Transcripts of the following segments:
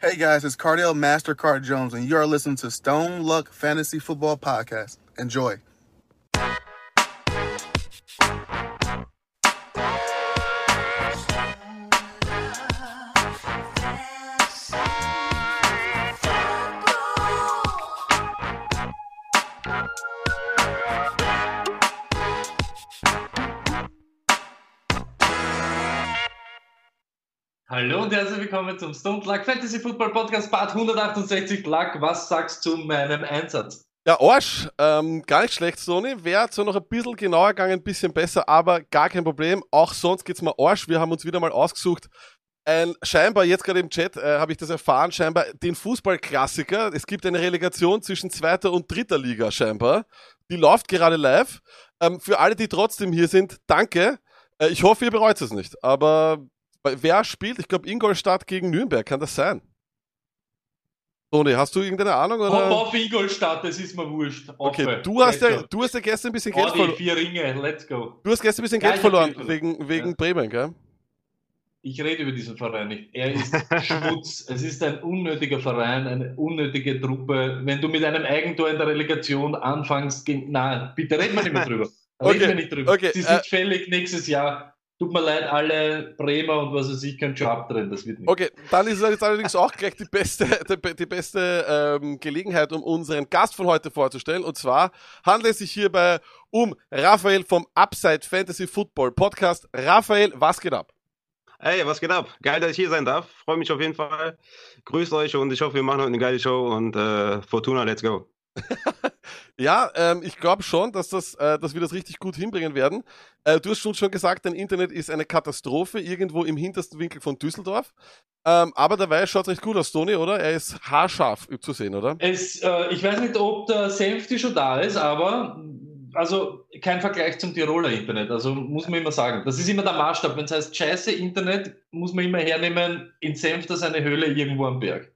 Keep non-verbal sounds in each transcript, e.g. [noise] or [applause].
Hey guys, it's Cardale Mastercard Jones, and you are listening to Stone Luck Fantasy Football Podcast. Enjoy. Willkommen zum Stone Luck Fantasy Football Podcast Part 168. Luck, was sagst du zu meinem Einsatz? Ja, Arsch, ähm, gar nicht schlecht, Sony. Wäre zwar noch ein bisschen genauer gegangen, ein bisschen besser, aber gar kein Problem. Auch sonst geht's mal Arsch. Wir haben uns wieder mal ausgesucht. Ein, scheinbar, jetzt gerade im Chat äh, habe ich das erfahren, scheinbar den Fußballklassiker. Es gibt eine Relegation zwischen zweiter und dritter Liga scheinbar. Die läuft gerade live. Ähm, für alle, die trotzdem hier sind, danke. Äh, ich hoffe, ihr bereut es nicht. Aber wer spielt? Ich glaube, Ingolstadt gegen Nürnberg. Kann das sein? Toni, hast du irgendeine Ahnung? Oder? Hopp auf Ingolstadt, das ist mir wurscht. Okay, Offen. du hast, ja, go. du hast ja gestern ein bisschen Geld verloren. vier Ringe, let's go. Du hast gestern ein bisschen Geld verloren, wegen, wegen Ja. Bremen, gell? Ich rede über diesen Verein nicht. Er ist [laughs] Schmutz. Es ist ein unnötiger Verein, eine unnötige Truppe. Wenn du mit einem Eigentor in der Relegation anfängst, gegen, nein, bitte reden wir nicht mehr drüber. Reden Okay, wir nicht drüber. okay, Sie äh, sind fällig nächstes Jahr. Tut mir leid, alle Bremer und was weiß ich, können schon abdrehen. Das wird nicht. Okay, dann ist es jetzt allerdings auch gleich die beste, die, die beste ähm, Gelegenheit, um unseren Gast von heute vorzustellen. Und zwar handelt es sich hierbei um Raphael vom Upside Fantasy Football Podcast. Raphael, was geht ab? Hey, was geht ab? Geil, dass ich hier sein darf. Freue mich auf jeden Fall. Grüßt euch und ich hoffe, wir machen heute eine geile Show und äh, Fortuna, let's go. [laughs] Ja, ähm, ich glaube schon, dass, das, äh, dass wir das richtig gut hinbringen werden. Äh, du hast schon, schon gesagt, dein Internet ist eine Katastrophe irgendwo im hintersten Winkel von Düsseldorf. Ähm, aber dabei schaut recht gut aus, Toni, oder? Er ist haarscharf zu sehen, oder? Es, äh, ich weiß nicht, ob der Senfti schon da ist, aber also kein Vergleich zum Tiroler Internet. Also muss man immer sagen. Das ist immer der Maßstab. Wenn es heißt scheiße Internet, muss man immer hernehmen, in Senf das eine Höhle irgendwo am Berg.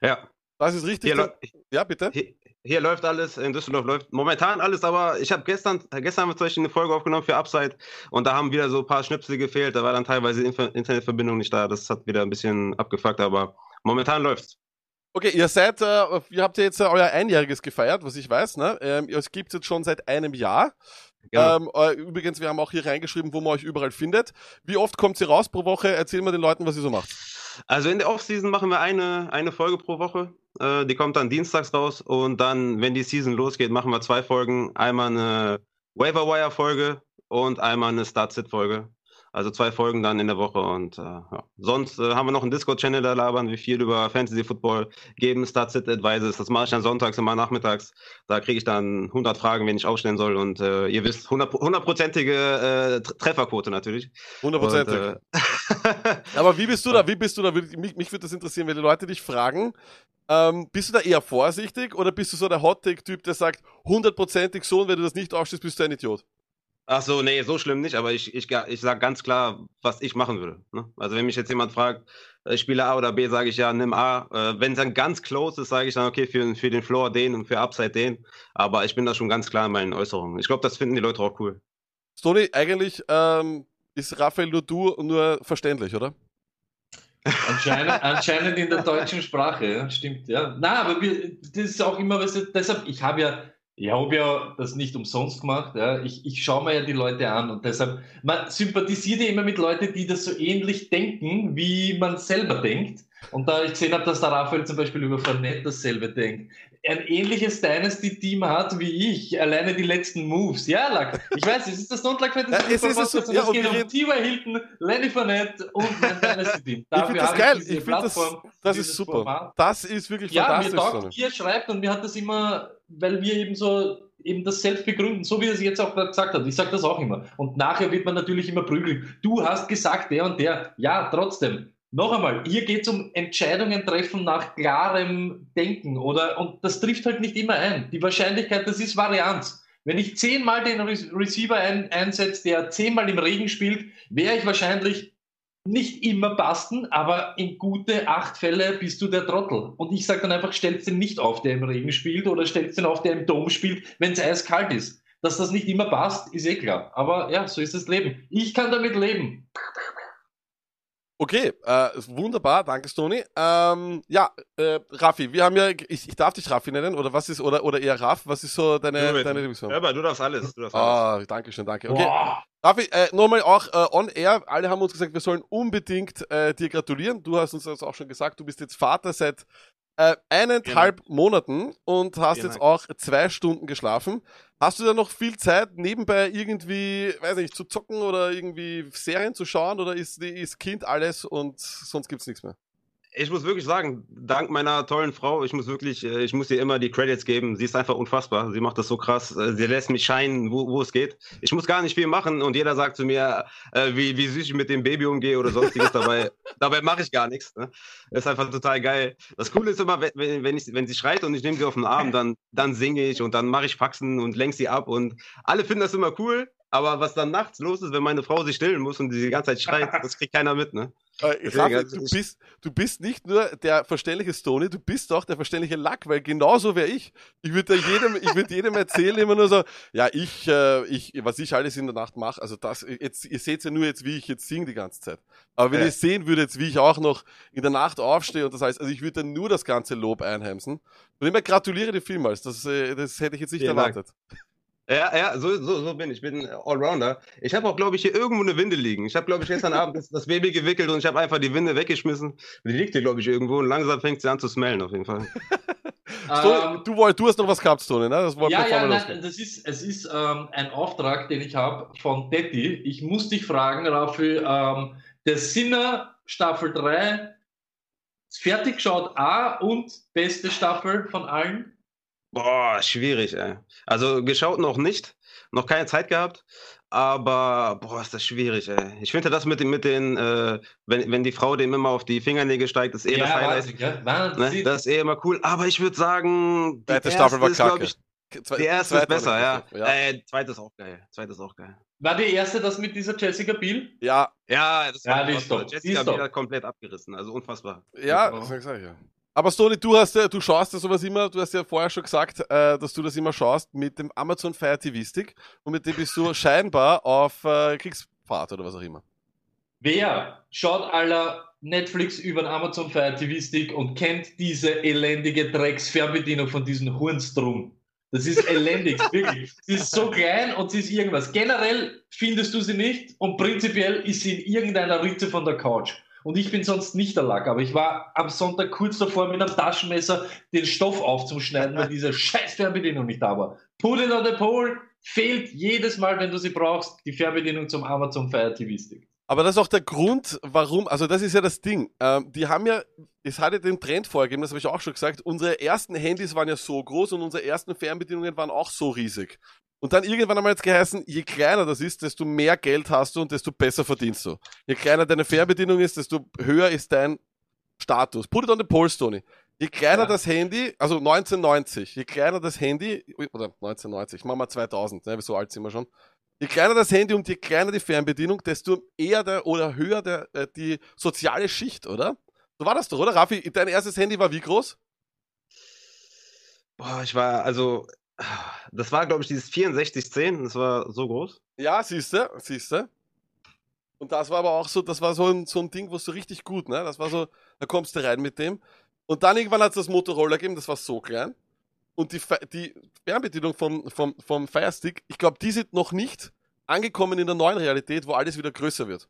Ja, Das ist richtig. hier, ja, bitte. hier, hier läuft alles, in Düsseldorf läuft momentan alles, aber ich habe gestern, gestern haben wir zum Beispiel eine Folge aufgenommen für Upside und da haben wieder so ein paar Schnipsel gefehlt, da war dann teilweise die Internetverbindung nicht da, das hat wieder ein bisschen abgefuckt, aber momentan läuft's. Okay, ihr seid, äh, ihr habt ja jetzt äh, euer Einjähriges gefeiert, was ich weiß, ne? Ähm, es gibt jetzt schon seit einem Jahr. Genau. Ähm, äh, übrigens, wir haben auch hier reingeschrieben, wo man euch überall findet. Wie oft kommt sie raus pro Woche? Erzähl mal den Leuten, was ihr so macht. Also in der Offseason machen wir eine, eine Folge pro Woche. Äh, die kommt dann dienstags raus und dann, wenn die Season losgeht, machen wir zwei Folgen. Einmal eine Waiver Wire Folge und einmal eine Start Sit Folge. Also zwei Folgen dann in der Woche und äh, ja. sonst äh, haben wir noch einen Discord-Channel, da labern wir viel über Fantasy Football, geben Start-Sit Advices. Das mache ich dann sonntags immer nachmittags. Da kriege ich dann 100 Fragen, wen ich aufstellen soll und äh, ihr wisst, 100 hundertprozentige äh, Tre- Trefferquote natürlich. Hundertprozentig. Und, äh, [laughs] Aber wie bist du da? Wie bist du da? Mich, mich würde das interessieren, wenn die Leute dich fragen. Ähm, bist du da eher vorsichtig oder bist du so der Hot-Take-Typ, der sagt, hundertprozentig so und wenn du das nicht aufstehst, bist du ein Idiot? Ach so, nee, so schlimm nicht, aber ich, ich, ich sage ganz klar, was ich machen würde. Ne? Also wenn mich jetzt jemand fragt, äh, ich spiele A oder B, sage ich ja, nimm A. Äh, wenn es dann ganz close ist, sage ich dann, okay, für, für den Floor den und für Upside den. Aber ich bin da schon ganz klar in meinen Äußerungen. Ich glaube, das finden die Leute auch cool. Stoney, eigentlich ähm, ist Raphael nur du nur verständlich, oder? Anscheinend, [laughs] anscheinend in der deutschen Sprache, ja, stimmt, ja. Na, aber wir, das ist auch immer, was deshalb, ich habe ja, ich habe ja das nicht umsonst gemacht, ja. Ich, ich schaue mir ja die Leute an und deshalb, man sympathisiert ja immer mit Leuten, die das so ähnlich denken, wie man selber denkt. Und da ich gesehen habe, dass der Raphael zum Beispiel über Fournette dasselbe denkt. Ein ähnliches Dynasty-Team hat wie ich, alleine die letzten Moves. Ja, Lack, ich weiß, es ist das Don't Like Fantasy Ja, es ist es so- ja, es geht um T.Y. Hilton, Lenny Fournette und mein Dynasty-Team. Ich finde das geil. diese Ich finde das, Plattform, das ist super. Format. Das ist wirklich Ja, mir fantastisch. Stoney. wie er schreibt und mir hat das immer, weil wir eben so eben das selbst begründen, so wie er es jetzt auch gesagt hat. Ich sage das auch immer. Und nachher wird man natürlich immer prügeln. Du hast gesagt, der und der. Ja, trotzdem. Noch einmal, hier geht es um Entscheidungen treffen nach klarem Denken, oder? Und das trifft halt nicht immer ein. Die Wahrscheinlichkeit, das ist Varianz. Wenn ich zehnmal den Re Receiver ein, einsetze, der zehnmal im Regen spielt, wäre ich wahrscheinlich nicht immer basten, aber in gute acht Fälle bist du der Trottel. Und ich sage dann einfach, stellst den nicht auf, der im Regen spielt, oder stellst den auf, der im Dom spielt, wenn es eiskalt ist. Dass das nicht immer passt, ist eh klar. Aber ja, so ist das Leben. Ich kann damit leben. Okay, äh, wunderbar, danke Stony. Ähm, ja, äh, Raffi, wir haben ja, ich, ich darf dich Raffi nennen, oder was ist, oder, oder eher Raff, was ist so deine, Du, deine? Hör mal, du darfst alles. Du darfst alles. Ah, danke schön, danke. Okay, Boah. Raffi, äh, nochmal auch äh, on air, alle haben uns gesagt, wir sollen unbedingt äh, dir gratulieren. Du hast uns das auch schon gesagt, du bist jetzt Vater seit äh, eineinhalb Monaten und hast Vielen jetzt auch zwei Stunden geschlafen. Hast du da noch viel Zeit, nebenbei irgendwie, weiß nicht, zu zocken oder irgendwie Serien zu schauen oder ist, ist Kind alles und sonst gibt's nichts mehr? Ich muss wirklich sagen, dank meiner tollen Frau, ich muss wirklich, äh, ich muss ihr immer die Credits geben. Sie ist einfach unfassbar. Sie macht das so krass. Äh, Sie lässt mich scheinen, wo, wo es geht. Ich muss gar nicht viel machen und jeder sagt zu mir, äh, wie, wie süß ich mit dem Baby umgehe oder sonstiges. dabei [laughs] dabei mache ich gar nichts. Ne? Ist einfach total geil. Das Coole ist immer, wenn, wenn, ich, wenn sie schreit und ich nehme sie auf den Arm, dann, dann singe ich und dann mache ich Faxen und lenk sie ab und alle finden das immer cool. Aber was dann nachts los ist, wenn meine Frau sich stillen muss und sie die ganze Zeit schreit, das kriegt keiner mit, ne? Äh, also du, bist, du bist nicht nur der verständliche Stony, du bist auch der verständliche Lack, weil genauso wäre ich. Ich würde jedem, ich würde jedem erzählen immer nur so, ja, ich, äh, ich, was ich alles in der Nacht mache, also das, jetzt, ihr seht ja nur jetzt, wie ich jetzt singe die ganze Zeit. Aber wenn Ja. ihr sehen würdet, wie ich auch noch in der Nacht aufstehe und das heißt, also ich würde dann nur das ganze Lob einheimsen. Von dem her gratuliere dir vielmals, das, äh, das hätte ich jetzt nicht Vielen Dank. Ja, ja, so, so, so bin ich. Ich bin Allrounder. Ich habe auch, glaube ich, hier irgendwo eine Winde liegen. Ich habe, glaube ich, gestern Abend das, das Baby gewickelt und ich habe einfach die Winde weggeschmissen. Die liegt hier, glaube ich, irgendwo und langsam fängt sie an zu smellen, auf jeden Fall. [laughs] Stony, Ähm, du, du hast noch was gehabt, Stony, ne? Das wollte ja, ja, nein, das ist, es ist ähm, ein Auftrag, den ich habe von Detti. Ich muss dich fragen, Raffi, ähm, der Sinner Staffel 3 ist fertig geschaut, A und beste Staffel von allen. Boah, schwierig, ey. Also geschaut noch nicht. Noch keine Zeit gehabt. Aber, boah, ist das schwierig, ey. Ich finde das mit, den- mit den, äh, wenn, wenn die Frau dem immer auf die Fingernägel steigt, ist eh das Highlight. Wahnsinn, gell? Wahnsinn. Ne? Das ist eh immer cool. Aber ich würde sagen, die Zweite Staffel war erste ist, kacke. ich, Zwei- Die erste ist besser, war ja. besser, ja. Äh, zweite ist auch geil. Zweite ist auch geil. War die erste das mit dieser Jessica Biel? Ja, Ja, das Ja, war die ist top. Die Jessica ist top. Biel hat komplett abgerissen, also unfassbar. Ja, Ja. das sag ich ja. Aber Stony, du hast ja, du schaust ja sowas immer, du hast ja vorher schon gesagt, äh, dass du das immer schaust mit dem Amazon Fire TV Stick und mit dem bist du [laughs] scheinbar auf äh, Kriegsfahrt oder was auch immer. Wer schaut aller Netflix über den Amazon Fire TV Stick und kennt diese elendige Drecksfernbedienung von diesem Hurnstrom? Das ist elendig, [laughs] wirklich. Sie ist so klein und sie ist irgendwas. Generell findest du sie nicht und prinzipiell ist sie in irgendeiner Ritze von der Couch. Und ich bin sonst nicht der Lack, aber ich war am Sonntag kurz davor mit einem Taschenmesser den Stoff aufzuschneiden, weil diese scheiß Fernbedienung nicht da war. Put it on the pole, fehlt jedes Mal, wenn du sie brauchst, die Fernbedienung zum Amazon Fire TV Stick. Aber das ist auch der Grund, warum, also das ist ja das Ding. Ähm, die haben ja, es hat ja den Trend vorgegeben, das habe ich auch schon gesagt, unsere ersten Handys waren ja so groß und unsere ersten Fernbedienungen waren auch so riesig. Und dann irgendwann einmal jetzt geheißen, je kleiner das ist, desto mehr Geld hast du und desto besser verdienst du. Je kleiner deine Fernbedienung ist, desto höher ist dein Status. Put it on the polls, Tony. Je kleiner Ja. das Handy, also 1990, je kleiner das Handy, oder 1990, machen wir 2000, ne, so alt sind wir schon. Je kleiner das Handy und je kleiner die Fernbedienung, desto eher der oder höher der, äh, die soziale Schicht, oder? So war das doch, oder? Raffi, dein erstes Handy war wie groß? Boah, ich war, also, das war, glaube ich, dieses 6410, das war so groß. Ja, siehste, siehste. Und das war aber auch so, das war so ein, so ein Ding, wo so richtig gut, ne? Das war so, da kommst du rein mit dem. Und dann irgendwann hat es das Motorola gegeben, das war so klein. Und die, die Fernbedienung vom, vom, vom Firestick, ich glaube, die sind noch nicht angekommen in der neuen Realität, wo alles wieder größer wird.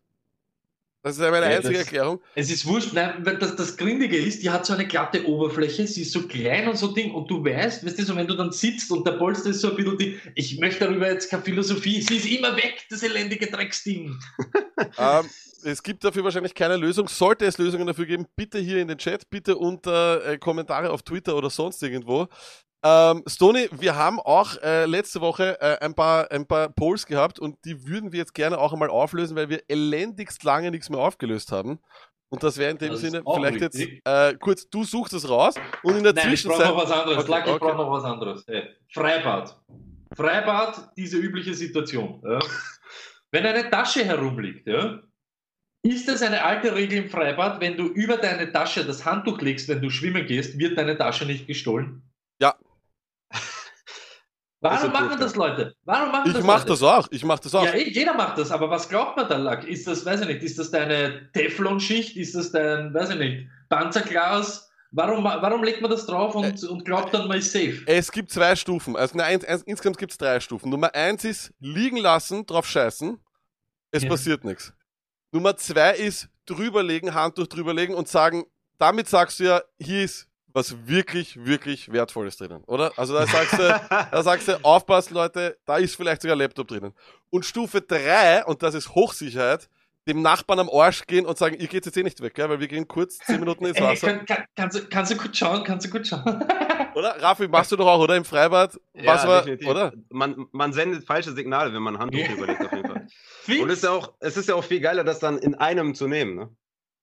Das ist meine Ja, einzige das- Erklärung. Es ist wurscht, nein, weil das, das Grindige ist, die hat so eine glatte Oberfläche, sie ist so klein und so Ding und du weißt, weißt du, so wenn du dann sitzt und der Polster ist so ein bisschen die, ich möchte darüber jetzt keine Philosophie, sie ist immer weg, das elendige Drecksding. [laughs] ähm, es gibt dafür wahrscheinlich keine Lösung. Sollte es Lösungen dafür geben, bitte hier in den Chat, bitte unter äh, Kommentare auf Twitter oder sonst irgendwo. Ähm, Stony, wir haben auch äh, letzte Woche äh, ein, paar, ein paar Polls gehabt und die würden wir jetzt gerne auch einmal auflösen, weil wir elendigst lange nichts mehr aufgelöst haben. Und das wäre in dem Das Sinne vielleicht richtig. jetzt äh, kurz, du suchst es raus und in der Nein, ich brauche Zwischenzeit. noch was anderes. Okay, ich okay. brauche noch was anderes. Hey, Freibad. Freibad, diese übliche Situation. Ja. Wenn eine Tasche herumliegt, ja, ist es eine alte Regel im Freibad, wenn du über deine Tasche das Handtuch legst, wenn du schwimmen gehst, wird deine Tasche nicht gestohlen? Warum machen das Leute? Warum machen Ich das mach Leute? das auch. Ich mach das auch. Ja, eh, jeder macht das, aber was glaubt man da, Lack? Ist das, weiß ich nicht, ist das deine Teflonschicht? Ist das dein, weiß ich nicht, Panzerglas? Warum, warum legt man das drauf und, und glaubt dann, man ist safe? Es gibt zwei Stufen. Also nein, eins, insgesamt gibt es drei Stufen. Nummer eins ist liegen lassen, drauf scheißen. Es Ja. passiert nichts. Nummer zwei ist drüberlegen, Handtuch drüberlegen und sagen, damit sagst du ja, hier ist was wirklich, wirklich Wertvolles drinnen, oder? Also da sagst du, da sagst du, aufpassen Leute, da ist vielleicht sogar ein Laptop drinnen. Und Stufe drei und das ist Hochsicherheit, dem Nachbarn am Arsch gehen und sagen, ihr geht jetzt eh nicht weg, gell? weil wir gehen kurz zehn Minuten ins Ey, Wasser. kann, kann, kannst, du, kannst du gut schauen, kannst du gut schauen. [laughs] Oder? Raffi, machst du doch auch, oder? Im Freibad? Was war, oder? Man, man sendet falsche Signale, wenn man ein Handtuch Ja. überlegt, auf jeden Fall. [laughs] Und es ist, ja auch, es ist ja auch viel geiler, das dann in einem zu nehmen. Ne?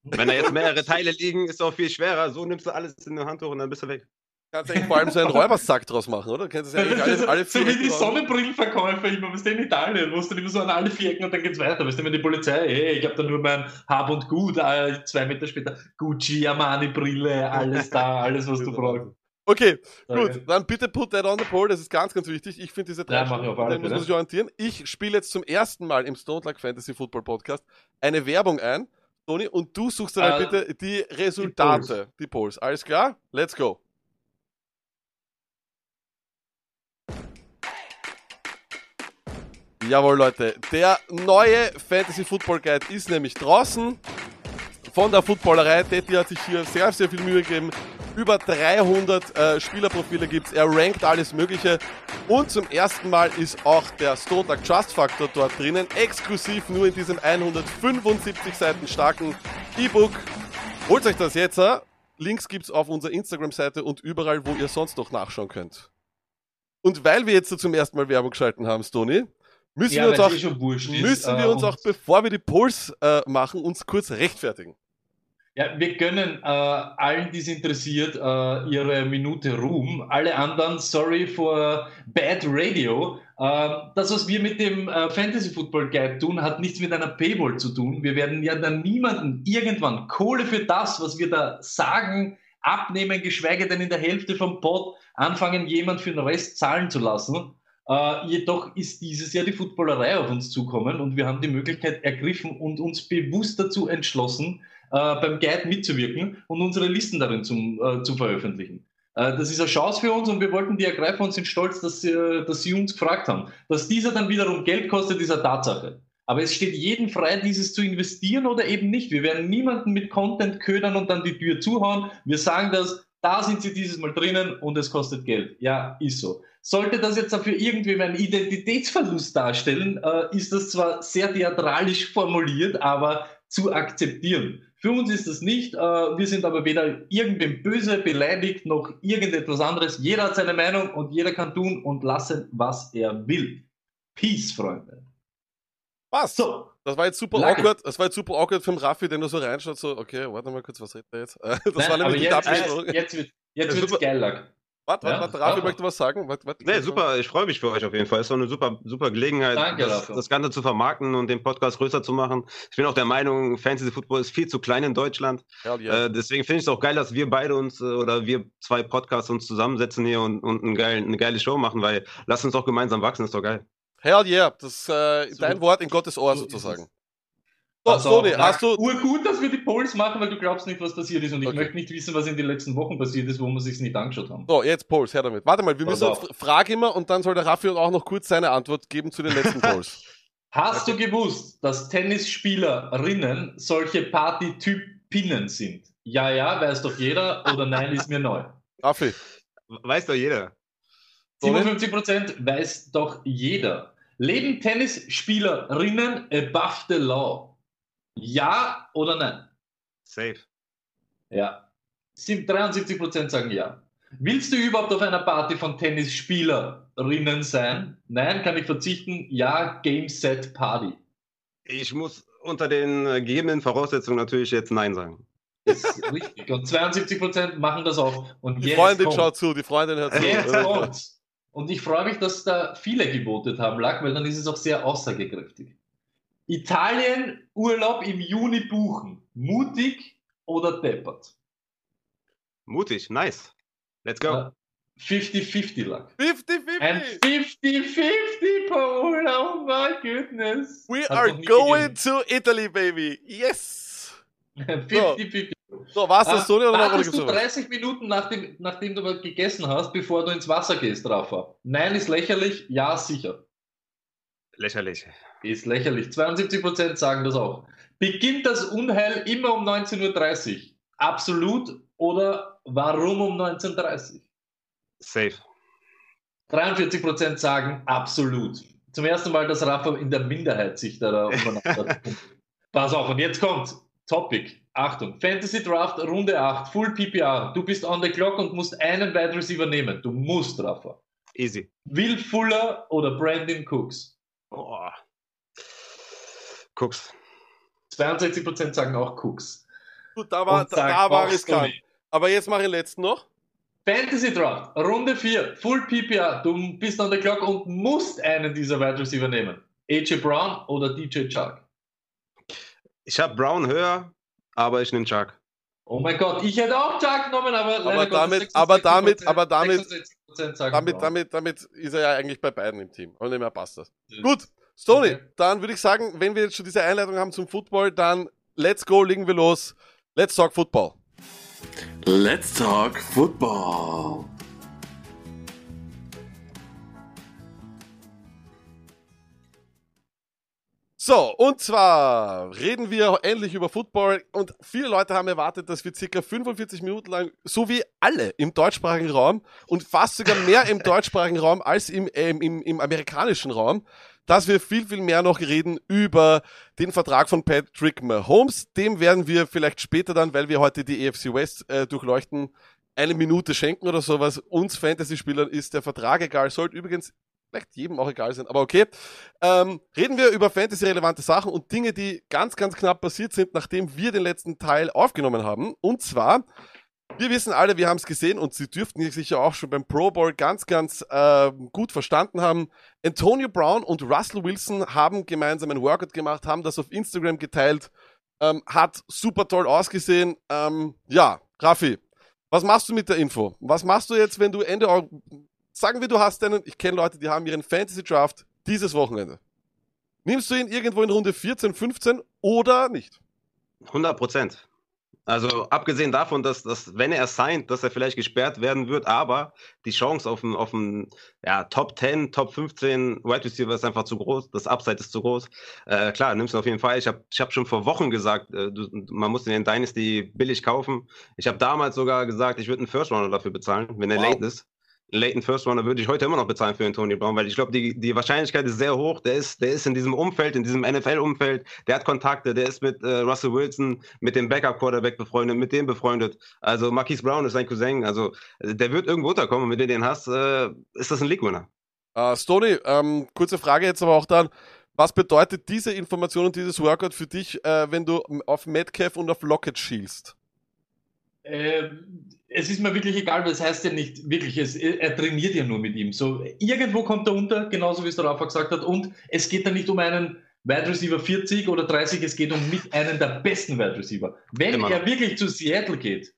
Wenn da jetzt mehrere Teile liegen, ist es auch viel schwerer. So nimmst du alles in ein Handtuch und dann bist du weg. Kannst du eigentlich vor allem so einen Räubersack draus machen, oder? Kennst du das ja eigentlich alle, alle so wie die Sonnenbrillenverkäufer immer, was in Italien, wo es dann immer so an alle vier Ecken und dann geht's weiter. Weißt du, wenn die Polizei, hey, ich habe da nur mein Hab und Gut, äh, zwei Meter später, Gucci, Armani-Brille, alles da, [laughs] alles, was du brauchst. Okay, Danke. gut, dann bitte put that on the poll, das ist ganz, ganz wichtig. Ich finde diese drei Ja, mach ich auf Stufen, alle muss man sich orientieren. Ich spiele jetzt zum ersten Mal im Stone Luck Fantasy Football Podcast eine Werbung ein, Toni, und du suchst dann Äh, bitte die Resultate, die Polls. Alles klar? Let's go. Jawohl, Leute. Der neue Fantasy Football Guide ist nämlich draußen. Von der Footballerei. Detti hat sich hier sehr, sehr viel Mühe gegeben. Über 300 äh, Spielerprofile gibt's. Er rankt alles Mögliche. Und zum ersten Mal ist auch der Stone Luck Trust Factor dort drinnen. Exklusiv nur in diesem 175 Seiten starken E-Book. Holt euch das jetzt. äh. Links gibt's auf unserer Instagram-Seite und überall, wo ihr sonst noch nachschauen könnt. Und weil wir jetzt so zum ersten Mal Werbung geschalten haben, Stony, müssen Ja, wir uns auch eh wurscht ist, müssen äh, wir uns auch, bevor wir die Polls äh, machen, uns kurz rechtfertigen. Ja, wir gönnen äh, allen, die es interessiert, äh, ihre Minute Ruhm. Alle anderen, sorry for bad radio. Äh, das, was wir mit dem äh, Fantasy Football Guide tun, hat nichts mit einer Paywall zu tun. Wir werden ja dann niemanden irgendwann Kohle für das, was wir da sagen, abnehmen, geschweige denn in der Hälfte vom Pod anfangen, jemand für den Rest zahlen zu lassen. Äh, jedoch ist dieses Jahr die Footballerei auf uns zukommen und wir haben die Möglichkeit ergriffen und uns bewusst dazu entschlossen, beim Guide mitzuwirken und unsere Listen darin zum, äh, zu veröffentlichen. Äh, das ist eine Chance für uns und wir wollten die ergreifen und sind stolz, dass dass sie uns gefragt haben. Dass dieser dann wiederum Geld kostet, ist eine Tatsache. Aber es steht jedem frei, dieses zu investieren oder eben nicht. Wir werden niemanden mit Content ködern und dann die Tür zuhauen. Wir sagen das, da sind sie dieses Mal drinnen und es kostet Geld. Ja, ist so. Sollte das jetzt dafür irgendwie einen Identitätsverlust darstellen, äh, ist das zwar sehr theatralisch formuliert, aber zu akzeptieren. Für uns ist das nicht. Äh, wir sind aber weder irgendwem böse, beleidigt, noch irgendetwas anderes. Jeder hat seine Meinung und jeder kann tun und lassen, was er will. Peace, Freunde. Passt. So, Das war jetzt super Lage. awkward. Das war jetzt super awkward für den Raffi, der nur so reinschaut, so, okay, warte mal kurz, was redet er jetzt? [laughs] Das nein, war nämlich nicht jetzt, jetzt, jetzt wird jetzt wird's geil, Lack. Warte, warte, Ja, warte, Raffi ja. möchte was sagen. Warte, warte, Nee, super, ich freue mich für euch auf jeden Fall. Ist doch eine super, super Gelegenheit, Danke das, das Ganze zu vermarkten und den Podcast größer zu machen. Ich bin auch der Meinung, Fantasy Football ist viel zu klein in Deutschland. Yeah. Äh, deswegen finde ich es auch geil, dass wir beide uns äh, oder wir zwei Podcasts uns zusammensetzen hier und, und ein geil, eine geile Show machen, weil lass uns doch gemeinsam wachsen, ist doch geil. Hell yeah. Das äh, So- dein Wort in Gottes Ohr so ist sozusagen. Es. So, Also, Lack, hast du. Urgut, dass wir die Polls machen, weil du glaubst nicht, was passiert ist und ich Okay. möchte nicht wissen, was in den letzten Wochen passiert ist, wo wir sich nicht angeschaut haben. So, jetzt Polls, her damit. Warte mal, wir Pass müssen auf. jetzt Frage immer und dann soll der Raffi auch noch kurz seine Antwort geben zu den letzten Polls. [laughs] Hast du gewusst, dass Tennisspielerinnen solche Partytypinnen sind? Ja, ja, weiß doch jeder oder nein, ist mir neu. [laughs] Raffi, Weiß doch jeder. Sony? 57% weiß doch jeder. Leben Tennisspielerinnen above the law? Ja oder nein? Safe. Ja. Sieb- 73% sagen ja. Willst du überhaupt auf einer Party von Tennisspielerinnen sein? Nein, kann ich verzichten. Ja, Game Set Party. Ich muss unter den gegebenen Voraussetzungen natürlich jetzt Nein sagen. Das ist richtig. Und 72% machen das auch. Und die Freundin kommt- schaut zu, die Freundin hört zu. Jetzt kommt's. Und ich freue mich, dass da viele gebotet haben, Lack, weil dann ist es auch sehr aussagekräftig. Italien Urlaub im Juni buchen. Mutig oder deppert? Mutig, nice. Let's go. Ja. 50-50 Luck. 50-50. Ein 50-50 Pool, oh my goodness. We Hat's are going to Italy, baby. Yes. [laughs] gegeben. 50-50. So, war's das so oder noch Wartest du noch was? 30 Minuten nachdem, nachdem du mal gegessen hast, bevor du ins Wasser gehst, Rafa? Nein, ist lächerlich. Ja, sicher. Lächerlich. Ist lächerlich. 72% sagen das auch. Beginnt das Unheil immer um 19.30 Uhr? Absolut oder warum um 19.30 Uhr? Safe. 43% sagen absolut. Zum ersten Mal, dass Rafa in der Minderheit sich da [laughs] umeinander. Pass auf, und jetzt kommt Topic. Achtung, Fantasy Draft Runde 8, Full PPR. Du bist on the clock und musst einen Wide Receiver nehmen. Du musst, Rafa. Easy. Will Fuller oder Brandon Cooks? Oh. Guck's. 62% sagen auch Cooks. Gut, da war, da, da war riskant. Stoney. Aber jetzt mache ich den letzten noch. Fantasy Draft, Runde 4, Full PPR. Du bist on the clock und musst einen dieser Wide Receiver nehmen. AJ Brown oder DJ Chark? Ich habe Brown höher, aber ich nehme Chuck. Oh mein Gott, ich hätte auch Chark genommen, aber, Aber damit- aber damit- aber damit- 66% sagen Damit, Brown. damit, damit ist er ja eigentlich bei beiden im Team. Und mehr passt das. Gut, Stoney, Okay. dann würde ich sagen, wenn wir jetzt schon diese Einleitung haben zum Football, dann let's go, legen wir los. Let's talk Football. Let's talk football. So, und zwar reden wir endlich über Football und viele Leute haben erwartet, dass wir circa 45 Minuten lang, so wie alle im deutschsprachigen Raum und fast sogar mehr im [laughs] deutschsprachigen Raum als im, ähm, im, im amerikanischen Raum, dass wir viel, viel mehr noch reden über den Vertrag von Patrick Mahomes. Dem werden wir vielleicht später dann, weil wir heute die EFC West äh, durchleuchten, eine Minute schenken oder sowas. Uns Fantasy-Spielern ist der Vertrag egal. Sollte übrigens vielleicht jedem auch egal sein, aber okay. Ähm, reden wir über Fantasy-relevante Sachen und Dinge, die ganz, ganz knapp passiert sind, nachdem wir den letzten Teil aufgenommen haben. Und zwar, wir wissen alle, wir haben es gesehen und Sie dürften sich ja auch schon beim Pro Bowl ganz, ganz äh, gut verstanden haben. Antonio Brown und Russell Wilson haben gemeinsam ein Workout gemacht, haben das auf Instagram geteilt, ähm, hat super toll ausgesehen. Ähm, ja, Raffi, was machst du mit der Info? Was machst du jetzt, wenn du Ende sagen wir, du hast einen, ich kenne Leute, die haben ihren Fantasy Draft dieses Wochenende. Nimmst du ihn irgendwo in Runde 14, 15 oder nicht? 100 Prozent. Also abgesehen davon, dass, dass wenn er signed, dass er vielleicht gesperrt werden wird, aber die Chance auf einen, auf einen ja, Top 10, Top 15 Wide Receiver ist einfach zu groß, das Upside ist zu groß. Äh, klar, nimmst du auf jeden Fall. Ich habe ich hab schon vor Wochen gesagt, äh, du, man muss den Dynasty billig kaufen. Ich habe damals sogar gesagt, ich würde einen First Rounder dafür bezahlen, wenn er Wow. late ist. Laten First Rounder würde ich heute immer noch bezahlen für Antonio Brown, weil ich glaube, die, die Wahrscheinlichkeit ist sehr hoch. Der ist, der ist in diesem Umfeld, in diesem NFL-Umfeld, der hat Kontakte, der ist mit äh, Russell Wilson, mit dem Backup-Quarterback befreundet, mit dem befreundet. Also Marquise Brown ist sein Cousin. Also äh, der wird irgendwo unterkommen. Und wenn du den hast, äh, ist das ein League-Winner. Äh, Stoney, ähm, kurze Frage jetzt aber auch dann. Was bedeutet diese Information und dieses Workout für dich, äh, wenn du auf Metcalf und auf Lockett schielst? Ähm, es ist mir wirklich egal, weil es heißt ja nicht wirklich, es, er trainiert ja nur mit ihm. So, irgendwo kommt er unter, genauso wie es der Rafa gesagt hat. Und es geht da nicht um einen Wide Receiver 40 oder 30, es geht um mit einem der besten Wide Receiver. Wenn Immer. er wirklich zu Seattle geht,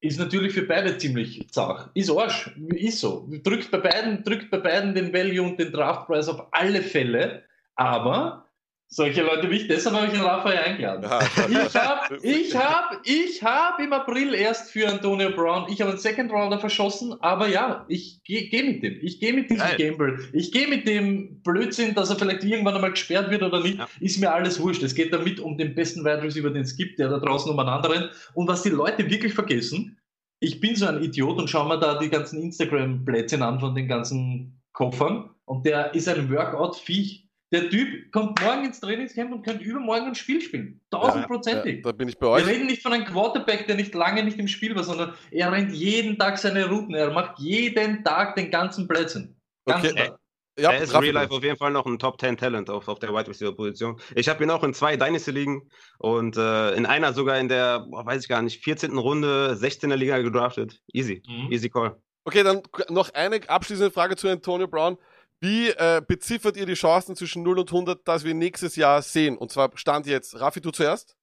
ist natürlich für beide ziemlich zach. Ist Arsch, ist so. Drückt bei beiden, drückt bei beiden den Value und den Draftpreis auf alle Fälle. Aber solche Leute wie ich, deshalb habe ich den Rafa ja eingeladen. Ich habe ich hab, ich hab im April erst für Antonio Brown, ich habe einen Second Rounder verschossen, aber ja, ich gehe geh mit dem. Ich gehe mit diesem Geil. Gamble. Ich gehe mit dem Blödsinn, dass er vielleicht irgendwann einmal gesperrt wird oder nicht. Ja. Ist mir alles wurscht. Es geht damit um den besten Wide Receiver, den es gibt, der da draußen um einen anderen. Und was die Leute wirklich vergessen, ich bin so ein Idiot und schau mir da die ganzen Instagram-Plätzchen an von den ganzen Koffern und der ist ein Workout-Viech. Der Typ kommt morgen ins Trainingscamp und könnte übermorgen ein Spiel spielen. Ja, Tausendprozentig. da bin ich bei Wir euch. reden nicht von einem Quarterback, der nicht lange nicht im Spiel war, sondern er rennt jeden Tag seine Routen. Er macht jeden Tag den ganzen Plätzen. Ganz Okay. klar. Ja, er ist Real Life auf jeden Fall noch ein Top 10 Talent auf, auf der Wide Receiver Position. Ich habe ihn auch in zwei Dynasty Ligen und äh, in einer sogar in der, boah, weiß ich gar nicht, 14. Runde, 16er Liga gedraftet. Easy, Mhm. easy call. Okay, dann noch eine abschließende Frage zu Antonio Brown. Wie äh, beziffert ihr die Chancen zwischen 0 und 100, dass wir nächstes Jahr sehen? Und zwar stand jetzt, Raffi, du zuerst,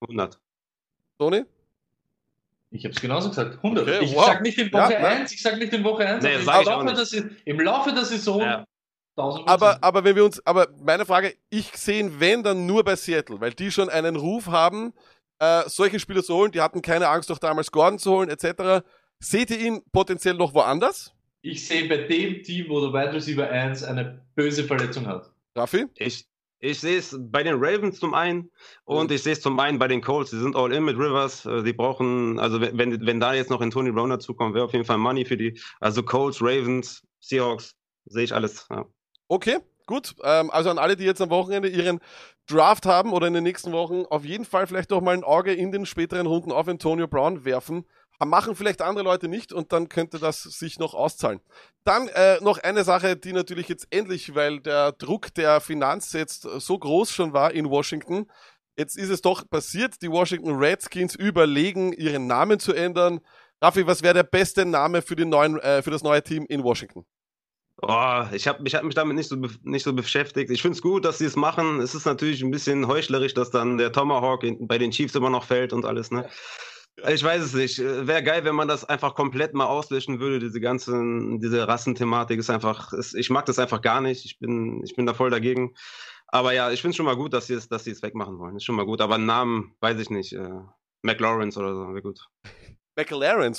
100. Toni? Ich habe es genauso gesagt. 100. Okay, ich wow. sag nicht in Woche Ja, nein. 1, ich sag nicht in Woche 1, Nee, sag im ich auch Laufe, nicht. der, Sa- im Laufe der Saison Ja. 1000 Aber, aber wenn wir uns, aber meine Frage, ich sehe ihn, wenn, dann nur bei Seattle, weil die schon einen Ruf haben, äh, solche Spieler zu holen, die hatten keine Angst, doch damals Gordon zu holen, etc. Seht ihr ihn potenziell noch woanders? Ich sehe bei dem Team, wo der Wide Receiver 1 eine böse Verletzung hat. Raffi? Ich, ich sehe es bei den Ravens zum einen und ich sehe es zum einen bei den Colts. Die sind all in mit Rivers. Äh, Die brauchen, also wenn, wenn, da jetzt noch ein Tony Brown dazukommt, wäre auf jeden Fall Money für die. Also Colts, Ravens, Seahawks, sehe ich alles. Ja. Okay, gut. Ähm, also an alle, die jetzt am Wochenende ihren Draft haben oder in den nächsten Wochen, auf jeden Fall vielleicht doch mal ein Auge in den späteren Runden auf Antonio Brown werfen. Machen vielleicht andere Leute nicht und dann könnte das sich noch auszahlen. Dann äh, noch eine Sache, die natürlich jetzt endlich, weil der Druck der Finanz jetzt so groß schon war in Washington, jetzt ist es doch passiert. Die Washington Redskins überlegen, ihren Namen zu ändern. Raffi, was wäre der beste Name für, den neuen, äh, für das neue Team in Washington? Oh, ich habe ich hab mich damit nicht so, nicht so beschäftigt. Ich finde es gut, dass sie es machen. Es ist natürlich ein bisschen heuchlerisch, dass dann der Tomahawk bei den Chiefs immer noch fällt und alles. Ne? Ich weiß es nicht. Wäre geil, wenn man das einfach komplett mal auslöschen würde. Diese ganze, diese Rassenthematik ist einfach, ist, ich mag das einfach gar nicht. Ich bin, ich bin da voll dagegen. Aber ja, ich finde es schon mal gut, dass sie es, dass sie es wegmachen wollen. Ist schon mal gut. Aber einen Namen weiß ich nicht. Äh, McLaurence oder so, wäre gut.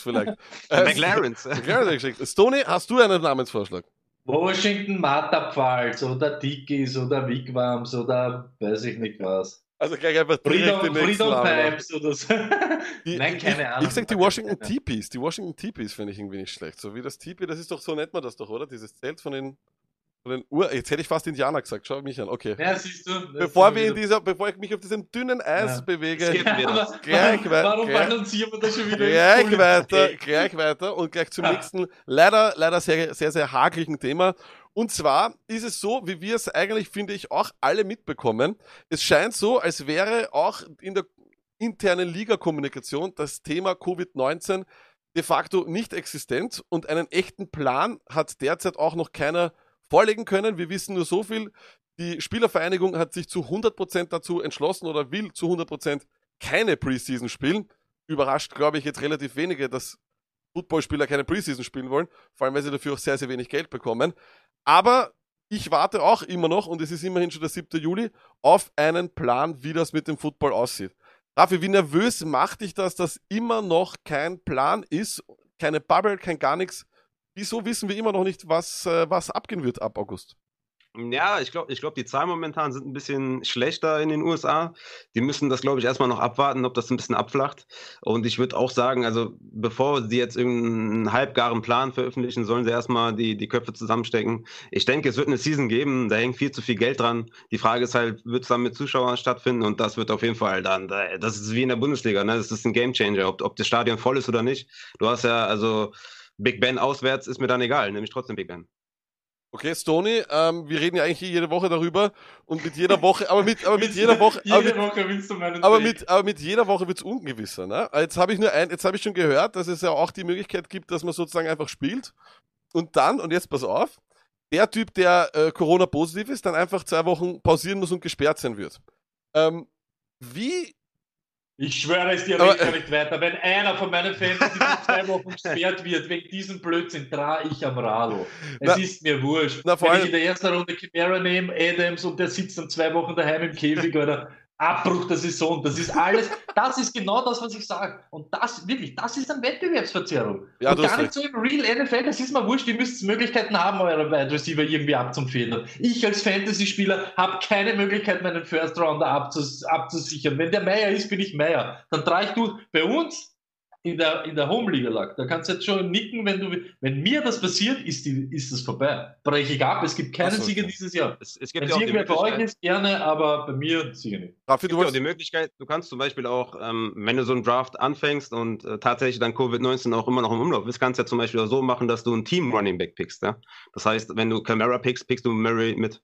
Vielleicht. [laughs] Äh, McLaurence. [laughs] McLaren hat geschickt. Stoney, hast du einen Namensvorschlag? Washington Matterpfalz oder Dickies oder Wigwams oder weiß ich nicht was. Also gleich einfach direkt Freedom, Freedom. Pipes oder so. [laughs] Die, Nein, keine ich, Ahnung. Ich sag die Washington Teepees. Die Washington Teepees finde ich irgendwie nicht schlecht. So wie das Teepee, das ist doch, so nennt man das doch, oder? Dieses Zelt von den, von den Ur... Jetzt hätte ich fast Indianer gesagt. Schau mich an. Okay. Ja, siehst du. Bevor wir in dieser, bevor ich mich auf diesem dünnen Eis Ja. bewege, das. Aber Gleich warum, wei- warum gleich- balancieren wir das schon wieder? Gleich weiter, [laughs] gleich weiter und gleich zum Ja. nächsten, leider, leider sehr, sehr, sehr haklichen Thema. Und zwar ist es so, wie wir es eigentlich, finde ich, auch alle mitbekommen. Es scheint so, als wäre auch in der internen Liga-Kommunikation das Thema Covid-19 de facto nicht existent und einen echten Plan hat derzeit auch noch keiner vorlegen können. Wir wissen nur so viel. Die Spielervereinigung hat sich zu 100% dazu entschlossen oder will zu 100% keine Preseason spielen. Überrascht, glaube ich, jetzt relativ wenige, dass Footballspieler keine Preseason spielen wollen, vor allem weil sie dafür auch sehr, sehr wenig Geld bekommen. Aber ich warte auch immer noch, und es ist immerhin schon der 7. Juli, auf einen Plan, wie das mit dem Football aussieht. Raffi, wie nervös macht dich das, dass immer noch kein Plan ist, keine Bubble, kein gar nichts? Wieso wissen wir immer noch nicht, was, äh, was abgehen wird ab August? Ja, ich glaube, ich glaub, die Zahlen momentan sind ein bisschen schlechter in den USA. Die müssen das, glaube ich, erstmal noch abwarten, ob das ein bisschen abflacht. Und ich würde auch sagen, also bevor sie jetzt irgendeinen halbgaren Plan veröffentlichen, sollen sie erstmal die, die Köpfe zusammenstecken. Ich denke, es wird eine Season geben, da hängt viel zu viel Geld dran. Die Frage ist halt, wird es dann mit Zuschauern stattfinden? Und das wird auf jeden Fall dann, das ist wie in der Bundesliga, ne? Das ist ein Gamechanger, ob, ob das Stadion voll ist oder nicht. Du hast ja, also Big Ben auswärts ist mir dann egal, nämlich trotzdem Big Ben. Okay, Stoney, ähm, wir reden ja eigentlich jede Woche darüber und mit jeder Woche, aber mit, aber mit jeder Woche, aber Jede mit, Woche willst du meinen aber mit, aber mit jeder Woche wird's ungewisser. Ne? Jetzt habe ich nur ein, jetzt habe ich schon gehört, dass es ja auch die Möglichkeit gibt, dass man sozusagen einfach spielt und dann, und jetzt pass auf, der Typ, der äh, Corona-positiv ist, dann einfach zwei Wochen pausieren muss und gesperrt sein wird. Ähm, wie, Ich schwöre es dir, Aber- ich nicht weiter. Wenn einer von meinen Fans in zwei Wochen gesperrt wird, wegen diesem Blödsinn, dra ich am Radl. Es Na- ist mir wurscht. Na, Wenn ich in der ersten Runde Chimera nehme, Adams und der sitzt dann zwei Wochen daheim im Käfig oder Abbruch der Saison, das ist alles, das ist genau das, was ich sage. Und das, wirklich, das ist eine Wettbewerbsverzerrung. Ja, und gar nicht so im Real NFL, das ist mir wurscht, ihr müsst Möglichkeiten haben, eure Wide Receiver irgendwie abzufedern. Ich als Fantasy-Spieler habe keine Möglichkeit, meinen First Rounder abzus abzusichern. Wenn der Meier ist, bin ich Meier. Dann trage ich du bei uns in der, in der Home-Liga lag. Da kannst du jetzt schon nicken, wenn du, wenn mir das passiert, ist, die, ist das vorbei. Breche ich ab, es gibt keinen so, Sieger okay. dieses Jahr. Es, es gibt ja auch die irgendwer bei euch ist, gerne, aber bei mir sicher nicht. Es du ja auch die Möglichkeit, du kannst zum Beispiel auch, ähm, wenn du so einen Draft anfängst und äh, tatsächlich dann Covid-19 auch immer noch im Umlauf ist, kannst du ja zum Beispiel auch so machen, dass du ein Team Running Back pickst. Ja? Das heißt, wenn du Camara pickst, pickst du Murray mit.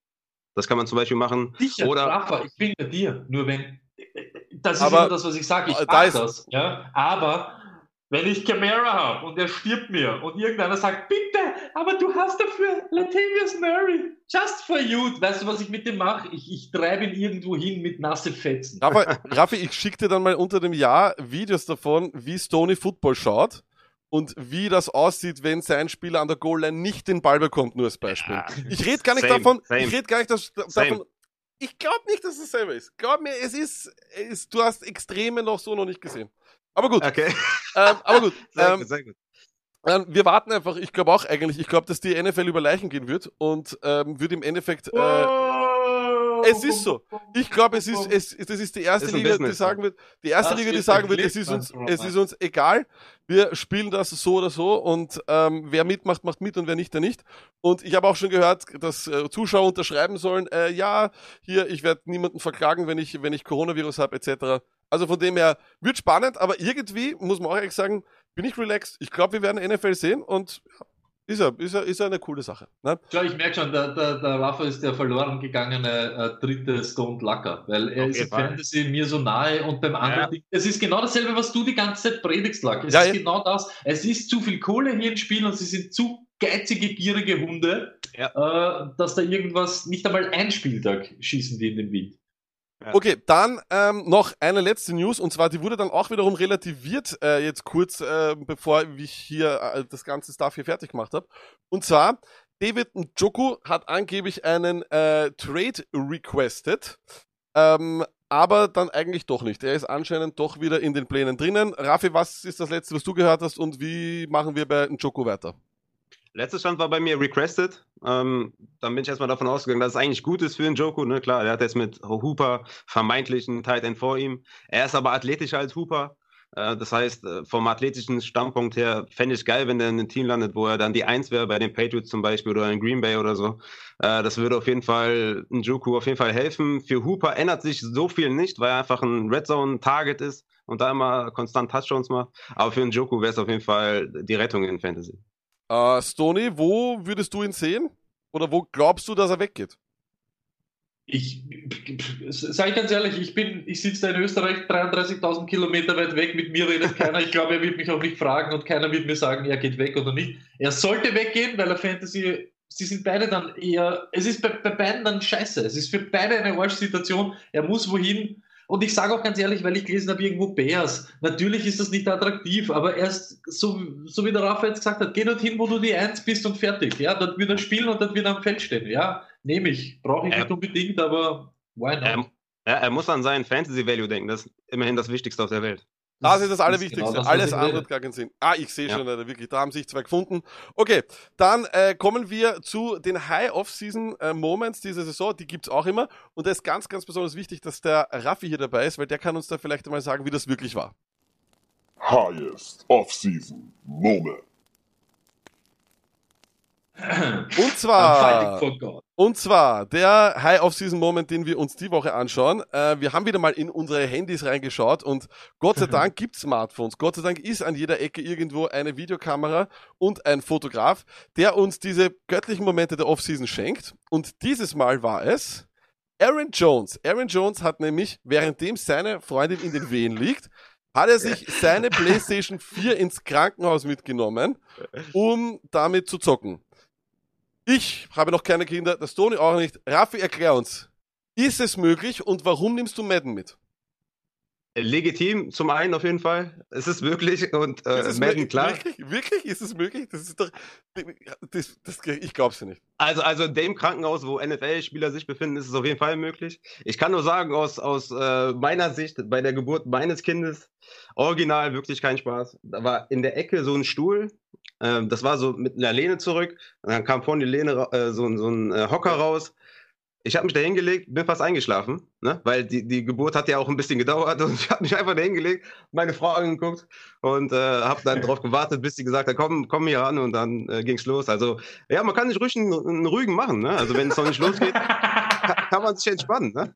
Das kann man zum Beispiel machen. Sicher, Oder- Rafa, ich bin bei dir. Nur wenn, das ist Aber- immer das, was ich sage, ich da mag ist- das. Ja? Aber wenn ich Camara habe und er stirbt mir und irgendeiner sagt, bitte, aber du hast dafür Latavius Murray, just for you. Weißt du, was ich mit dem mache? Ich, ich treibe ihn irgendwo hin mit nasse Fetzen. Raffi, [laughs] Raffi, ich schicke dir dann mal unter dem Jahr Videos davon, wie Stony Football schaut und wie das aussieht, wenn sein Spieler an der Goal-Line nicht den Ball bekommt, nur als Beispiel. Ja. Ich rede gar nicht Same, davon, same. ich rede gar nicht davon, ich glaube nicht, dass es selber ist. Glaub mir, es ist, es, du hast Extreme noch so noch nicht gesehen. Aber gut, Okay. ähm, aber gut. [laughs] Sehr ähm, gut, sehr gut. ähm, wir warten einfach, ich glaube auch eigentlich, ich glaube, dass die NFL über Leichen gehen wird und ähm, wird im Endeffekt, äh, es ist so. Ich glaube, es ist, es, das ist die erste Ist Liga, die Business, sagen wird, die erste Liga, die sagen wird, es ist uns, es ist uns egal. Wir spielen das so oder so und ähm, wer mitmacht, macht mit und wer nicht, der nicht. Und ich habe auch schon gehört, dass äh, Zuschauer unterschreiben sollen, äh, ja, hier, ich werde niemanden verklagen, wenn ich, wenn ich Coronavirus habe, etc. Also von dem her wird spannend, aber irgendwie muss man auch ehrlich sagen, bin ich relaxed. Ich glaube, wir werden NFL sehen und ja, ist ja, ist ja, ist ja eine coole Sache. Ne? Schau, ich merke schon, der, der, der Rafa ist der verloren gegangene äh, dritte Stoned Lacker, weil er Auf ist. Fantasy mir so nahe und beim anderen Ja. Ding. Es ist genau dasselbe, was du die ganze Zeit predigst, Lack. Es Ja, ist ja. genau das. Es ist zu viel Kohle hier im Spiel und sie sind zu geizige, gierige Hunde, äh, dass da irgendwas, nicht einmal ein Spieltag schießen die in den Wind. Okay, dann ähm, noch eine letzte News und zwar, die wurde dann auch wiederum relativiert äh, jetzt kurz, äh, bevor ich hier äh, das ganze Stuff hier fertig gemacht habe. Und zwar, David Njoku hat angeblich einen äh, Trade requested, ähm, aber dann eigentlich doch nicht. Er ist anscheinend doch wieder in den Plänen drinnen. Raffi, was ist das letzte, was du gehört hast und wie machen wir bei Njoku weiter? Letzter Stand war bei mir requested. Ähm, dann bin ich erstmal davon ausgegangen, dass es eigentlich gut ist für den Joko. Ne? Klar, der hat jetzt mit Hooper vermeintlich einen Tight End vor ihm. Er ist aber athletischer als Hooper. Äh, das heißt, äh, vom athletischen Standpunkt her fände ich geil, wenn der in einem Team landet, wo er dann die Eins wäre, bei den Patriots zum Beispiel oder in Green Bay oder so. Äh, das würde auf jeden Fall Njoku auf jeden Fall helfen. Für Hooper ändert sich so viel nicht, weil er einfach ein Red Zone Target ist und da immer konstant Touchdowns macht. Aber für Njoku wäre es auf jeden Fall die Rettung in Fantasy. Äh, Stony, wo würdest du ihn sehen? Oder wo glaubst du, dass er weggeht? Ich sage ganz ehrlich, ich bin, ich sitze da in Österreich 33.000 Kilometer weit weg, mit mir redet keiner. Ich glaube, er wird mich auch nicht fragen und keiner wird mir sagen, er geht weg oder nicht. Er sollte weggehen, weil er Fantasy, sie sind beide dann eher, es ist bei, bei beiden dann scheiße. Es ist für beide eine Arschsituation. Er muss wohin. Und ich sage auch ganz ehrlich, weil ich gelesen habe, irgendwo Bears. Natürlich ist das nicht attraktiv, aber erst, so, so wie der Rafa jetzt gesagt hat, geh dorthin, wo du die Eins bist und fertig. Ja, dort wird er spielen und dort wird er am Feld stehen. Ja, nehme ich. Brauche ich Ja. nicht unbedingt, aber why not? Er, ja, er muss an seinen Fantasy Value denken. Das ist immerhin das Wichtigste auf der Welt. Das ist das genau Allerwichtigste. das, was Alles andere hat gar keinen Sinn. Ah, ich sehe Ja. schon, Alter, wirklich, da haben sich zwei gefunden. Okay, dann äh, kommen wir zu den High-Off-Season-Moments dieser Saison. Die gibt's auch immer. Und da ist ganz, ganz besonders wichtig, dass der Raffi hier dabei ist, weil der kann uns da vielleicht einmal sagen, wie das wirklich war. highest off-season moment. Und zwar, und zwar der High-Off-Season-Moment, den wir uns die Woche anschauen. Äh, wir haben wieder mal in unsere Handys reingeschaut und Gott sei [laughs] Dank gibt's Smartphones. Gott sei Dank ist an jeder Ecke irgendwo eine Videokamera und ein Fotograf, der uns diese göttlichen Momente der Off-Season schenkt. Und dieses Mal war es Aaron Jones. Aaron Jones hat nämlich, währenddem seine Freundin in den Wehen liegt, hat er sich seine [laughs] PlayStation 4 ins Krankenhaus mitgenommen, um damit zu zocken. Ich habe noch keine Kinder, das Toni auch nicht. Raffi, erklär uns. Ist es möglich und warum nimmst du Madden mit? Legitim zum einen auf jeden Fall. Es ist möglich und äh, ist es Madden klar. Wirklich? Wirklich? Ist es möglich? Das ist doch. Das, das, ich glaub's dir nicht. Also, also in dem Krankenhaus, wo NFL-Spieler sich befinden, ist es auf jeden Fall möglich. Ich kann nur sagen, aus, aus äh, meiner Sicht, bei der Geburt meines Kindes, original wirklich kein Spaß. Da war in der Ecke so ein Stuhl, ähm, das war so mit einer Lehne zurück, und dann kam vorne die Lehne, äh, so, ein- so ein äh, Hocker raus. Ich habe mich da hingelegt, bin fast eingeschlafen, ne? weil die, die Geburt hat ja auch ein bisschen gedauert [laughs] und ich habe mich einfach da hingelegt, meine Frau angeguckt und äh, habe dann darauf gewartet, bis sie gesagt hat, komm, komm hier ran und dann äh, ging's los. Also ja, man kann sich ruhig einen, einen Rügen machen, ne? also wenn es noch nicht losgeht, [laughs] kann, kann man sich entspannen. Ne?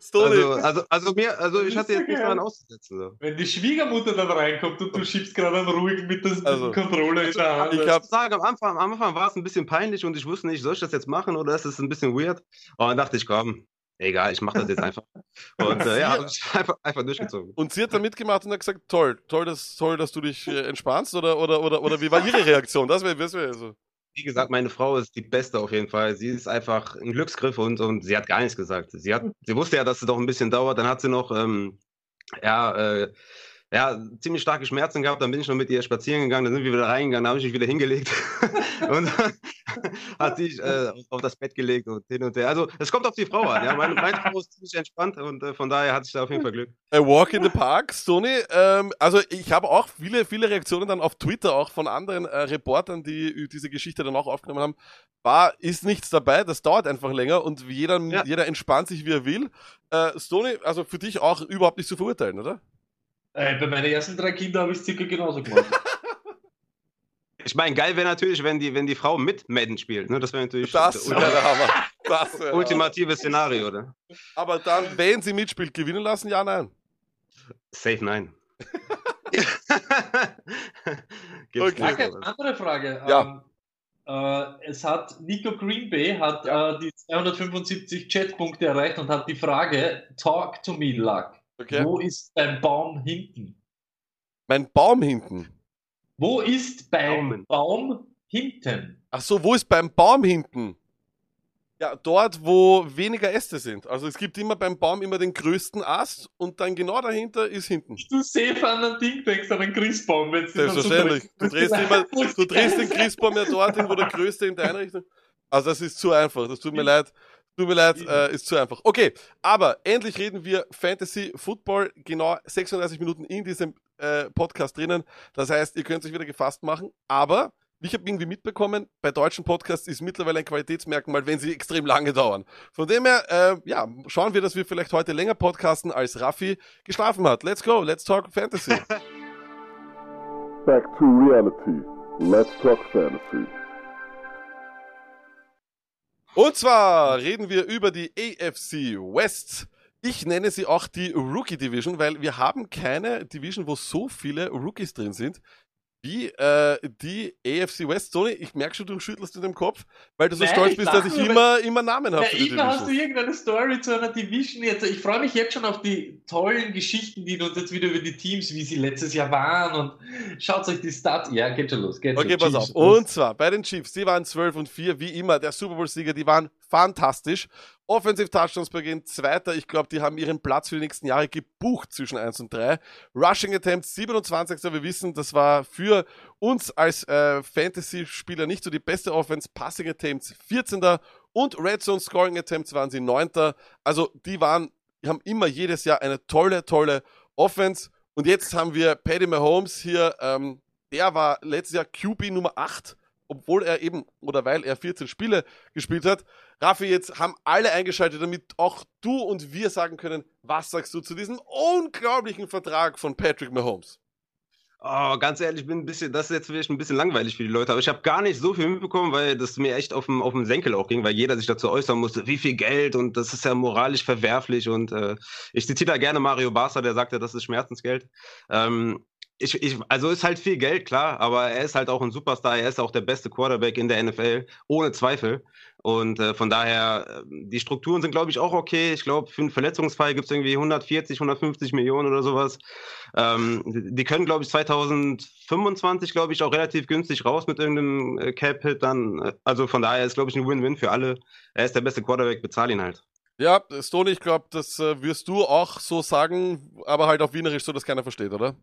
Story. Also, also, also mir, also Das ich hatte jetzt nichts geil. daran auszusetzen. So. Wenn die Schwiegermutter dann reinkommt und du schiebst gerade einen ruhigen mit dem Also, Controller in der Hand. ich muss sagen, am Anfang, am Anfang war es ein bisschen peinlich und ich wusste nicht, soll ich das jetzt machen oder ist es ein bisschen weird? Und dann dachte ich, komm, egal, ich mache das jetzt einfach. [laughs] Und äh, ja, einfach, einfach durchgezogen. Und sie hat da mitgemacht und hat gesagt, toll, toll, dass, toll, dass du dich äh, entspannst oder, oder, oder, oder wie war ihre Reaktion? Das wäre das wär so. Wie gesagt, meine Frau ist die Beste auf jeden Fall. Sie ist einfach ein Glücksgriff und, und sie hat gar nichts gesagt. Sie, hat, sie wusste ja, dass es doch ein bisschen dauert. Dann hat sie noch ähm, ja, äh, ja, ziemlich starke Schmerzen gehabt. Dann bin ich noch mit ihr spazieren gegangen. Dann sind wir wieder reingegangen. Dann habe ich mich wieder hingelegt. [laughs] und [laughs] hat sie sich äh, auf das Bett gelegt und hin und her. Also, es kommt auf die Frau an. Ja? Meine, meine Frau ist ziemlich entspannt und äh, von daher hatte ich da auf jeden Fall Glück. A Walk in the Park, Sony. Ähm, also, ich habe auch viele, viele Reaktionen dann auf Twitter, auch von anderen äh, Reportern, die diese Geschichte dann auch aufgenommen haben. War, ist nichts dabei. Das dauert einfach länger und jeder, Ja. jeder entspannt sich, wie er will. Äh, Sony, also für dich auch überhaupt nicht zu verurteilen, oder? Äh, bei meinen ersten drei Kindern habe ich es circa genauso gemacht. [laughs] Ich meine, geil wäre natürlich, wenn die, wenn die Frau mit Madden spielt. Ne? Das wäre natürlich Das der Hammer. Das wär [laughs] ultimative Szenario, oder? Aber dann, wenn sie mitspielt, gewinnen lassen, ja, nein. Safe nein. [laughs] Okay. aber- andere Frage. Ja. Ähm, äh, es hat Nico Green Bay hat Ja. äh, die 275 Chatpunkte erreicht und hat die Frage: Talk to me, Luck. Okay. Wo ist beim Baum hinten? Mein Baum hinten. Wo ist beim Daumen. Baum hinten? Ach so, wo ist beim Baum hinten? Ja, dort, wo weniger Äste sind. Also es gibt immer beim Baum immer den größten Ast und dann genau dahinter ist hinten. Du safe an einen Ding denkst, an einen Christbaum, wenn Selbstverständlich. Du drehst immer, du drehst den [laughs] Christbaum ja dorthin, wo der größte in deine Richtung. Also das ist zu einfach. Das tut mir leid. Tut mir leid, äh, ist zu einfach. Okay, aber endlich reden wir Fantasy Football genau 36 Minuten in diesem äh, Podcast drinnen. Das heißt, ihr könnt euch wieder gefasst machen. Aber ich habe irgendwie mitbekommen, bei deutschen Podcasts ist mittlerweile ein Qualitätsmerkmal, wenn sie extrem lange dauern. Von dem her, äh, ja, schauen wir, dass wir vielleicht heute länger podcasten, als Raffi geschlafen hat. Let's go, let's talk Fantasy. [laughs] Back to reality. Let's talk fantasy. Und zwar reden wir über die AFC West. Ich nenne sie auch die Rookie Division, weil wir haben keine Division, wo so viele Rookies drin sind, wie äh, die AFC West. Sony, ich merke schon, du schüttelst in dem Kopf, weil du so Nein, stolz bist, dass ich nur, immer, immer Namen habe immer hast du irgendeine Story zu einer Division jetzt. Ich freue mich jetzt schon auf die tollen Geschichten, die du uns jetzt wieder über die Teams, wie sie letztes Jahr waren und schaut euch die Stats. Ja, geht schon los. Geht Okay, schon. pass auf. Und zwar bei den Chiefs, die waren 12 und 4, wie immer, der Super Bowl-Sieger, die waren fantastisch. Offensive Touchdowns per Game, zweiter. Ich glaube, die haben ihren Platz für die nächsten Jahre gebucht zwischen 1 und 3. Rushing Attempts 27. Wir wissen, das war für uns als äh, Fantasy-Spieler nicht so die beste Offense. Passing Attempts 14. Und Red Zone Scoring Attempts waren sie 9. Also die waren, die haben immer jedes Jahr eine tolle, tolle Offense. Und jetzt haben wir Paddy Mahomes hier, ähm, der war letztes Jahr QB Nummer 8, obwohl er eben, oder weil er 14 Spiele gespielt hat. Raffi, jetzt haben alle eingeschaltet, damit auch du und wir sagen können, was sagst du zu diesem unglaublichen Vertrag von Patrick Mahomes? Oh, ganz ehrlich, ich bin ein bisschen, das ist jetzt vielleicht ein bisschen langweilig für die Leute, aber ich habe gar nicht so viel mitbekommen, weil das mir echt auf dem, auf dem Senkel auch ging, weil jeder sich dazu äußern musste, wie viel Geld und das ist ja moralisch verwerflich und äh, ich zitiere da gerne Mario Barca, der sagte, das ist Schmerzensgeld. Ähm, ich, ich, also ist halt viel Geld, klar, aber er ist halt auch ein Superstar, er ist auch der beste Quarterback in der NFL, ohne Zweifel. Und äh, von daher, äh, die Strukturen sind, glaube ich, auch okay. Ich glaube, für einen Verletzungsfall gibt es irgendwie 140, 150 Millionen oder sowas. Ähm, die können, glaube ich, 2025, glaube ich, auch relativ günstig raus mit irgendeinem äh, Cap-Hit dann. Also von daher ist, glaube ich, ein Win-Win für alle. Er ist der beste Quarterback, bezahl ihn halt. Ja, Stoney, ich glaube, das äh, wirst du auch so sagen, aber halt auf Wienerisch, so dass keiner versteht, oder?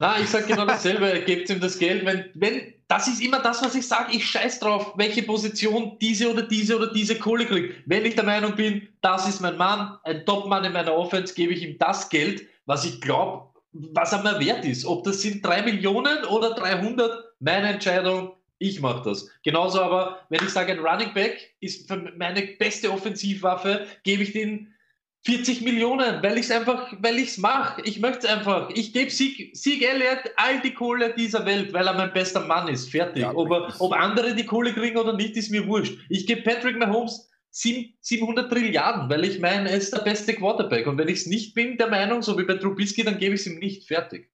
Na, ich sag genau dasselbe. [laughs] Gebt ihm das Geld. Wenn, wenn, das ist immer das, was ich sage. Ich scheiß drauf, welche Position diese oder diese oder diese Kohle kriegt. Wenn ich der Meinung bin, das ist mein Mann, ein Top-Mann in meiner Offense, gebe ich ihm das Geld, was ich glaube, was er mir wert ist. Ob das sind drei Millionen oder 300, meine Entscheidung. Ich mache das. Genauso aber, wenn ich sage, ein Running Back ist meine beste Offensivwaffe, gebe ich den 40 Millionen, weil ich es einfach, weil ich es mache. Ich möchte es einfach. Ich gebe Sieg, Sieg Elliott all die Kohle dieser Welt, weil er mein bester Mann ist. Fertig. Ja, ob, er, ob andere die Kohle kriegen oder nicht, ist mir wurscht. Ich gebe Patrick Mahomes sieben- 700 Trilliarden, weil ich meine, er ist der beste Quarterback. Und wenn ich es nicht bin, der Meinung, so wie bei Trubisky, dann gebe ich es ihm nicht. Fertig.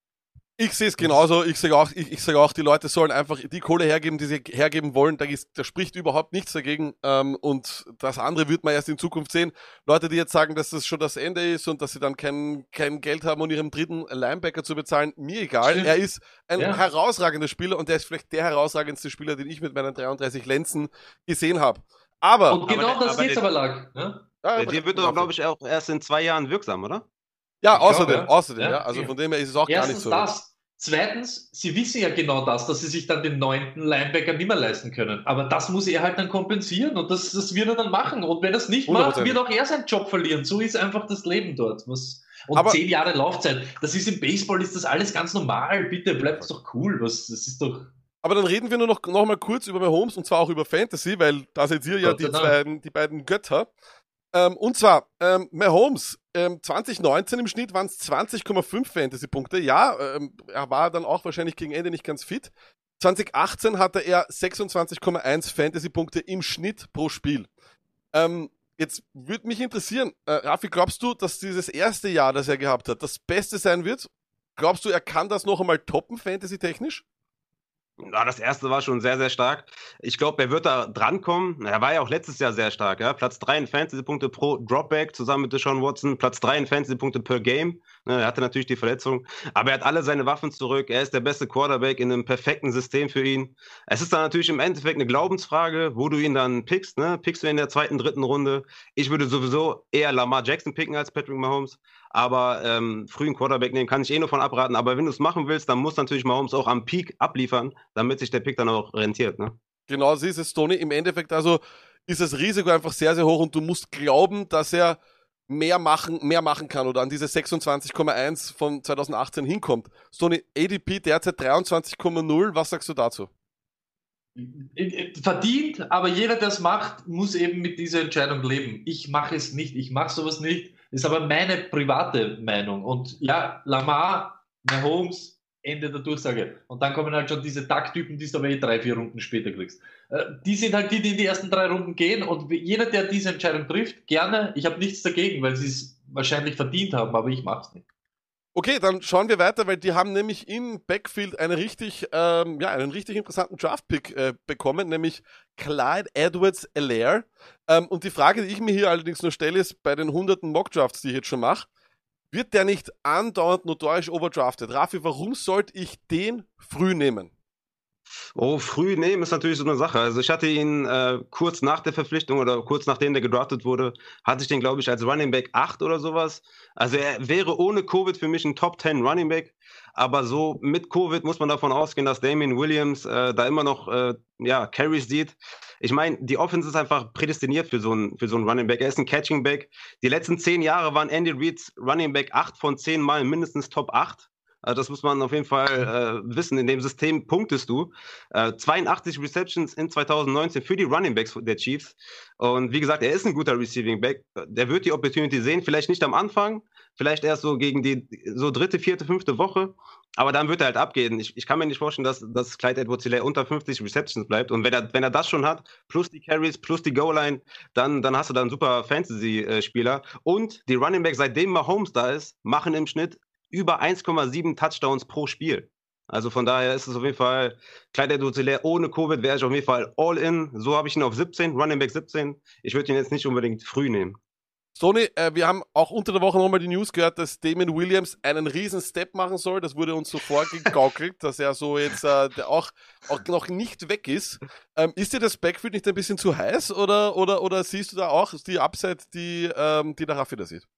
Ich sehe es genauso. Ich sage auch, ich, ich sage auch, die Leute sollen einfach die Kohle hergeben, die sie hergeben wollen. Da, ist, da spricht überhaupt nichts dagegen. Ähm, und das andere wird man erst in Zukunft sehen. Leute, die jetzt sagen, dass das schon das Ende ist und dass sie dann kein, kein Geld haben, um ihrem dritten Linebacker zu bezahlen, mir egal. Stimmt. Er ist ein Ja. herausragender Spieler und der ist vielleicht der herausragendste Spieler, den ich mit meinen 33 Lenzen gesehen habe. Aber, Und genau aber das aber geht's der- aber lag. Ne? ja, Der wird doch, glaube ich, auch erst in zwei Jahren wirksam, oder? Ja, Ich glaube, außerdem, ja. außerdem, ja. Ja. Also von dem her ist es auch gar nicht Erstens so. das. Zweitens, sie wissen ja genau das, dass sie sich dann den neunten Linebacker nicht mehr leisten können. Aber das muss er halt dann kompensieren und das, das wird er dann machen. Und wenn er es nicht macht, 100%. wird auch er seinen Job verlieren. So ist einfach das Leben dort. Was, und Aber- zehn Jahre Laufzeit. Das ist im Baseball, ist das alles ganz normal. Bitte bleibt doch cool. Was, das ist doch. Aber dann reden wir nur noch, noch mal kurz über Mahomes und zwar auch über Fantasy, weil da seid ihr ja die, beiden, die beiden Götter. Ähm, und zwar, ähm, Mahomes, ähm, 2019 im Schnitt waren es 20,5 Fantasy-Punkte. Ja, ähm, er war dann auch wahrscheinlich gegen Ende nicht ganz fit. 2018 hatte er 26,1 Fantasy-Punkte im Schnitt pro Spiel. Ähm, jetzt würde mich interessieren, äh, Rafi, glaubst du, dass dieses erste Jahr, das er gehabt hat, das Beste sein wird? Glaubst du, er kann das noch einmal toppen, Fantasy-technisch? Ja, das erste war schon sehr, sehr stark. Ich glaube, er wird da drankommen. Er war ja auch letztes Jahr sehr stark. Ja? Platz 3 in Fantasy-Punkte pro Dropback zusammen mit Deshaun Watson. Platz 3 in Fantasy-Punkte per Game. Ne, er hatte natürlich die Verletzung. Aber er hat alle seine Waffen zurück. Er ist der beste Quarterback in einem perfekten System für ihn. Es ist dann natürlich im Endeffekt eine Glaubensfrage, wo du ihn dann pickst. Ne? Pickst du ihn in der zweiten, dritten Runde? Ich würde sowieso eher Lamar Jackson picken als Patrick Mahomes. Aber ähm, frühen Quarterback nehmen kann ich eh nur von abraten. Aber wenn du es machen willst, dann muss natürlich Mahomes auch am Peak abliefern, damit sich der Pick dann auch rentiert. Ne? Genau, so ist es, Tony. Im Endeffekt also ist das Risiko einfach sehr, sehr hoch und du musst glauben, dass er mehr machen, mehr machen kann oder an diese 26,1 von 2018 hinkommt. Tony, ADP derzeit 23,0. Was sagst du dazu? Verdient, aber jeder, der es macht, muss eben mit dieser Entscheidung leben. Ich mache es nicht, ich mache sowas nicht. Ist aber meine private Meinung. Und ja, Lamar, Mahomes, Ende der Durchsage. Und dann kommen halt schon diese Takttypen, die du aber eh drei, vier Runden später kriegst. Äh, Die sind halt die, die in die ersten drei Runden gehen. Und jeder, der diese Entscheidung trifft, gerne. Ich habe nichts dagegen, weil sie es wahrscheinlich verdient haben, aber ich mache es nicht. Okay, dann schauen wir weiter, weil die haben nämlich im Backfield einen richtig, ähm, ja, einen richtig interessanten Draft-Pick äh, bekommen, nämlich Clyde Edwards Alaire. Ähm, und die Frage, die ich mir hier allerdings nur stelle, ist bei den hunderten Mock-Drafts, die ich jetzt schon mache, wird der nicht andauernd notorisch overdrafted? Rafi, warum sollte ich den früh nehmen? Oh, früh nehmen ist natürlich so eine Sache. Also ich hatte ihn äh, kurz nach der Verpflichtung oder kurz nachdem der gedraftet wurde, hatte ich den, glaube ich, als Running Back 8 oder sowas. Also er wäre ohne Covid für mich ein Top 10 Running Back. Aber so mit Covid muss man davon ausgehen, dass Damien Williams äh, da immer noch äh, ja, Carries sieht. Ich meine, die Offense ist einfach prädestiniert für so einen für so Running Back. Er ist ein Catching Back. Die letzten zehn Jahre waren Andy Reids Running Back 8 von 10 Mal mindestens Top 8. Also das muss man auf jeden Fall äh, wissen. In dem System punktest du. Äh, 82 Receptions in 2019 für die Running Backs der Chiefs. Und wie gesagt, er ist ein guter Receiving Back. Der wird die Opportunity sehen. Vielleicht nicht am Anfang, vielleicht erst so gegen die so dritte, vierte, fünfte Woche. Aber dann wird er halt abgehen. Ich, ich kann mir nicht vorstellen, dass, dass Clyde Edwards Hilaire unter 50 Receptions bleibt. Und wenn er, wenn er das schon hat, plus die Carries, plus die Goal-Line, dann, dann hast du da einen super Fantasy-Spieler. Und die Running Backs, seitdem Mahomes da ist, machen im Schnitt über 1,7 Touchdowns pro Spiel. Also von daher ist es auf jeden Fall, Edwards Hilaire ohne Covid wäre ich auf jeden Fall all in. So habe ich ihn auf 17, Running Back 17. Ich würde ihn jetzt nicht unbedingt früh nehmen. Sony, äh, wir haben auch unter der Woche nochmal die News gehört, dass Damon Williams einen riesen Step machen soll. Das wurde uns so vorgegaukelt, [laughs] dass er so jetzt äh, der auch, auch noch nicht weg ist. Ähm, ist dir das Backfield nicht ein bisschen zu heiß oder, oder, oder siehst du da auch die Upside, die, ähm, die der Raffi da sieht?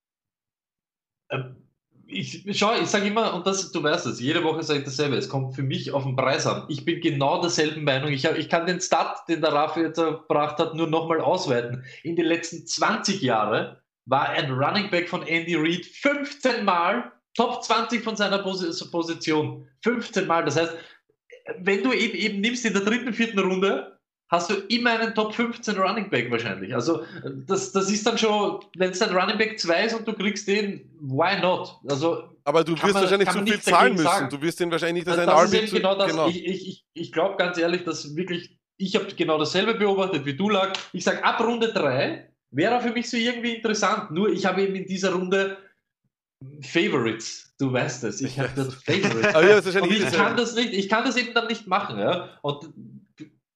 Ähm, ich, schau, ich sage immer, und das, du weißt es, jede Woche sage ich dasselbe, es kommt für mich auf den Preis an. Ich bin genau derselben Meinung. Ich, hab, ich kann den Stat, den der Rafi jetzt erbracht hat, nur nochmal ausweiten. In den letzten 20 Jahren war ein Running Back von Andy Reid 15 Mal Top 20 von seiner Pos Position. 15 Mal. Das heißt, wenn du eben, eben nimmst in der dritten, vierten Runde, hast du immer einen Top 15 Running Back wahrscheinlich. Also das, das ist dann schon, wenn es ein Running Back 2 ist und du kriegst den, why not? Also Aber du wirst man- wahrscheinlich zu viel zahlen müssen. sagen. Du wirst den wahrscheinlich nicht das, als ein RB zu- genau das. Genau. Ich, ich, ich, ich glaube ganz ehrlich, dass wirklich, ich habe genau dasselbe beobachtet wie du lag. Ich sage, ab Runde 3 wäre für mich so irgendwie interessant. Nur ich habe eben in dieser Runde Favorites, du weißt es. Ich habe das Favorites. Ja, das ich kann das nicht, ich kann das eben dann nicht machen, ja. Und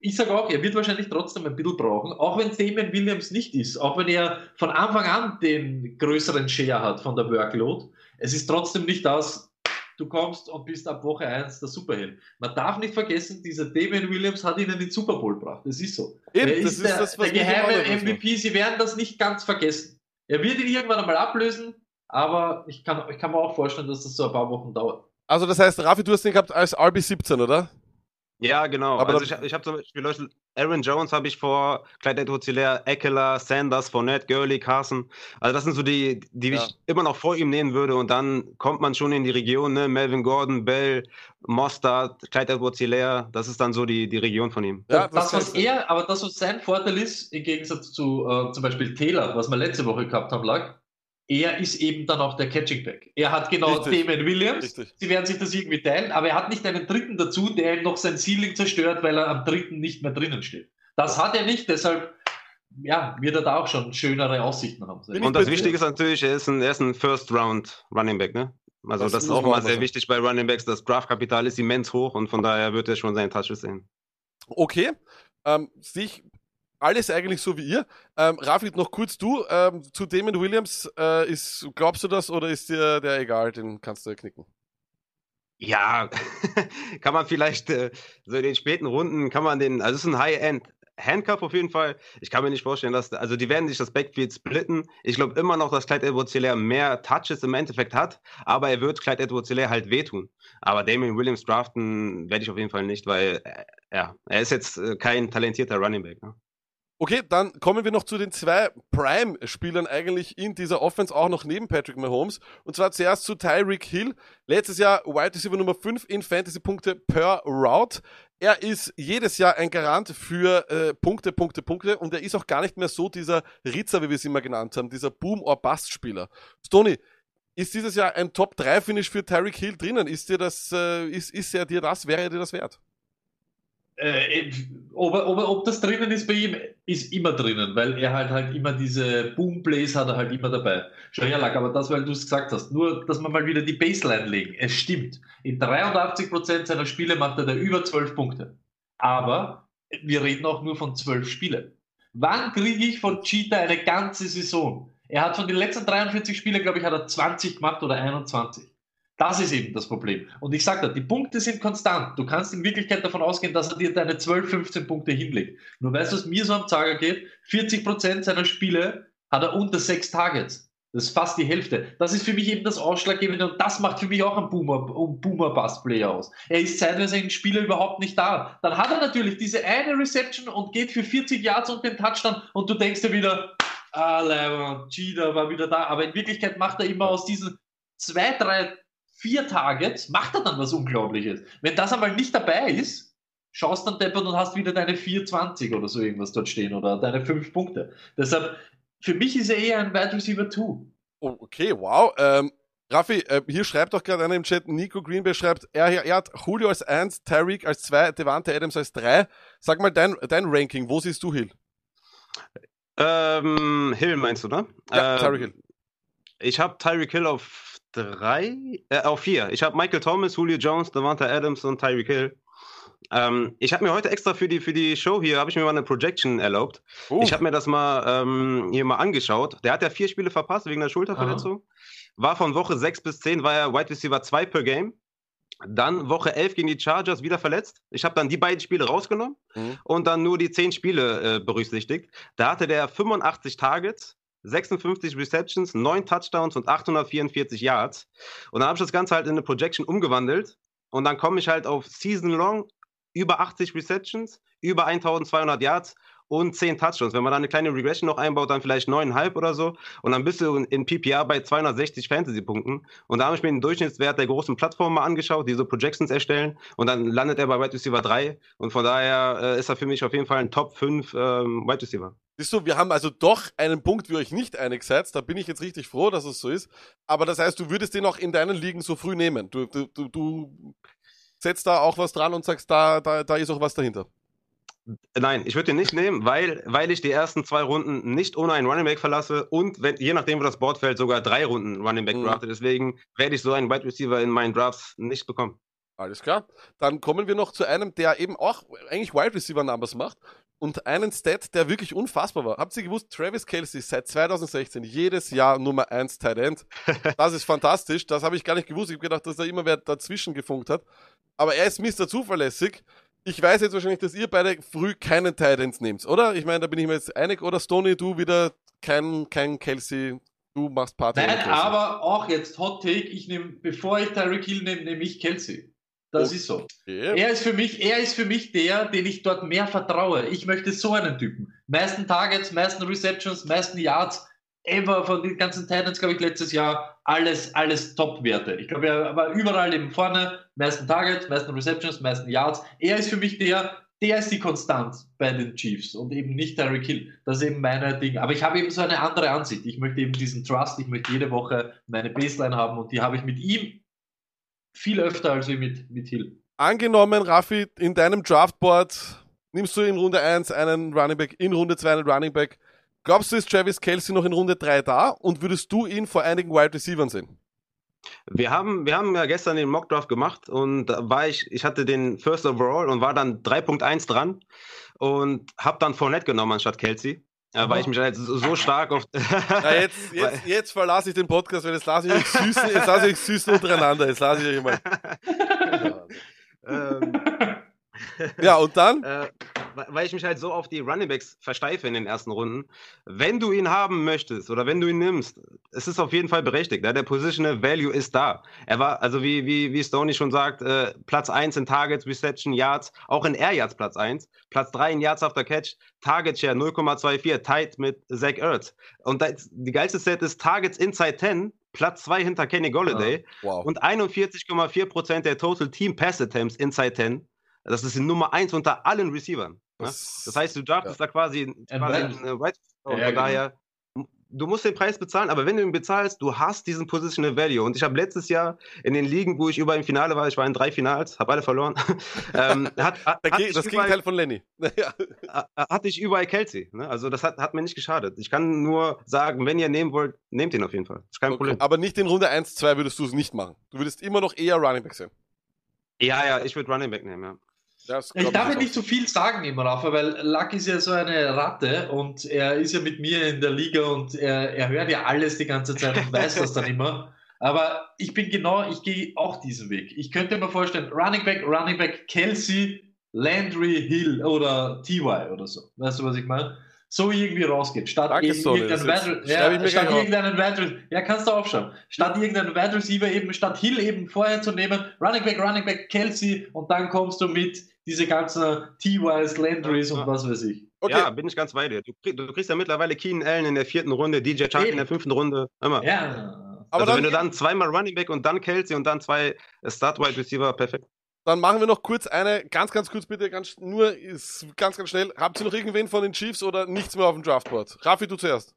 ich sage auch, er wird wahrscheinlich trotzdem ein bisschen brauchen, auch wenn Damien Williams nicht ist, auch wenn er von Anfang an den größeren Share hat von der Workload. Es ist trotzdem nicht das, du kommst und bist ab Woche 1 der Superheld. Man darf nicht vergessen, dieser Damien Williams hat ihnen den Super Bowl gebracht. Das ist so. Eben, er das ist ist der, das, der geheime. MVP. Sie werden das nicht ganz vergessen. Er wird ihn irgendwann einmal ablösen, aber ich kann, ich kann mir auch vorstellen, dass das so ein paar Wochen dauert. Also das heißt, Rafi, du hast den gehabt als RB17, oder? Ja, genau. Aber also ich, hab- ich habe zum Beispiel Leute, Aaron Jones habe ich vor, Clyde Edwards-Hilaire, Eckler, Sanders, Fournette, Gurley, Carson. Also das sind so die, die Ja. ich immer noch vor ihm nehmen würde und dann kommt man schon in die Region, ne? Melvin Gordon, Bell, Mostard, Clyde Edwards-Hilaire, das ist dann so die, die Region von ihm. Ja, das, was er, aber das, was sein Vorteil ist, im Gegensatz zu äh, zum Beispiel Taylor, was wir letzte Woche gehabt haben, lag, er ist eben dann auch der Catching Back. Er hat genau Richtig. Damon Williams. Richtig. Sie werden sich das irgendwie teilen, aber er hat nicht einen dritten dazu, der ihm noch sein Ceiling zerstört, weil er am dritten nicht mehr drinnen steht. Das hat er nicht, deshalb ja, wird er da auch schon schönere Aussichten haben. Und das. Wichtige ist natürlich, er ist ein, er ist ein First-Round Running Back, ne? Also Das das, ist auch auch sehr wichtig bei Running Backs. Das Draftkapital ist immens hoch und von daher wird er schon seine Touches sehen. Okay. Ähm, sehe ich alles eigentlich so wie ihr. Ähm, Rafi, noch kurz du. Ähm, zu Damon Williams, äh, ist, glaubst du das oder ist dir der egal? Den kannst du knicken. Ja, [laughs] kann man vielleicht äh, so in den späten Runden, kann man den, also es ist ein High-End Handcuff auf jeden Fall. Ich kann mir nicht vorstellen, dass, also die werden sich das Backfield splitten. Ich glaube immer noch, dass Clyde Edwards-Hilaire mehr Touches im Endeffekt hat, aber er wird Clyde Edwards-Hilaire halt wehtun. Aber Damien Williams draften werde ich auf jeden Fall nicht, weil, äh, ja, er ist jetzt äh, kein talentierter Running Back. Ne? Okay, dann kommen wir noch zu den zwei Prime-Spielern eigentlich in dieser Offense, auch noch neben Patrick Mahomes. Und zwar zuerst zu Tyreek Hill. Letztes Jahr Wide Receiver Nummer 5 in Fantasy-Punkte per Route. Er ist jedes Jahr ein Garant für äh, Punkte, Punkte, Punkte. Und er ist auch gar nicht mehr so dieser Ritzer, wie wir es immer genannt haben, dieser Boom-or-Bust-Spieler. Stoney, ist dieses Jahr ein Top-3-Finish für Tyreek Hill drinnen? Ist dir das, äh, ist, ist er dir das, wäre er dir das wert? Äh, ob, ob, ob das drinnen ist bei ihm, ist immer drinnen, weil er halt halt immer diese Boom-Plays hat er halt immer dabei. Schon ja, Lack, aber das, weil du es gesagt hast, nur, dass wir mal wieder die Baseline legen. Es stimmt. In 83% seiner Spiele macht er da über 12 Punkte. Aber wir reden auch nur von 12 Spielen. Wann kriege ich von Cheetah eine ganze Saison? Er hat von den letzten 43 Spielen, glaube ich, hat er 20 gemacht oder 21. Das ist eben das Problem. Und ich sage dir, die Punkte sind konstant. Du kannst in Wirklichkeit davon ausgehen, dass er dir deine 12, 15 Punkte hinlegt. Nur weißt du, was mir so am Zager geht? 40% seiner Spiele hat er unter 6 Targets. Das ist fast die Hälfte. Das ist für mich eben das Ausschlaggebende und das macht für mich auch einen Boomer, einen Boomer-Bust-Player aus. Er ist zeitweise in Spieler überhaupt nicht da. Dann hat er natürlich diese eine Reception und geht für 40 Yards und den Touchdown und du denkst dir wieder, ah, Cheetah war wieder da. Aber in Wirklichkeit macht er immer aus diesen zwei, drei, vier Targets, macht er dann was Unglaubliches. Wenn das einmal nicht dabei ist, schaust dann deppert und hast wieder deine 420 oder so irgendwas dort stehen oder deine 5 Punkte. Deshalb, für mich ist er eher ein Wide Receiver 2. Oh, okay, wow. Ähm, Raffi, äh, hier schreibt doch gerade einer im Chat, Nico Greenberg schreibt, er, er hat Julio als 1, Tyreek als 2, Devante Adams als 3. Sag mal dein, dein Ranking, wo siehst du Hill? Ähm, Hill meinst du, ne? Ja, Ähm, Tyreek Hill. Ich habe Tyreek Hill auf drei, äh, auf vier. Ich habe Michael Thomas, Julio Jones, Devonta Adams und Tyreek Hill. Ähm, ich habe mir heute extra für die, für die Show hier, habe ich mir mal eine Projection erlaubt. Oh, Ich habe mir das mal ähm, hier mal angeschaut. Der hat ja vier Spiele verpasst wegen der Schulterverletzung. War von Woche 6 bis 10 war er Wide Receiver 2 per Game. Dann Woche 11 gegen die Chargers wieder verletzt. Ich habe dann die beiden Spiele rausgenommen Mhm. und dann nur die 10 Spiele äh, berücksichtigt. Da hatte der 85 Targets, 56 Receptions, 9 Touchdowns und 844 Yards. Und dann habe ich das Ganze halt in eine Projection umgewandelt. Und dann komme ich halt auf Season Long über 80 Receptions, über 1200 Yards und 10 Touchdowns. Wenn man da eine kleine Regression noch einbaut, dann vielleicht 9,5 oder so. Und dann bist du in, PPR bei 260 Fantasy-Punkten. Und da habe ich mir den Durchschnittswert der großen Plattformen mal angeschaut, die so Projections erstellen. Und dann landet er bei Wide Receiver 3. Und von daher äh, ist er für mich auf jeden Fall ein Top 5 ähm, Wide Receiver. Siehst du, wir haben also doch einen Punkt, wie ihr euch nicht einig seid. Da bin ich jetzt richtig froh, dass es so ist. Aber das heißt, du würdest den auch in deinen Ligen so früh nehmen. Du, du, du, du setzt da auch was dran und sagst, da, da, da ist auch was dahinter. Nein, ich würde den nicht nehmen, weil, weil ich die ersten zwei Runden nicht ohne einen Running Back verlasse und wenn, je nachdem, wo das Board fällt, sogar drei Runden Running Back Mhm. drafte. Deswegen werde ich so einen Wide Receiver in meinen Drafts nicht bekommen. Alles klar. Dann kommen wir noch zu einem, der eben auch eigentlich Wide Receiver Numbers macht und einen Stat, der wirklich unfassbar war. Habt ihr gewusst, Travis Kelsey seit 2016 jedes Jahr Nummer 1 Tight End. Das ist fantastisch. Das habe ich gar nicht gewusst. Ich habe gedacht, dass da immer wer dazwischen gefunkt hat. Aber er ist Mr. Zuverlässig. Ich weiß jetzt wahrscheinlich, dass ihr beide früh keinen Tight Ends nehmt, oder? Ich meine, da bin ich mir jetzt einig. Oder Stoney, du wieder kein, kein Kelsey. Du machst Party. Nein, aber auch jetzt Hot Take, ich nehme, bevor ich Tyreek Hill nehme, nehme ich Kelsey. Das Oh. ist so. Okay. Er ist für mich, er ist für mich der, den ich dort mehr vertraue. Ich möchte so einen Typen. Meisten Targets, meisten Receptions, meisten Yards, ever von den ganzen Titans, glaube ich, letztes Jahr alles, alles Top-Werte. Ich glaube, er war überall eben vorne, meisten Targets, meisten Receptions, meisten Yards. Er ist für mich der, der ist die Konstanz bei den Chiefs und eben nicht Tyreek Hill. Das ist eben meine Ding. Aber ich habe eben so eine andere Ansicht. Ich möchte eben diesen Trust, ich möchte jede Woche meine Baseline haben und die habe ich mit ihm viel öfter als mit, mit Hill. Angenommen, Raffi, in deinem Draftboard nimmst du in Runde 1 einen Running Back, in Runde 2 einen Running Back. Glaubst du, ist Travis Kelsey noch in Runde 3 da und würdest du ihn vor einigen Wide Receivers sehen? Wir haben, wir haben ja gestern den Mock Draft gemacht und da war ich, ich hatte den First Overall und war dann 3.1 dran und habe dann Fournette genommen anstatt Kelsey, äh, weil ich mich halt so, stark auf. Na, jetzt, [laughs] jetzt, jetzt verlasse ich den Podcast, weil jetzt lasse ich euch süßen, jetzt lasse ich euch süßen untereinander. Jetzt lasse ich euch mal. [laughs] ähm, [laughs] Ja, und dann? äh, weil- ich mich halt so auf die Runningbacks versteife in den ersten Runden. Wenn du ihn haben möchtest oder wenn du ihn nimmst, es ist auf jeden Fall berechtigt. Ja? Der Positional Value ist da. Er war, also wie, wie, wie Stoney schon sagt, äh, Platz 1 in Targets, Reception, Yards, auch in Air Yards Platz 1, Platz 3 in Yards after Catch, Target Share 0,24, tight mit Zach Ertz. Und das, die geilste Set ist Targets inside 10, Platz 2 hinter Kenny Golladay Wow. und 41,4% der Total Team Pass Attempts inside 10. Das ist die Nummer 1 unter allen Receivern. ne? Das- heißt, du draftest da quasi, Ein quasi Wide- eine Wide Ja, Von genau. daher, du musst den Preis bezahlen, aber wenn du ihn bezahlst, du hast diesen Positional Value. Und ich habe letztes Jahr in den Ligen, wo ich über im Finale war, ich war in drei Finals, habe alle verloren, [laughs] ähm, hat, hat, das überall, Gegenteil von Lenny. [laughs] Ja. hatte ich überall Kelsey. Ne? Also das hat, hat mir nicht geschadet. Ich kann nur sagen, wenn ihr nehmen wollt, nehmt ihn auf jeden Fall. Ist kein Okay. Problem. Aber nicht in Runde 1, 2 würdest du es nicht machen. Du würdest immer noch eher Running Back sein. Ja, ja, ich würde Running Back nehmen, ja. Ich darf ja nicht so viel sagen immer, Rafa, weil Luck ist ja so eine Ratte und er ist ja mit mir in der Liga und er, er hört ja alles die ganze Zeit und weiß das dann immer. Aber ich bin genau, ich gehe auch diesen Weg. Ich könnte mir vorstellen, Running Back, Running Back, Kelsey, Landry, Hill oder TY oder so. Weißt du, was ich meine? So irgendwie rausgeht. Statt irgendeinen Wide, ja, statt irgendeinen Wide Ja, kannst du aufschreiben. Statt irgendeinen Wide Receiver eben, statt Hill eben vorher zu nehmen, Running Back, Running Back, Kelsey und dann kommst du mit diese ganzen T-Wise, Landrys und was weiß ich. Okay, Ja, bin ich ganz bei dir. Du, krieg, du kriegst ja mittlerweile Keenan Allen in der vierten Runde, DJ Chark in der fünften Runde. Immer. Ja. aber also dann, wenn du dann zweimal Running Back und dann Kelsey und dann zwei Start Wide Receiver, perfekt. dann machen wir noch kurz eine, ganz, ganz kurz bitte, ganz, nur ist, ganz, ganz schnell. Habt ihr noch irgendwen von den Chiefs oder nichts mehr auf dem Draftboard? Raffi, du zuerst.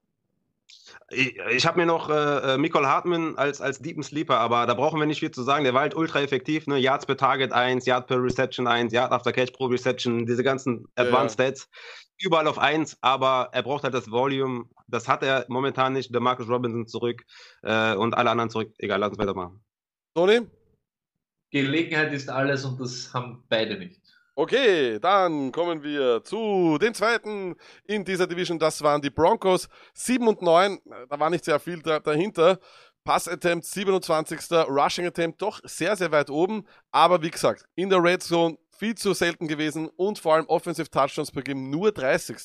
Ich, ich habe mir noch äh, äh, Nicole Hartman als, als Deepen Sleeper, aber da brauchen wir nicht viel zu sagen. Der war halt ultra effektiv. Ne? Yards per Target 1, Yard per Reception 1, Yard after Catch pro Reception, diese ganzen Ja, Advanced Stats. Überall auf 1, aber er braucht halt das Volume. Das hat er momentan nicht. Der Marcus Robinson zurück äh, und alle anderen zurück. Egal, lass uns weitermachen. Toni? Gelegenheit ist alles und das haben beide nicht. Okay, dann kommen wir zu den zweiten in dieser Division. Das waren die Broncos. 7 und 9, da war nicht sehr viel da, dahinter. Pass Attempt 27. Rushing Attempt doch sehr, sehr weit oben. Aber wie gesagt, in der Red Zone viel zu selten gewesen und vor allem Offensive Touchdowns per Game nur 30.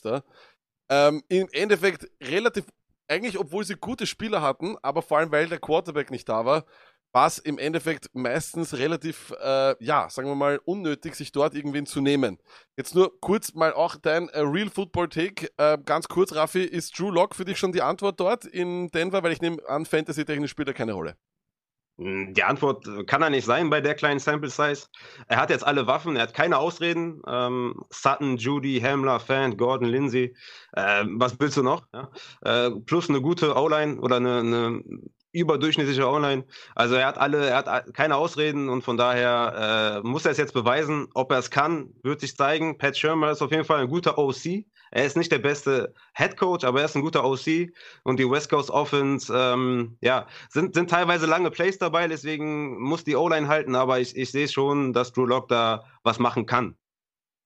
Ähm, Im Endeffekt relativ, eigentlich obwohl sie gute Spieler hatten, aber vor allem weil der Quarterback nicht da war, war es im Endeffekt meistens relativ, äh, ja, sagen wir mal, unnötig, sich dort irgendwen zu nehmen. Jetzt nur kurz mal auch dein äh, Real Football Take. Äh, ganz kurz, Raffi, ist Drew Lock für dich schon die Antwort dort in Denver? Weil ich nehme an, Fantasy-technisch spielt er keine Rolle. Hm, Die Antwort äh, kann er nicht sein bei der kleinen Sample Size. Er hat jetzt alle Waffen, er hat keine Ausreden. Ähm, Sutton, Judy, Hamler, Fan, Gordon, Lindsay. Ähm, was willst du noch? Ja? Äh, plus eine gute O-Line oder eine, eine überdurchschnittliche Online. Also er hat alle, er hat keine Ausreden und von daher äh, muss er es jetzt beweisen. Ob er es kann, wird sich zeigen. Pat Shermer ist auf jeden Fall ein guter OC. Er ist nicht der beste Head Coach, aber er ist ein guter OC. Und die West Coast Offense, ähm, ja, sind, sind teilweise lange Plays dabei, deswegen muss die O-Line halten, aber ich, ich sehe schon, dass Drew Lock da was machen kann.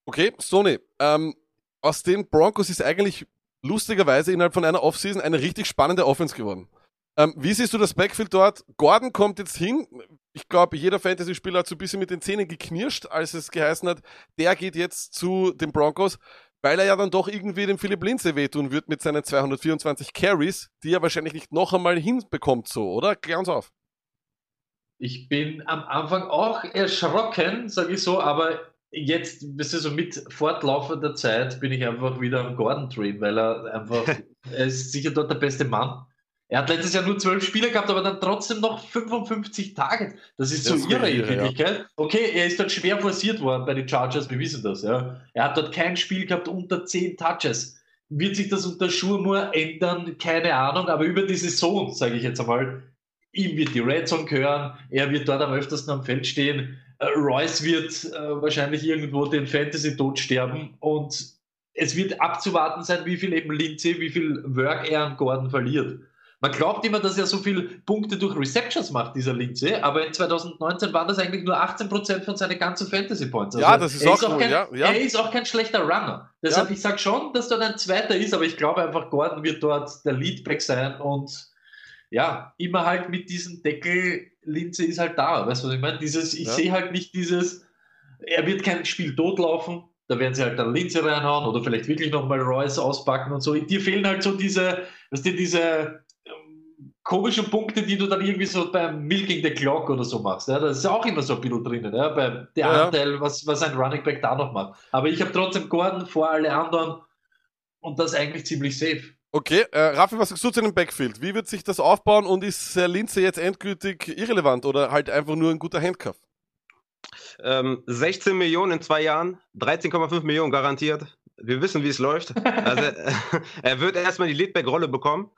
Okay, Sony, ähm, aus den Broncos ist eigentlich lustigerweise innerhalb von einer Offseason eine richtig spannende Offense geworden. Ähm, wie siehst du das Backfield dort? Gordon kommt jetzt hin. Ich glaube, jeder Fantasy-Spieler hat so ein bisschen mit den Zähnen geknirscht, als es geheißen hat, der geht jetzt zu den Broncos, weil er ja dann doch irgendwie dem Philipp Lindsay wehtun wird mit seinen 224 Carries, die er wahrscheinlich nicht noch einmal hinbekommt so, oder? Klär uns auf. Ich bin am Anfang auch erschrocken, sage ich so, aber jetzt, weißt du, so mit fortlaufender Zeit bin ich einfach wieder am Gordon-Train, weil er einfach, [laughs] er ist sicher dort der beste Mann. Er hat letztes Jahr nur zwölf Spiele gehabt, aber dann trotzdem noch 55 Tage. Das ist so irre in Wirklichkeit. Ja. Okay, er ist dort schwer forciert worden bei den Chargers, wir wissen das. Ja. Er hat dort kein Spiel gehabt unter 10 Touches. Wird sich das unter Schurmur ändern? Keine Ahnung, aber über die Saison, sage ich jetzt einmal, ihm wird die Red Zone gehören, er wird dort am öftersten am Feld stehen, äh, Royce wird äh, wahrscheinlich irgendwo den Fantasy-Tod sterben und es wird abzuwarten sein, wie viel eben Lindsay, wie viel Work er an Gordon verliert. Man glaubt immer, dass er so viele Punkte durch Receptions macht, dieser Lindsay, aber in 2019 waren das eigentlich nur 18% von seinen ganzen Fantasy Points. Also ja, das ist auch, ist auch kein, ja, ja. Er ist auch kein schlechter Runner. Deshalb, ja. ich sage schon, dass dort ein Zweiter ist, aber ich glaube einfach, Gordon wird dort der Leadback sein und ja, immer halt mit diesem Deckel, Lindsay ist halt da. Weißt du, was ich meine? Dieses, ich ja. sehe halt nicht dieses, er wird kein Spiel totlaufen, da werden sie halt dann Lindsay reinhauen oder vielleicht wirklich nochmal Royce auspacken und so. Dir fehlen halt so diese, weißt du, diese komischen Punkte, die du dann irgendwie so beim Milking the Clock oder so machst. Ja? Das ist ja auch immer so ein bisschen drinnen, ja? bei der ja. Anteil, was, was ein Running Back da noch macht. Aber ich habe trotzdem Gordon vor alle anderen und das eigentlich ziemlich safe. Okay, äh, Raffi, was sagst du zu dem Backfield? Wie wird sich das aufbauen und ist äh, Linze jetzt endgültig irrelevant oder halt einfach nur ein guter Handcuff? Ähm, 16 Millionen in zwei Jahren, 13,5 Millionen garantiert. Wir wissen, wie es läuft. Also, [laughs] er wird erstmal die Leadback-Rolle bekommen.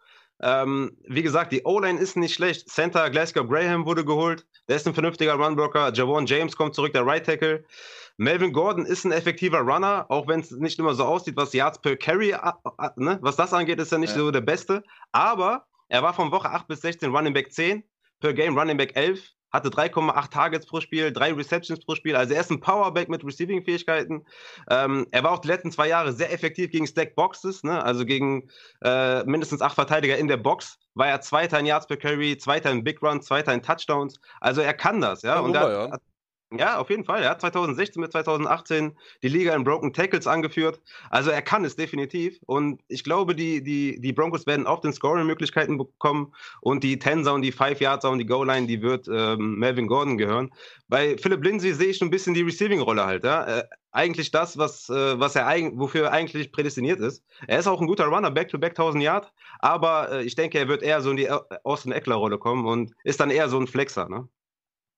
Ähm, wie gesagt, die O-Line ist nicht schlecht. Center Glasgow Graham wurde geholt. Der ist ein vernünftiger Runblocker. Javon James kommt zurück, der Right Tackle. Melvin Gordon ist ein effektiver Runner, auch wenn es nicht immer so aussieht, was Yards per Carry, ne? was das angeht, ist er nicht ja. so der Beste. Aber er war von Woche 8 bis 16 Running Back 10, per Game Running Back 11 hatte 3,8 Targets pro Spiel, drei Receptions pro Spiel. Also er ist ein Powerback mit Receiving-Fähigkeiten. Ähm, er war auch die letzten zwei Jahre sehr effektiv gegen Stack Boxes, ne? also gegen äh, mindestens acht Verteidiger in der Box. War er Zweiter in Yards per Carry, Zweiter in Big Run, Zweiter in Touchdowns. Also er kann das, ja. ja und er, ja. Ja, auf jeden Fall. Er hat 2016 mit 2018 die Liga in Broken Tackles angeführt. Also er kann es definitiv. Und ich glaube, die, die, die Broncos werden auch den Scoring-Möglichkeiten bekommen. Und die 10 und die 5-Yard-Zone, und die Goal-Line, die wird ähm, Melvin Gordon gehören. Bei Philip Lindsay sehe ich schon ein bisschen die Receiving-Rolle halt. Ja? Äh, eigentlich das, was, äh, was er eig wofür er eigentlich prädestiniert ist. Er ist auch ein guter Runner, Back-to-Back 1000 Yard. Aber äh, ich denke, er wird eher so in die Austin Eckler-Rolle kommen und ist dann eher so ein Flexer. Ne?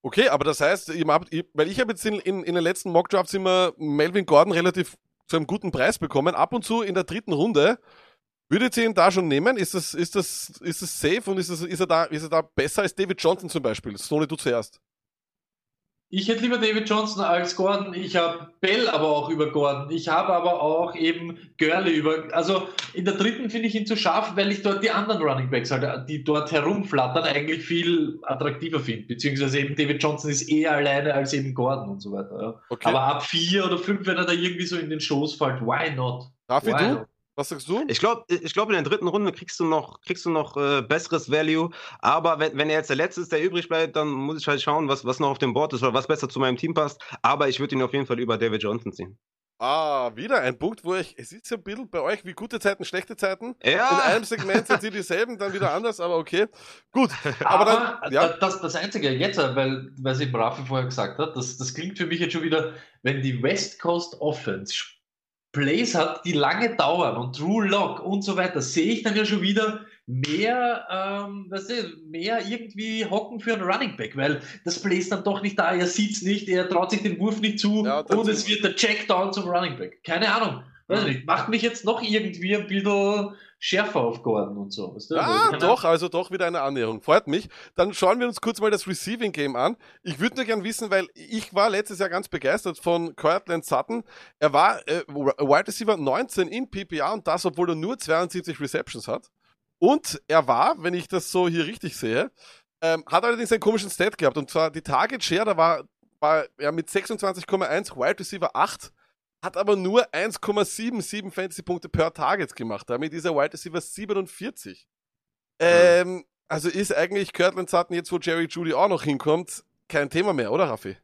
Okay, aber das heißt, habt, weil ich habe jetzt in, in, in den letzten Mockdrafts immer Melvin Gordon relativ zu einem guten Preis bekommen. Ab und zu in der dritten Runde würdet ihr ihn da schon nehmen? Ist das, ist das, ist das safe und ist, das, ist, er da, ist er da besser als David Johnson zum Beispiel? Sony, du zuerst. Ich hätte lieber David Johnson als Gordon. Ich habe Bell aber auch über Gordon. Ich habe aber auch eben Gurley über. Also in der dritten finde ich ihn zu scharf, weil ich dort die anderen Running Backs, halt, die dort herumflattern, eigentlich viel attraktiver finde. Beziehungsweise eben David Johnson ist eher alleine als eben Gordon und so weiter. Ja. Okay. Aber ab vier oder fünf, wenn er da irgendwie so in den Schoß fällt, why not? Darf why du? Not? Was sagst du? Ich glaube, ich glaub, in der dritten Runde kriegst du noch, kriegst du noch äh, besseres Value. Aber wenn, wenn er jetzt der Letzte ist, der übrig bleibt, dann muss ich halt schauen, was, was noch auf dem Board ist oder was besser zu meinem Team passt. Aber ich würde ihn auf jeden Fall über David Johnson ziehen. Ah, wieder ein Punkt, wo ich, es ist ja ein bisschen bei euch wie gute Zeiten, schlechte Zeiten. Ja. In einem Segment sind sie dieselben, dann wieder anders, aber okay. Gut. Aber, [laughs] aber dann, ja. das, das Einzige jetzt, weil, weil sie Brafe vorher gesagt hat, das, das klingt für mich jetzt schon wieder, wenn die West Coast Offense Plays hat, die lange dauern und Drew Lock und so weiter, sehe ich dann ja schon wieder mehr, ähm, weißt du, mehr irgendwie hocken für einen Running Back, weil das Play ist dann doch nicht da, er sieht es nicht, er traut sich den Wurf nicht zu ja, und es wird der Checkdown zum Running Back. Keine Ahnung. weiß nicht, macht mich jetzt noch irgendwie ein bisschen schärfer auf Gordon und so. Weißt du? Ah, Keine doch, also doch wieder eine Annäherung. Freut mich. Dann schauen wir uns kurz mal das Receiving Game an. Ich würde nur gern wissen, weil ich war letztes Jahr ganz begeistert von Cortland Sutton. Er war äh, Wide Receiver 19 in PPA und das, obwohl er nur 72 Receptions hat. Und er war, wenn ich das so hier richtig sehe, ähm, hat allerdings einen komischen Stat gehabt. Und zwar die Target Share, da war, war er mit 26,1 Wide Receiver 8 hat aber nur 1,77 Fantasy-Punkte per Target gemacht. Damit ist er Wide Receiver 47. Ähm, also ist eigentlich Kirtland Sutton jetzt, wo Jerry Judy auch noch hinkommt, kein Thema mehr, oder Raffi?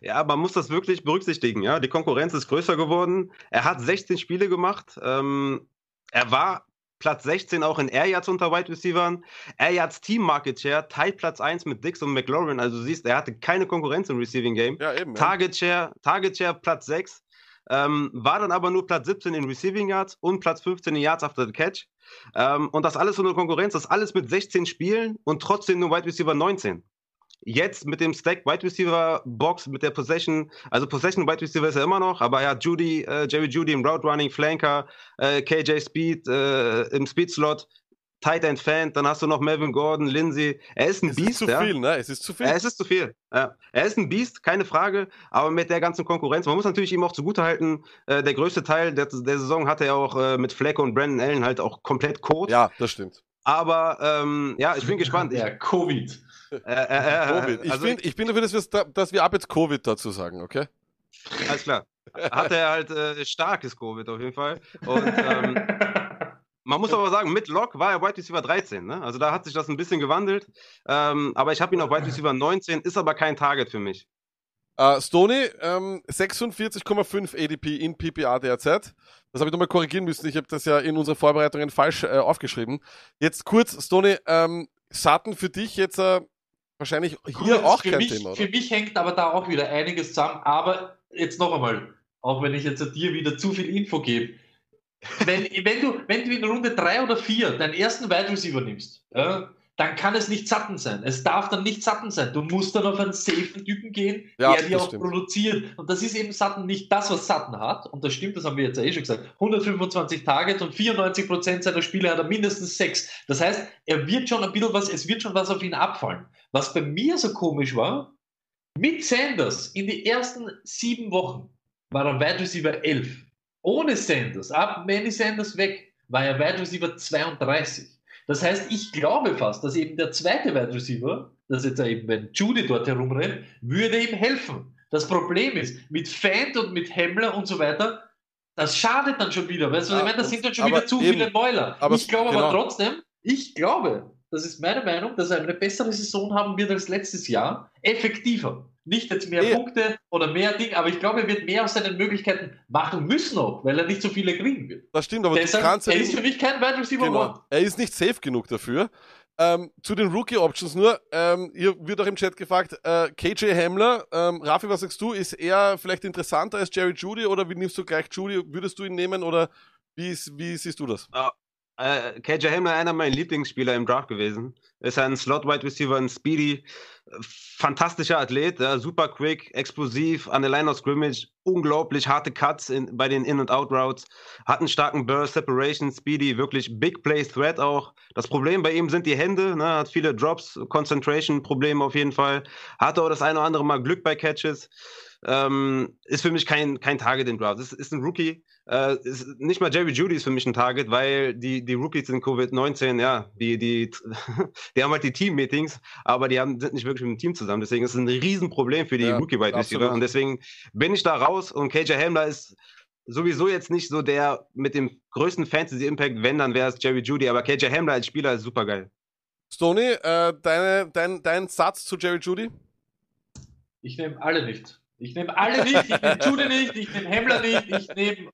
Ja, man muss das wirklich berücksichtigen. Ja, die Konkurrenz ist größer geworden. Er hat 16 Spiele gemacht. Ähm, er war Platz 16 auch in Air Yards unter Wide Receivers. Air Yards Team Market Share teilt Platz 1 mit Dix und McLaurin. Also du siehst, er hatte keine Konkurrenz im Receiving Game. Ja, eben. Target Share, Target Share Platz 6. Ähm, war dann aber nur Platz 17 in Receiving Yards und Platz 15 in Yards after the Catch. Ähm, und das alles so eine Konkurrenz, das alles mit 16 Spielen und trotzdem nur Wide Receiver 19. Jetzt mit dem Stack Wide Receiver Box, mit der Possession, also Possession Wide Receiver ist er immer noch, aber er hat Judy, äh, Jerry Judy im Route Running, Flanker, äh, KJ Speed äh, im Speed Slot, Tight End Fan, dann hast du noch Melvin Gordon, Lindsay. Er ist ein Es Beast, ist zu ja. viel, ne? Es ist zu viel. Es ist zu viel. Ja. Er ist ein Biest, keine Frage, aber mit der ganzen Konkurrenz, man muss natürlich ihm auch zugutehalten, äh, der größte Teil der, der Saison hatte er auch äh, mit Flecko und Brandon Allen halt auch komplett Code. ja, das stimmt. Aber ähm, ja, ich bin gespannt. Ich, Ja, Covid. äh, äh, äh, Covid. Ich, also, bin, ich bin dafür, dass, wir's da, dass wir ab jetzt Covid dazu sagen, okay? alles klar. Hatte er halt äh, starkes Covid auf jeden Fall. Und ähm, [laughs] man muss aber sagen, mit Lock war er Wide Receiver 13. Ne? Also da hat sich das ein bisschen gewandelt. Ähm, aber ich habe ihn auf Wide Receiver 19, ist aber kein Target für mich. Äh, Stoney, ähm, 46,5 ADP in PPA derzeit. Das habe ich nochmal korrigieren müssen. Ich habe das ja in unserer Vorbereitungen falsch äh, aufgeschrieben. Jetzt kurz, Stoney, ähm, Sutton für dich jetzt äh, wahrscheinlich hier Gut, auch für kein mich, Thema, oder? Für mich hängt aber da auch wieder einiges zusammen. Aber jetzt noch einmal, auch wenn ich jetzt dir wieder zu viel Info gebe. Wenn, wenn, du, wenn du in Runde 3 oder 4 deinen ersten Wide Receiver nimmst, ja, dann kann es nicht Satten sein. Es darf dann nicht Satten sein. Du musst dann auf einen safen Typen gehen, Ja, der dir auch stimmt. produziert. Und das ist eben Satten nicht das, was Satten hat. Und das stimmt, das haben wir jetzt ja eh schon gesagt. 125 Targets und 94% seiner Spiele hat er mindestens 6. Das heißt, er wird schon ein bisschen was, es wird schon was auf ihn abfallen. Was bei mir so komisch war, mit Sanders in die ersten sieben Wochen war er Wide Receiver 11. Ohne Sanders, ab Manny Sanders weg, war er Wide Receiver 32. Das heißt, ich glaube fast, dass eben der zweite Wide Receiver, das jetzt eben, wenn Judy dort herumrennt, würde ihm helfen. Das Problem ist, mit Fant und mit Hemmler und so weiter, das schadet dann schon wieder. Weißt du, was ich meine, das sind dann schon aber wieder zu eben. viele Mäuler. Aber ich glaube genau. aber trotzdem, ich glaube, das ist meine Meinung, dass er eine bessere Saison haben wird als letztes Jahr. Effektiver. Nicht jetzt mehr Ja. Punkte oder mehr Ding, aber ich glaube, er wird mehr aus seinen Möglichkeiten machen müssen auch, weil er nicht so viele kriegen wird. Das stimmt, aber du Deshalb, kannst ja er ist für mich kein Wide Receiver Genau. One. Er ist nicht safe genug dafür. Ähm, zu den Rookie-Options nur, ähm, hier wird auch im Chat gefragt, äh, KJ Hamler, ähm, Rafi, was sagst du, ist er vielleicht interessanter als Jerry Judy oder wie nimmst du gleich Judy, würdest du ihn nehmen oder wie, ist, wie siehst du das? Äh, KJ Hamler, einer meiner Lieblingsspieler im Draft gewesen. Ist ein Slot-Wide Receiver, ein Speedy, fantastischer Athlet, ja, super quick, explosiv, an der Line of Scrimmage, unglaublich harte Cuts in, bei den In- und Out-Routes, hat einen starken Burst, Separation, Speedy, wirklich Big Play Threat auch. Das Problem bei ihm sind die Hände, ne, hat viele Drops, Concentration-Probleme auf jeden Fall, hatte auch das eine oder andere Mal Glück bei Catches. Ähm, ist für mich kein, kein Target im Draft. Ist, ist ein Rookie. Äh, ist, nicht mal Jerry Judy ist für mich ein Target, weil die, die Rookies in Covid-19, ja, die, die, [laughs] die haben halt die Team-Meetings, aber die haben, sind nicht wirklich mit dem Team zusammen. Deswegen ist es ein Riesenproblem für die Ja, Rookie-Wide. Receiver. Und deswegen bin ich da raus und KJ Hamler ist sowieso jetzt nicht so der mit dem größten Fantasy-Impact. Wenn, dann wäre es Jerry Judy, aber KJ Hamler als Spieler ist super geil. Stoney, äh, deine, dein, dein Satz zu Jerry Judy? Ich nehme alle nicht. Ich nehme alle nicht. Ich nehme Jude nicht. Ich nehme Hemmler nicht. Ich nehme.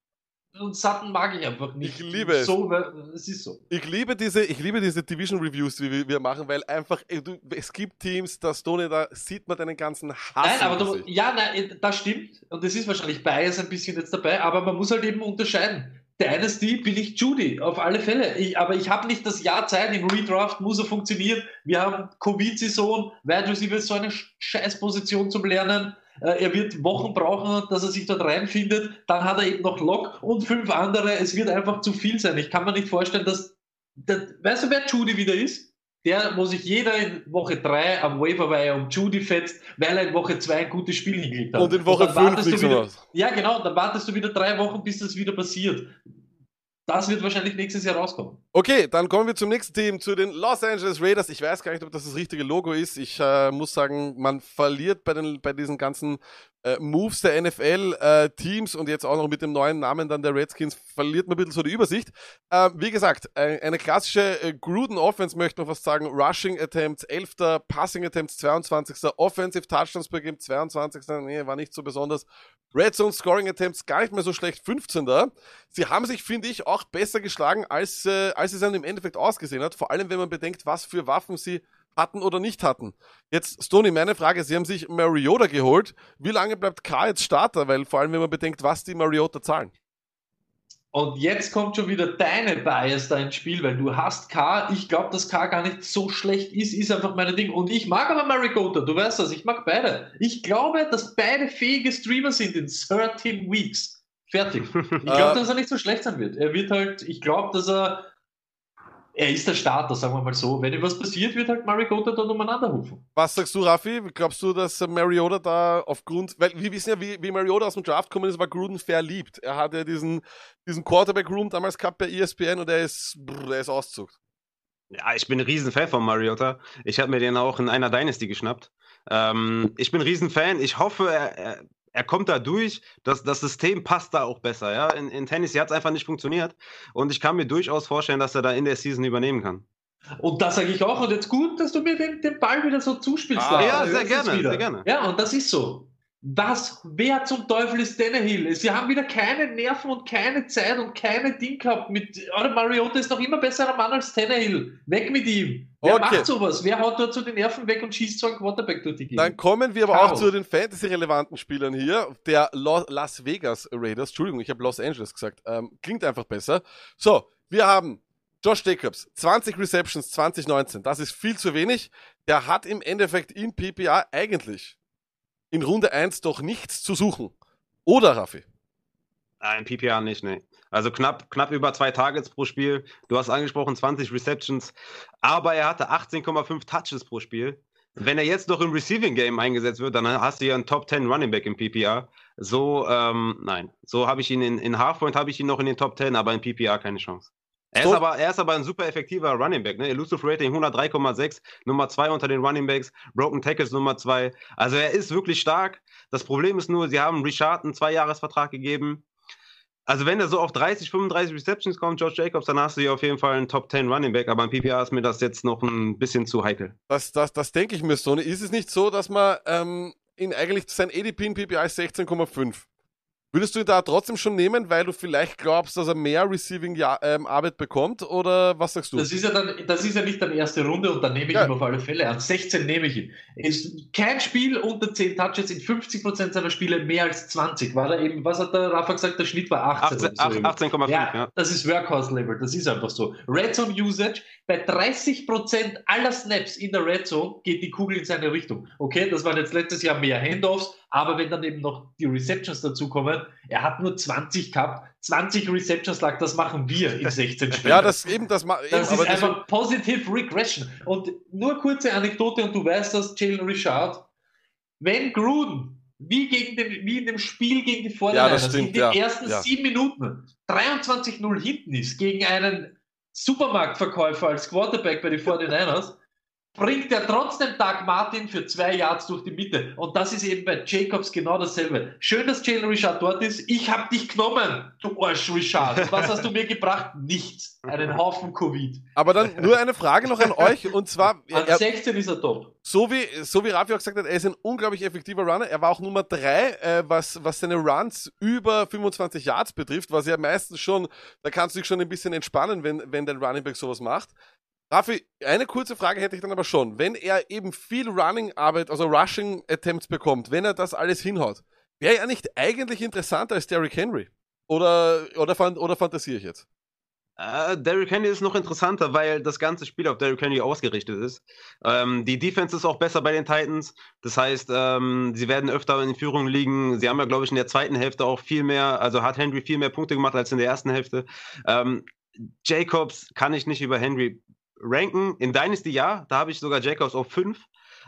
Und Satten mag ich einfach nicht. Ich liebe es. So, es ist so. Ich liebe diese, ich liebe diese Division Reviews, die wir, machen, weil einfach, du, es gibt Teams, da Stoney, da sieht man deinen ganzen Hass. Nein, aber du, ja, nein, das stimmt. Und das ist wahrscheinlich Bias ein bisschen jetzt dabei, aber man muss halt eben unterscheiden. Dynasty bin ich Judy, auf alle Fälle. Ich, aber ich habe nicht das Jahr Zeit, im Redraft muss er funktionieren. Wir haben Covid-Saison, Wide Receiver ist so eine Scheißposition zum Lernen. Äh, Er wird Wochen brauchen, dass er sich dort reinfindet. Dann hat er eben noch Lock und fünf andere. Es wird einfach zu viel sein. Ich kann mir nicht vorstellen, dass. dass weißt du, wer Judy wieder ist? Der, wo sich jeder in Woche 3 am Waverwire um Judy fetzt, weil er in Woche 2 ein gutes Spiel hingekriegt hat. Und in Woche dann 5 wartest du nichts wieder. Ja, genau, dann wartest du wieder drei Wochen, bis das wieder passiert. Das wird wahrscheinlich nächstes Jahr rauskommen. Okay, dann kommen wir zum nächsten Team, zu den Los Angeles Raiders. Ich weiß gar nicht, ob das das richtige Logo ist. Ich äh, muss sagen, man verliert bei, den, bei diesen ganzen äh, Moves der NFL-Teams und jetzt auch noch mit dem neuen Namen dann der Redskins, verliert man ein bisschen so die Übersicht. Äh, wie gesagt, äh, eine klassische äh, Gruden-Offense, möchte man fast sagen. Rushing Attempts 11., Passing Attempts 22., Offensive Touchdowns per Game 22., nee, war nicht so besonders. Red Zone Scoring Attempts gar nicht mehr so schlecht, 15. Sie haben sich, finde ich, auch besser geschlagen, als, äh, als es dann im Endeffekt ausgesehen hat. Vor allem, wenn man bedenkt, was für Waffen sie hatten oder nicht hatten. Jetzt, Stoney, meine Frage, Sie haben sich Mariota geholt. Wie lange bleibt K jetzt Starter? Weil vor allem, wenn man bedenkt, was die Mariota zahlen. Und jetzt kommt schon wieder deine Bias da ins Spiel, weil du hast K. Ich glaube, dass K gar nicht so schlecht ist, ist einfach mein Ding. Und ich mag aber Mariota, du weißt das, ich mag beide. Ich glaube, dass beide fähige Streamer sind in 13 Weeks. Fertig. Ich [laughs] glaube, dass er nicht so schlecht sein wird. Er wird halt, ich glaube, dass er, er ist der Starter, sagen wir mal so. Wenn was passiert, wird halt Mariota dann umeinander rufen. Was sagst du, Raffi? Glaubst du, dass Mariota da aufgrund, weil wir wissen ja, wie, wie Mariota aus dem Draft gekommen ist, war Gruden verliebt. Er hat ja diesen, diesen Quarterback-Room damals gehabt bei ESPN und er ist, brr, er ist ausgezuckt. Ja, ich bin ein Riesenfan von Mariota. Ich habe mir den auch in einer Dynasty geschnappt. Ähm, ich bin ein Riesenfan. Ich hoffe, er, er, er kommt da durch. Das, das System passt da auch besser. Ja? In, in Tennessee hat es einfach nicht funktioniert. Und ich kann mir durchaus vorstellen, dass er da in der Season übernehmen kann. Und das sage ich auch. Und jetzt gut, dass du mir den, den Ball wieder so zuspielst. Ah, ja, sehr gerne, sehr gerne. Ja, und das ist so. Was, wer zum Teufel ist Tannehill? Sie haben wieder keine Nerven und keine Zeit und keine Ding gehabt mit, oder Mariota ist noch immer besserer Mann als Tannehill. Weg mit ihm. Wer Okay. macht sowas? Wer haut dort so die Nerven weg und schießt so einen Quarterback durch die Gegend? Dann kommen wir aber auch Chaos. zu den Fantasy-relevanten Spielern hier. Der Lo Las Vegas Raiders. Entschuldigung, ich habe Los Angeles gesagt. Ähm, klingt einfach besser. So, wir haben Josh Jacobs, 20 Receptions 2019. Das ist viel zu wenig. Der hat im Endeffekt in PPA eigentlich in Runde 1 doch nichts zu suchen. Oder, Raffi? Nein, PPR nicht, nee. Also knapp, knapp über zwei Targets pro Spiel. Du hast angesprochen 20 Receptions, aber er hatte 18,5 Touches pro Spiel. Wenn er jetzt noch im Receiving Game eingesetzt wird, dann hast du ja einen Top 10 Running Back im PPR. So, ähm, nein. So habe ich ihn in, in Halfpoint habe ich ihn noch in den Top 10, aber in PPR keine Chance. Er ist, aber, er ist aber ein super effektiver Running Back. Ne? Elusive Rating 103,6, Nummer 2 unter den Running Backs, Broken Tackles Nummer 2. Also er ist wirklich stark. Das Problem ist nur, sie haben Richard einen Zweijahresvertrag gegeben. Also wenn er so auf 30, 35 Receptions kommt, George Jacobs, dann hast du hier auf jeden Fall einen Top 10 Running Back, aber im PPR ist mir das jetzt noch ein bisschen zu heikel. Das, das, das denke ich mir so. Ist es nicht so, dass man ähm, ihn eigentlich sein ADP in PPI ist 16,5? Würdest du ihn da trotzdem schon nehmen, weil du vielleicht glaubst, dass er mehr Receiving ja, ähm, Arbeit bekommt? Oder was sagst du? Das ist ja dann, das ist ja nicht dann erste Runde und dann nehme ich Ja. ihn auf alle Fälle an. 16 nehme ich ihn. Ist kein Spiel unter 10 Touches in 50% seiner Spiele mehr als 20. War da eben, was hat der Rafa gesagt, der Schnitt war 18. 18 oder so. 18,5, Ja, ja. das ist Workhorse-Level, das ist einfach so. Red Zone Usage, bei 30% aller Snaps in der Red Zone geht die Kugel in seine Richtung. Okay, das waren jetzt letztes Jahr mehr Handoffs, aber wenn dann eben noch die Receptions dazukommen, er hat nur 20 gehabt, 20 Receptions lag, das machen wir in 16 Spielen. ja, das eben, das, eben, Das aber ist deswegen- einfach Positive Regression. Und nur kurze Anekdote, und du weißt das, Jalen Richard, wenn Gruden, wie, gegen den, wie in dem Spiel gegen die Ja, das 49ers, stimmt, in den ja, ersten ja. sieben Minuten 23-0 hinten ist gegen einen Supermarktverkäufer als Quarterback bei den [laughs] 49ers, bringt er trotzdem Doug Martin für zwei Yards durch die Mitte. Und das ist eben bei Jacobs genau dasselbe. Schön, dass Jalen Richard dort ist. Ich habe dich genommen, du Arsch Richard. Was hast du mir gebracht? Nichts. Einen Haufen Covid. aber dann nur eine Frage noch an euch und zwar, [laughs] An er, 16 ist er top. so wie, so wie Rafi auch gesagt hat, er ist ein unglaublich effektiver Runner. Er war auch Nummer drei, äh, was, was seine Runs über 25 Yards betrifft, was ja meistens schon, da kannst du dich schon ein bisschen entspannen, wenn, wenn dein Running Back sowas macht. Rafi, eine kurze Frage hätte ich dann aber schon. Wenn er eben viel Running-Arbeit, also Rushing-Attempts bekommt, wenn er das alles hinhaut, wäre er nicht eigentlich interessanter als Derrick Henry? Oder, oder, fan- oder fantasiere ich jetzt? Äh, Derrick Henry ist noch interessanter, weil das ganze Spiel auf Derrick Henry ausgerichtet ist. Ähm, die Defense ist auch besser bei den Titans. Das heißt, ähm, sie werden öfter in Führung liegen. Sie haben ja, glaube ich, in der zweiten Hälfte auch viel mehr, also hat Henry viel mehr Punkte gemacht als in der ersten Hälfte. Ähm, Jacobs kann ich nicht über Henry ranken. In Dynasty ja, da habe ich sogar Jacobs auf 5.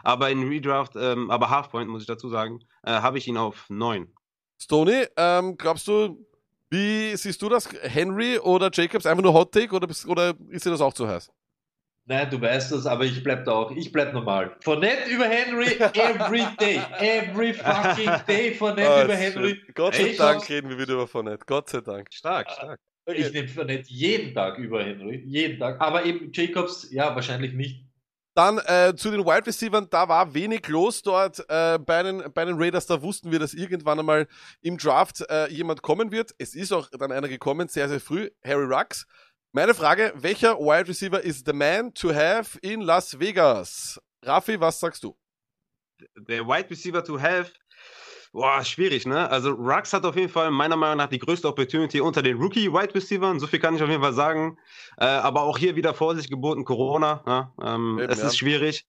Aber in Redraft, ähm, aber Halfpoint muss ich dazu sagen, äh, habe ich ihn auf 9. Stoney, ähm, glaubst du, wie siehst du das? Henry oder Jacobs? Einfach nur Hot Take oder, bist- oder ist dir das auch zu heiß? Nein, du weißt das, aber ich bleib da auch. Ich bleib normal. Fournette über Henry every day. Every fucking day Fournette Ah, [laughs] über. Henry. Gott sei Dank reden wir wieder über Fournette. Gott sei Dank. Stark, stark. Ich nehme Fournette jeden Tag über Henry. Jeden Tag. Aber eben Jacobs, ja, wahrscheinlich nicht. Dann äh, zu den Wide Receivers, da war wenig los dort äh, bei, den, bei den Raiders. Da wussten wir, dass irgendwann einmal im Draft äh, jemand kommen wird. Es ist auch dann einer gekommen, sehr, sehr früh, Harry Rux. Meine Frage, welcher Wide Receiver ist the man to have in Las Vegas? Rafi, was sagst du? der Wide Receiver to have, boah, schwierig, ne? Also Rux hat auf jeden Fall meiner Meinung nach die größte Opportunity unter den Rookie Wide Receivers. So viel kann ich auf jeden Fall sagen. Äh, aber auch hier wieder Vorsicht geboten, Corona. Ne? Ähm, Eben, es ja. ist schwierig.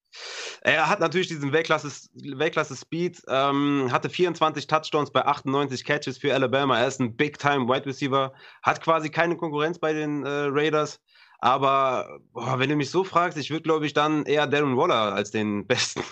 Er hat natürlich diesen Weltklasse, Weltklasse Speed, ähm, hatte 24 Touchdowns bei 98 Catches für Alabama. Er ist ein Big-Time Wide Receiver, hat quasi keine Konkurrenz bei den äh, Raiders. Aber boah, wenn du mich so fragst, ich würde, glaube ich, dann eher Darren Waller als den [laughs] besten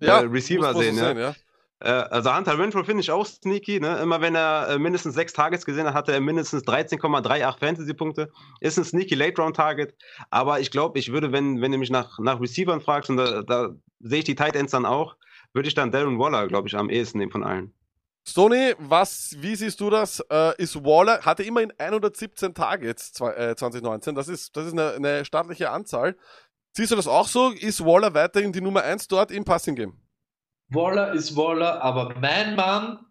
äh, Receiver muss- muss sehen. so ja. Äh, also Hunter Renfro finde ich auch sneaky. Ne? Immer wenn er äh, mindestens sechs Targets gesehen hat, hatte er mindestens 13,38 Fantasy-Punkte. Ist ein sneaky Late-Round-Target. Aber ich glaube, ich würde, wenn, wenn du mich nach, nach Receivern fragst, und da, da sehe ich die Tight Ends dann auch, würde ich dann Darren Waller, glaube ich, am ehesten nehmen von allen. Stoney, was, wie siehst du das? Äh, ist Waller, hatte immerhin 117 Targets zwei, äh, 2019. Das ist, das ist eine, eine staatliche Anzahl. Siehst du das auch so? Ist Waller weiterhin die Nummer 1 dort im Passing Game? Waller ist Waller, aber mein Mann,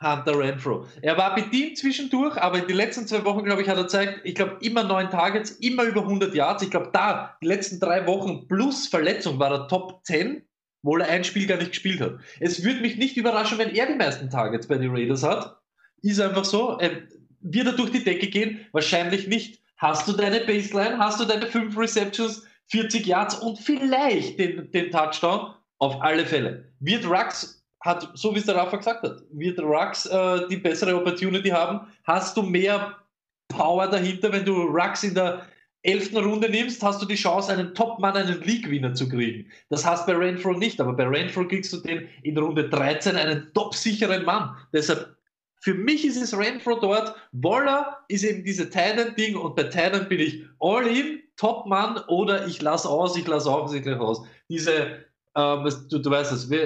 Hunter Renfro. Er war bedient zwischendurch, aber in den letzten zwei Wochen, glaube ich, hat er gezeigt, ich glaube, immer neun Targets, immer über 100 Yards. Ich glaube, da, die letzten drei Wochen plus Verletzung war er Top 10, obwohl er ein Spiel gar nicht gespielt hat. Es würde mich nicht überraschen, wenn er die meisten Targets bei den Raiders hat. Ist einfach so. Ähm, wird er durch die Decke gehen? Wahrscheinlich nicht. Hast du deine Baseline? Hast du deine fünf Receptions, 40 Yards und vielleicht den, den Touchdown? Auf alle Fälle. Wird Rux, hat, so wie es der Rafa gesagt hat, wird Rux äh, die bessere Opportunity haben? Hast du mehr Power dahinter, wenn du Rux in der elften Runde nimmst, hast du die Chance, einen Top-Mann, einen League-Winner zu kriegen. Das hast bei Renfro nicht, aber bei Renfro kriegst du den in Runde 13 einen top-sicheren Mann. Deshalb, für mich ist es Renfro dort. Waller ist eben diese Titan-Ding und bei Titan bin ich all in, Top-Mann oder ich lasse aus, ich lasse aus, ich lasse aus. Diese was- du, du weißt es, äh,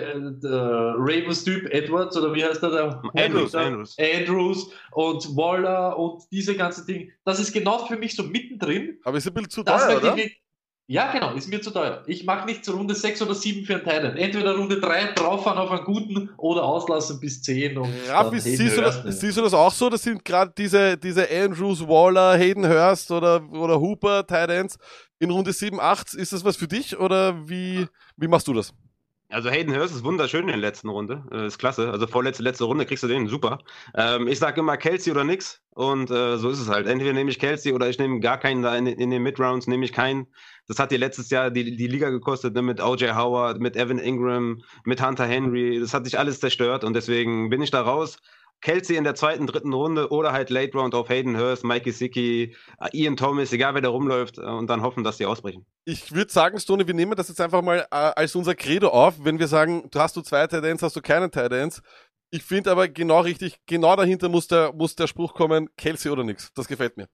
Ravens-Typ, Edwards oder wie heißt der? der Andrews, Andrews. Andrews und Waller und diese ganzen Dinge. Das ist genau für mich so mittendrin. Aber ist ein bisschen zu teuer, oder? nicht- ja, genau, ist mir zu teuer. Ich mache nicht zur Runde 6 oder 7 für einen Titan. Entweder Runde 3 drauffahren auf einen guten oder auslassen bis 10. Und siehst, du das, siehst du das auch so? Das sind gerade diese, diese Andrews, Waller, Hayden Hurst oder, oder Hooper, Tight Ends in Runde 7, 8. Ist das was für dich oder wie, wie machst du das? Also Hayden Hurst ist wunderschön in der letzten Runde. Äh, ist klasse. Also vorletzte, letzte Runde kriegst du den super. Ähm, ich sage immer Kelsey oder nix. Und äh, so ist es halt. Entweder nehme ich Kelsey oder ich nehme gar keinen da in, in den Midrounds, nehme ich keinen. Das hat dir letztes Jahr die, die Liga gekostet, ne, mit OJ Howard, mit Evan Ingram, mit Hunter Henry. Das hat sich alles zerstört und deswegen bin ich da raus. Kelsey in der zweiten, dritten Runde oder halt Late Round auf Hayden Hurst, Mikey Sicki, Ian Thomas, egal wer da rumläuft äh, und dann hoffen, dass die ausbrechen. Ich würde sagen, Stone, wir nehmen das jetzt einfach mal äh, als unser Credo auf, wenn wir sagen, du hast du zwei Tight Ends, hast du keinen Tight Ends. Ich finde aber genau richtig, genau dahinter muss der, muss der Spruch kommen, Kelsey oder nix. Das gefällt mir.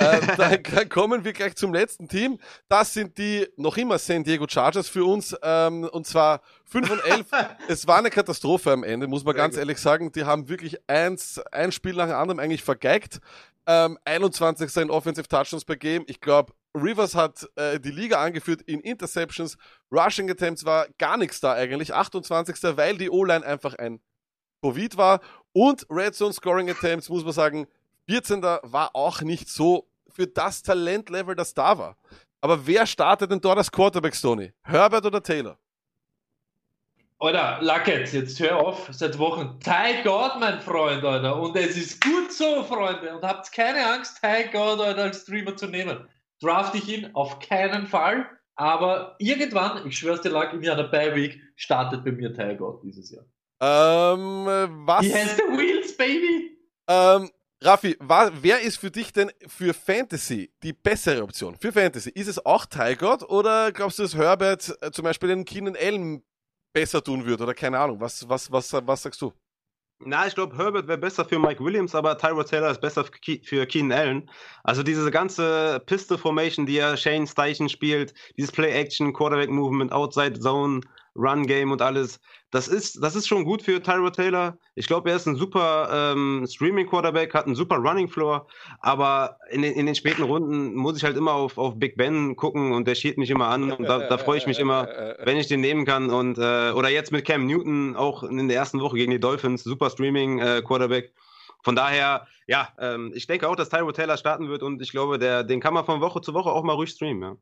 äh, dann kommen wir gleich zum letzten Team. Das sind die noch immer San Diego Chargers für uns. Ähm, und zwar 5 und 11. [laughs] es war eine Katastrophe am Ende, muss man Sehr ganz gut. ehrlich sagen. Die haben wirklich eins, ein Spiel nach dem anderen eigentlich vergeigt. Ähm, 21. in Offensive Touchdowns per Game. Ich glaube, Rivers hat äh, die Liga angeführt in Interceptions. Rushing Attempts war gar nichts da eigentlich. 28. weil die O-Line einfach ein Covid war. Und Red Zone Scoring Attempts, muss man sagen, 14. war auch nicht so für das Talentlevel, das da war. Aber wer startet denn dort als Quarterback, Stoney? Herbert oder Taylor? Alter, Luckett, jetzt hör auf, seit Wochen. Ty God, mein Freund, Alter. Und es ist gut so, Freunde. Und habt keine Angst, Ty God, Alter, als Streamer zu nehmen. Draft ich ihn auf keinen Fall. Aber irgendwann, ich schwör's dir, Luck, in einer Bye-Week startet bei mir Ty God dieses Jahr. Ähm, was? He has the wheels, baby! Ähm, Raffi, wa- wer ist für dich denn für Fantasy die bessere Option? Für Fantasy, ist es auch Tygott oder glaubst du, dass Herbert äh, zum Beispiel den Keenan Allen besser tun würde oder keine Ahnung? Was, was, was, was sagst du? Na, ich glaube, Herbert wäre besser für Mike Williams, aber Tyrod Taylor ist besser für, Ke für Keenan Allen. Also diese ganze Pistol-Formation, die er Shane Steichen spielt, dieses Play-Action, Quarterback-Movement, Outside-Zone, Run-Game und alles, das ist, das ist schon gut für Tyrod Taylor. Ich glaube, er ist ein super ähm, Streaming-Quarterback, hat einen super Running-Floor, aber in den, in den späten Runden muss ich halt immer auf, auf Big Ben gucken und der schielt mich immer an und da, da freue ich mich immer, wenn ich den nehmen kann. Und äh, oder jetzt mit Cam Newton auch in der ersten Woche gegen die Dolphins, super Streaming äh, Quarterback. Von daher, ja, ähm, ich denke auch, dass Tyrod Taylor starten wird und ich glaube, der, den kann man von Woche zu Woche auch mal ruhig streamen. Ja.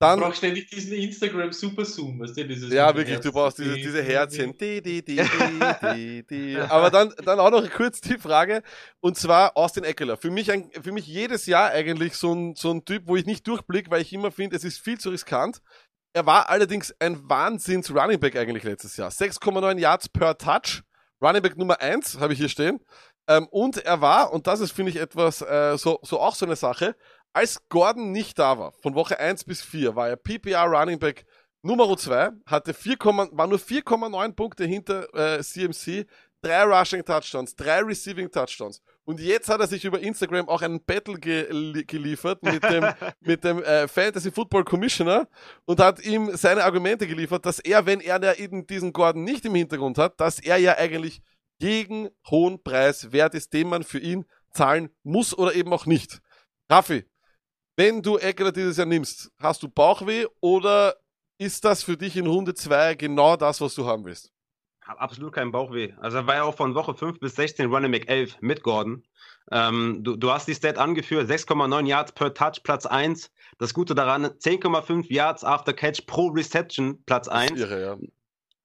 Du Dann, brauchst ständig diesen Instagram Super Zoom, weißt du, dieses ja, wirklich, du brauchst diese, diese Herzchen. Die, die, die, die, [laughs] die, die. Aber dann, dann auch noch kurz die Frage, und zwar Austin Eckler. Für mich, ein, für mich jedes Jahr eigentlich so ein, so ein Typ, wo ich nicht durchblick, weil ich immer finde, es ist viel zu riskant. Er war allerdings ein Wahnsinns Running Back eigentlich letztes Jahr. 6,9 Yards per Touch. Running Back Nummer 1 habe ich hier stehen. Ähm, und er war, und das ist, finde ich, etwas, äh, so, so auch so eine Sache, als Gordon nicht da war, von Woche 1 bis 4, war er PPR Running Back Nummer 2, hatte 4, war nur 4,9 Punkte hinter äh, CMC, drei Rushing Touchdowns, drei Receiving Touchdowns. Und jetzt hat er sich über Instagram auch einen Battle ge geliefert mit dem, [laughs] mit dem äh, Fantasy Football Commissioner und hat ihm seine Argumente geliefert, dass er, wenn er da eben diesen Gordon nicht im Hintergrund hat, dass er ja eigentlich gegen hohen Preis wert ist, den man für ihn zahlen muss oder eben auch nicht. Raffi, wenn du Eckler dieses Jahr nimmst, hast du Bauchweh oder ist das für dich in Runde 2 genau das, was du haben willst? Hab absolut keinen Bauchweh. Also er war ja auch von Woche 5 bis 16 Running Back 11 mit Gordon. Ähm, du, du hast die Stat angeführt, 6,9 Yards per Touch, Platz 1. Das Gute daran, 10,5 Yards after Catch pro Reception, Platz 1. Irre, ja.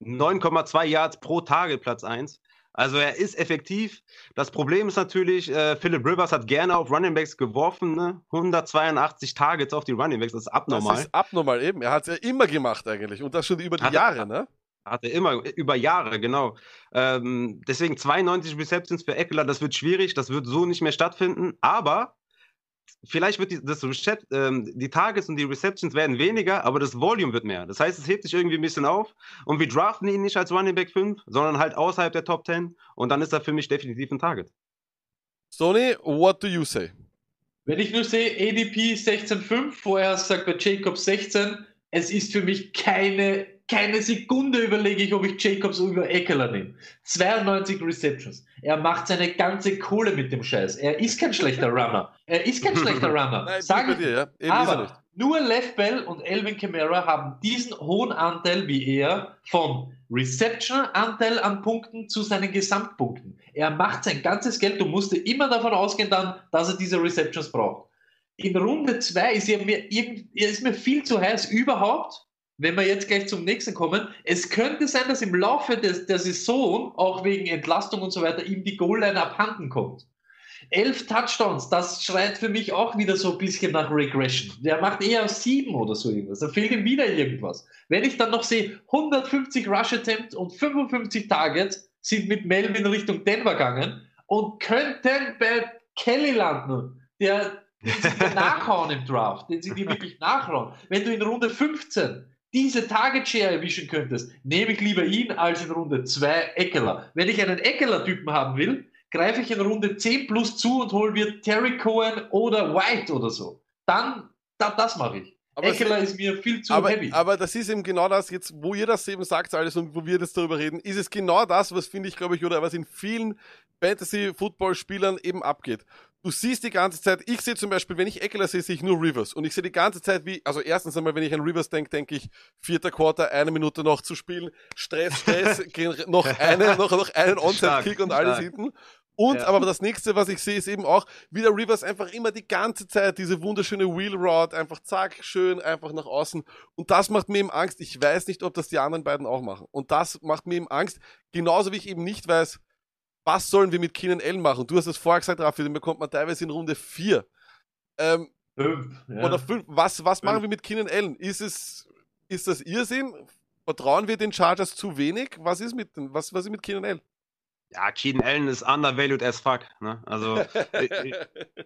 9,2 Yards pro Tage, Platz 1. Also er ist effektiv. Das Problem ist natürlich, äh, Philip Rivers hat gerne auf Running Backs geworfen, ne? 182 Targets auf die Running Backs, das ist abnormal. Das ist abnormal eben. Er hat es ja immer gemacht eigentlich und das schon über die Hat er- Jahre, ne? Hat er immer, über Jahre, genau. Ähm, deswegen 92 Receptions für Eckler, das wird schwierig, das wird so nicht mehr stattfinden, aber vielleicht wird die, das Recep ähm, die Targets und die Receptions werden weniger, aber das Volume wird mehr. Das heißt, es hebt sich irgendwie ein bisschen auf und wir draften ihn nicht als Running Back 5, sondern halt außerhalb der Top 10 und dann ist er für mich definitiv ein Target. Sony, what do you say? Wenn ich nur sehe, ADP 16,5, vorher gesagt bei Jacobs 16, es ist für mich keine, keine Sekunde überlege ich, ob ich Jacobs über Eckler nehme. 92 Receptions. Er macht seine ganze Kohle mit dem Scheiß. Er ist kein schlechter Runner. Er ist kein schlechter [laughs] Runner. Nein, Sag bei ich dir, ja. Er aber nicht. nur Left Bell und Elvin Kamara haben diesen hohen Anteil wie er von Reception-Anteil an Punkten zu seinen Gesamtpunkten. Er macht sein ganzes Geld und musste immer davon ausgehen dann, dass er diese Receptions braucht. In Runde 2 ist er mir, er ist mir viel zu heiß überhaupt, wenn wir jetzt gleich zum nächsten kommen. Es könnte sein, dass im Laufe des, der Saison, auch wegen Entlastung und so weiter, ihm die Goal-Line abhanden kommt. Elf Touchdowns, das schreit für mich auch wieder so ein bisschen nach Regression. Der macht eher sieben oder so irgendwas. Da fehlt ihm wieder irgendwas. Wenn ich dann noch sehe, 150 Rush Attempts und 55 Targets sind mit Melvin Richtung Denver gegangen und könnten bei Kelly landen, der, den sie nachhauen im Draft, den sie dir wirklich [laughs] nachhauen. Wenn du in Runde 15 diese Target Share erwischen könntest, nehme ich lieber ihn als in Runde 2 Eckler. Wenn ich einen Eckler-Typen haben will, greife ich in Runde 10 plus zu und hole mir Terry Cohen oder White oder so. Dann, da, das mache ich. Aber Eckler ist mir viel zu aber, heavy. aber das ist eben genau das, jetzt, wo ihr das eben sagt, alles und wo wir jetzt darüber reden, ist es genau das, was finde ich, glaube ich, oder was in vielen Fantasy-Football-Spielern eben abgeht. Du siehst die ganze Zeit, ich sehe zum Beispiel, wenn ich Eckler sehe, sehe ich nur Rivers. Und ich sehe die ganze Zeit, wie, also erstens einmal, wenn ich an Rivers denke, denke ich, vierter Quarter, eine Minute noch zu spielen, Stress, Stress, [laughs] noch eine, noch, noch einen Onside-Kick und alles stark. hinten. Und Ja. aber das nächste, was ich sehe, ist eben auch, wie der Rivers einfach immer die ganze Zeit diese wunderschöne Wheel Rod, einfach zack, schön, einfach nach außen. Und das macht mir eben Angst. Ich weiß nicht, ob das die anderen beiden auch machen. Und das macht mir eben Angst. Genauso wie ich eben nicht weiß, was sollen wir mit Keenan Allen machen? Du hast es vorher gesagt, Raffi, den bekommt man teilweise in Runde 4. Ähm, Fünf. Ja. oder fünf. Was, was machen wir mit Keenan Allen? Ist es, ist das Irrsinn? Vertrauen wir den Chargers zu wenig? Was ist mit, was, was ist mit Keenan Allen? Ja, Keenan Allen ist undervalued as fuck. Ne? Also [laughs] ich,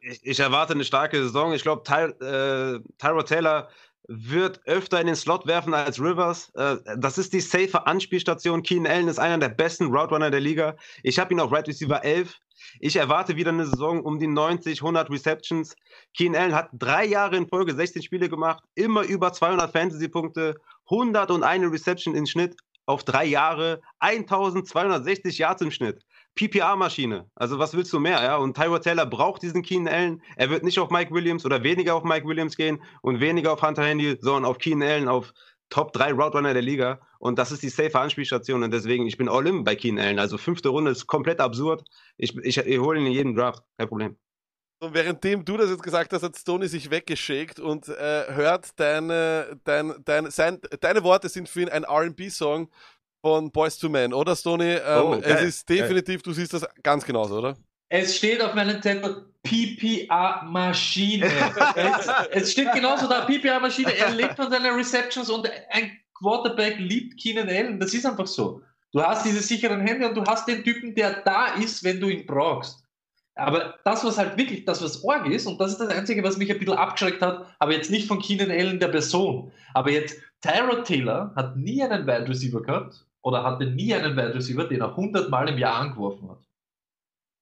ich, ich erwarte eine starke Saison. Ich glaube, Ty, äh, Tyrod Taylor wird öfter in den Slot werfen als Rivers. Äh, das ist die safe Anspielstation. Keenan Allen ist einer der besten Route Runner der Liga. Ich habe ihn auf Right Receiver 11. Ich erwarte wieder eine Saison um die 90, 100 Receptions. Keenan Allen hat drei Jahre in Folge 16 Spiele gemacht, immer über 200 Fantasy-Punkte, 101 Reception im Schnitt auf drei Jahre, 1260 Yards im Schnitt. PPR-Maschine. Also was willst du mehr, ja? Und Tyrod Taylor braucht diesen Keenan Allen. Er wird nicht auf Mike Williams oder weniger auf Mike Williams gehen und weniger auf Hunter Handy, sondern auf Keenan Allen, auf Top 3 Route Runner der Liga. Und das ist die safe Anspielstation. Und deswegen, ich bin all in bei Keenan Allen. Also fünfte Runde ist komplett absurd. Ich, ich, ich hole ihn in jedem Draft. Kein Problem. Und währenddem du das jetzt gesagt hast, hat Stoney sich weggeschickt und äh, hört deine, dein, dein, sein, deine Worte sind für ihn ein R&B-Song von Boys to Men, oder Stoney? Ähm, Oh, es geil, ist definitiv, du siehst das ganz genauso, oder? Es steht auf meinem Zettel PPA-Maschine. [laughs] es, es steht genauso da, PPA-Maschine. Er lebt von seinen Receptions und ein Quarterback liebt Keenan Allen. Das ist einfach so. Du hast diese sicheren Hände und du hast den Typen, der da ist, wenn du ihn brauchst. Aber das, was halt wirklich, das, was Org ist, und das ist das Einzige, was mich ein bisschen abgeschreckt hat, aber jetzt nicht von Keenan Allen der Person. Aber jetzt, Tyrod Taylor hat nie einen Wide Receiver gehabt oder hatte nie einen Wide Receiver, den er 100 Mal im Jahr angeworfen hat.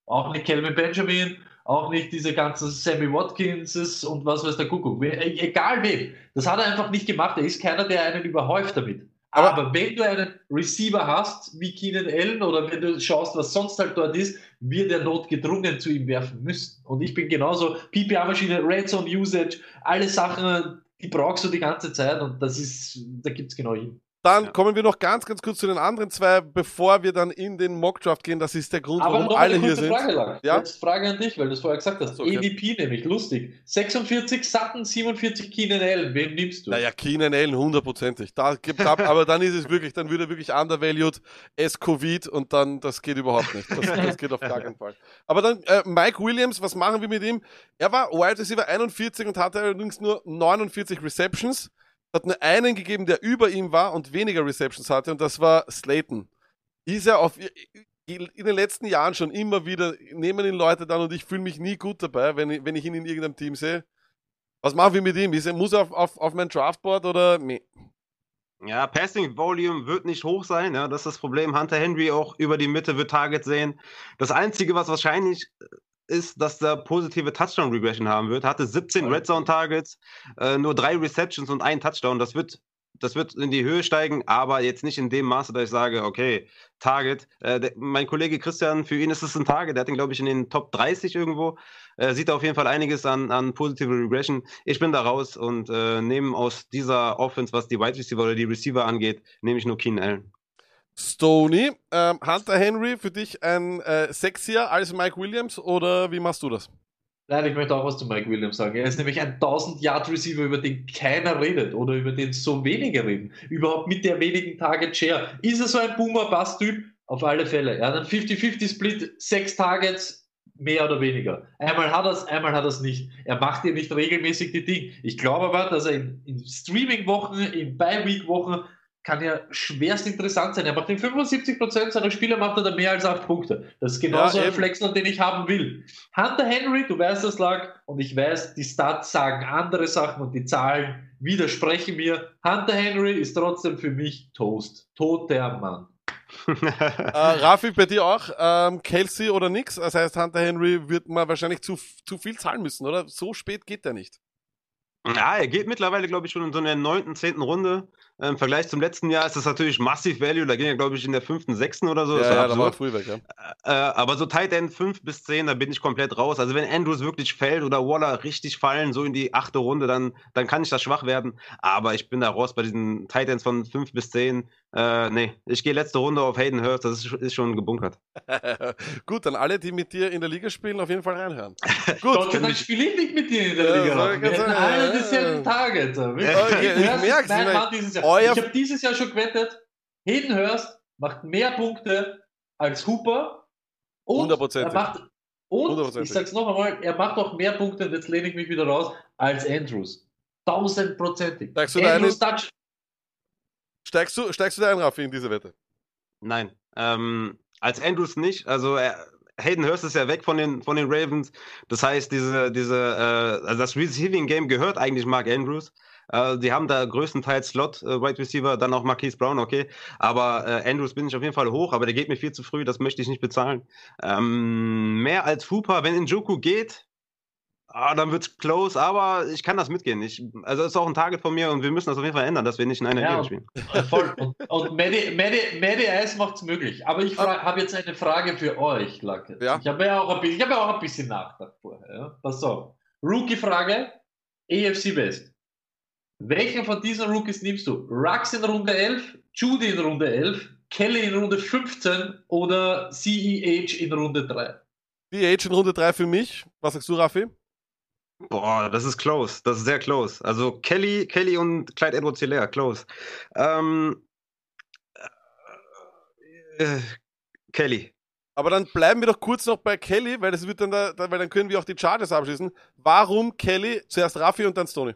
Auch nicht Calvin Benjamin, auch nicht diese ganzen Sammy Watkinses und was weiß der Kuckuck. Egal wem. Das hat er einfach nicht gemacht. Er ist keiner, der einen überhäuft damit. Aber- Aber, wenn du einen Receiver hast, wie Keenan Allen, oder wenn du schaust, was sonst halt dort ist, wird er notgedrungen zu ihm werfen müssen. Und ich bin genauso, PPA-Maschine, Red Zone Usage, alle Sachen, die brauchst du die ganze Zeit und das ist, da gibt es genau hin. Dann Ja. kommen wir noch ganz, ganz kurz zu den anderen zwei, bevor wir dann in den Mockdraft gehen. Das ist der Grund, Aber warum noch alle eine hier kurze sind. Frage lang. Ja? Jetzt Frage an dich, weil du es vorher gesagt hast. So, okay. ADP nämlich, lustig. 46 Satten, 47 Keenan Allen. Wen nimmst du? Naja, Keenan Allen hundertprozentig. Da gibt ab, aber dann ist es wirklich, dann wird er wirklich undervalued, es Covid und dann, das geht überhaupt nicht. Das, das geht auf gar keinen Fall. Aber dann, äh, Mike Williams, was machen wir mit ihm? Er war Wide Receiver 41 und hatte allerdings nur 49 Receptions. Hat nur einen gegeben, der über ihm war und weniger Receptions hatte und das war Slayton. Ist er auf, in den letzten Jahren schon immer wieder, nehmen ihn Leute dann und ich fühle mich nie gut dabei, wenn ich, wenn ich ihn in irgendeinem Team sehe. Was machen wir mit ihm? Ist er, muss er auf, auf, auf mein Draftboard oder? Nee. Ja, Passing Volume wird nicht hoch sein, ja, das ist das Problem. Hunter Henry auch über die Mitte wird Targets sehen. Das Einzige, was wahrscheinlich ist, dass der positive Touchdown Regression haben wird. Hatte 17 Red Zone Targets, äh, nur drei Receptions und ein Touchdown. Das wird, das wird in die Höhe steigen, aber jetzt nicht in dem Maße, dass ich sage, okay, Target. Äh, der, mein Kollege Christian, für ihn ist es ein Target. Der hat ihn, glaube ich, in den Top 30 irgendwo. Äh, sieht auf jeden Fall einiges an, an positive Regression. Ich bin da raus und äh, nehme aus dieser Offense, was die Wide Receiver oder die Receiver angeht, nehme ich nur Keenan Allen. Stoney, ähm, Hunter Henry für dich ein äh, sexier als Mike Williams oder wie machst du das? Nein, ich möchte auch was zu Mike Williams sagen. Er ist nämlich ein 1000-Yard-Receiver, über den keiner redet oder über den so wenige reden. Überhaupt mit der wenigen Target-Share. Ist er so ein Boomer-Bass-Typ? Auf alle Fälle. Er hat einen 50-50-Split, sechs Targets, mehr oder weniger. Einmal hat er es, einmal hat er es nicht. Er macht ja nicht regelmäßig die Dinge. Ich glaube aber, dass er in, in Streaming-Wochen, in Bye-Week-Wochen kann ja schwerst interessant sein. Er macht in 75% seiner Spiele macht er da mehr als 8 Punkte. Das ist genauso Ja, ein. Flexler, den ich haben will. Hunter Henry, du weißt, das lag, und ich weiß, die Stats sagen andere Sachen und die Zahlen widersprechen mir. Hunter Henry ist trotzdem für mich Toast. Toter Mann. [laughs] Äh, Rafi, bei dir auch ähm, Kelsey oder nix? Das heißt, Hunter Henry wird man wahrscheinlich zu, zu viel zahlen müssen, oder? So spät geht der nicht. Ja, er geht mittlerweile, glaube ich, schon in so einer neunten, zehnten Runde. Im Vergleich zum letzten Jahr ist das natürlich massiv Value. Da ging er, glaube ich, in der fünften, sechsten oder so. Das Ja, war ja, da war früh weg, ja. Äh, aber so Tight End 5 bis 10, da bin ich komplett raus. Also wenn Andrews wirklich fällt oder Waller richtig fallen, so in die achte Runde, dann, dann kann ich da schwach werden. Aber ich bin da raus bei diesen Tight Ends von 5 bis 10. Äh, nee, ich gehe letzte Runde auf Hayden Hurst, das ist, ist schon gebunkert. [laughs] Gut, dann alle, die mit dir in der Liga spielen, auf jeden Fall reinhören. Gott [laughs] Gut, sei Dank spiele ich nicht mit dir in der Ja, Liga. ich Wir alle ja, dieselben ja. Okay, ich habe dieses Jahr schon gewettet, Hayden Hurst macht mehr Punkte als Hooper und Hundertprozentig. er macht und Hundertprozentig. ich sag's noch einmal, er macht auch mehr Punkte, und jetzt lehne ich mich wieder raus, als Andrews. Tausendprozentig. Andrews Touch, steigst du, steigst du da ein, Raffi, in diese Wette? Nein, ähm, als Andrews nicht. Also er, Hayden Hurst ist ja weg von den, von den Ravens. Das heißt, diese, diese, äh, also das Receiving Game gehört eigentlich Mark Andrews. Äh, die haben da größtenteils Slot, äh, Wide Receiver, dann auch Marquise Brown, okay. Aber äh, Andrews bin ich auf jeden Fall hoch, aber der geht mir viel zu früh, das möchte ich nicht bezahlen. Ähm, mehr als Hooper, wenn Njoku geht, ah, dann wird's close, aber ich kann das mitgehen. Ich, also es ist auch ein Target von mir und wir müssen das auf jeden Fall ändern, dass wir nicht in einer Ja, Liga spielen. Voll. Und, und Maddie Ice macht es möglich. Aber ich habe jetzt eine Frage für euch, Lacke. Ja. Ich habe ja, auch ein ich habe ja auch ein bisschen nachgedacht vorher. Ja? Pass auf. Rookie-Frage: AFC West. Welchen von diesen Rookies nimmst du? Rux in Runde 11, Judy in Runde 11, Kelly in Runde 15 oder CEH in Runde 3? Die Age in Runde 3 für mich. Was sagst du, Raffi? Boah, das ist close. Das ist sehr close. Also Kelly, Kelly und Clyde Edwards Hilaire, close. Ähm, äh, Kelly. Aber dann bleiben wir doch kurz noch bei Kelly, weil das wird dann da, da, weil dann können wir auch die Charges abschließen. Warum Kelly? Zuerst Raffi und dann Stoney.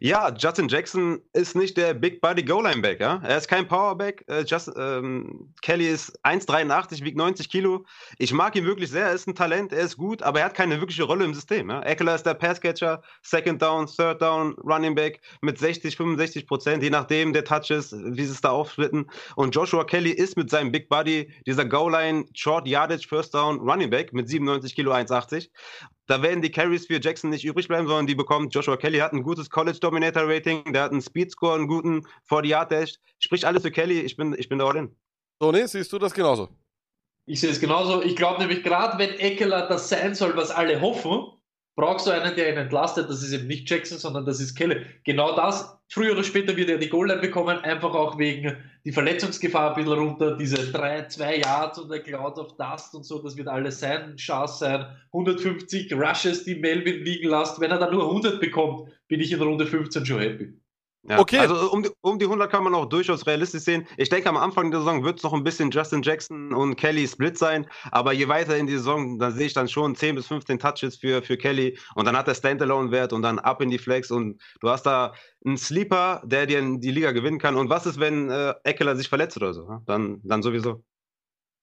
Ja, Justin Jackson ist nicht der Big Body Goal-Line-Back, ja. Er ist kein Powerback. Äh, Just, ähm, Kelly ist 1,83, wiegt 90 Kilo. Ich mag ihn wirklich sehr. Er ist ein Talent, er ist gut, aber er hat keine wirkliche Rolle im System. Ja? Eckler ist der Passcatcher, Second Down, Third Down, Running Back mit 60, 65 Prozent, je nachdem der Touch ist, wie sie es da aufsplitten. Und Joshua Kelly ist mit seinem Big Body dieser Goal-Line, Short Yardage, First Down, Running Back mit 97 Kilo, 1,80. Da werden die Carries für Jackson nicht übrig bleiben, sondern die bekommt Joshua Kelly. Hat ein gutes College Dominator Rating, der hat einen Speed Score, einen guten 40 Yard Dash. Spricht alles für Kelly. Ich bin, ich bin da all in. Stoney, siehst du das genauso? Ich sehe es genauso. Ich glaube nämlich, gerade wenn Eckler das sein soll, was alle hoffen, brauchst du einen, der ihn entlastet. Das ist eben nicht Jackson, sondern das ist Kelly. Genau das, früher oder später wird er die Goal-Line bekommen, einfach auch wegen die Verletzungsgefahr ein bisschen runter, diese drei, zwei Yards und der Cloud of Dust und so, das wird alles sein, Chance sein. 150 Rushes, die Melvin liegen lässt. Wenn er dann nur 100 bekommt, bin ich in Runde 15 schon happy. Ja. Okay. Also um, die- um die 100 kann man auch durchaus realistisch sehen. Ich denke, am Anfang der Saison wird es noch ein bisschen Justin Jackson und Kelly Split sein. Aber je weiter in die Saison, dann sehe ich dann schon 10 bis 15 Touches für, für Kelly. Und dann hat er Standalone-Wert und dann ab in die Flex. Und du hast da einen Sleeper, der dir die Liga gewinnen kann. Und was ist, wenn äh, Eckler sich verletzt oder so? ja? Dann, dann sowieso.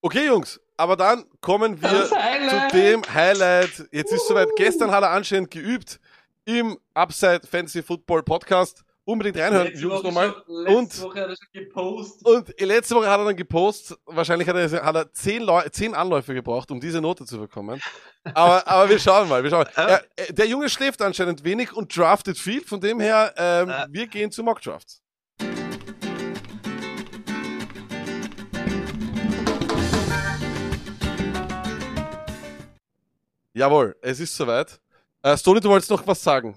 Okay, Jungs, aber dann kommen wir zu dem Highlight. Jetzt ist soweit. Gestern hat er anscheinend geübt im Upside Fantasy Football Podcast. Unbedingt reinhören, Letzte Jungs, nochmal. Und- Woche hat er schon gepostet. Und letzte Woche hat er dann gepostet, wahrscheinlich hat er, hat er zehn, Leu zehn Anläufe gebraucht, um diese Note zu bekommen. Aber, [laughs] aber wir schauen mal, wir schauen mal. Äh. Er, äh, der Junge schläft anscheinend wenig und draftet viel, von dem her, ähm, Äh. wir gehen zu Mock Drafts. Jawohl, es ist soweit. Äh, Stoni, du wolltest noch was sagen.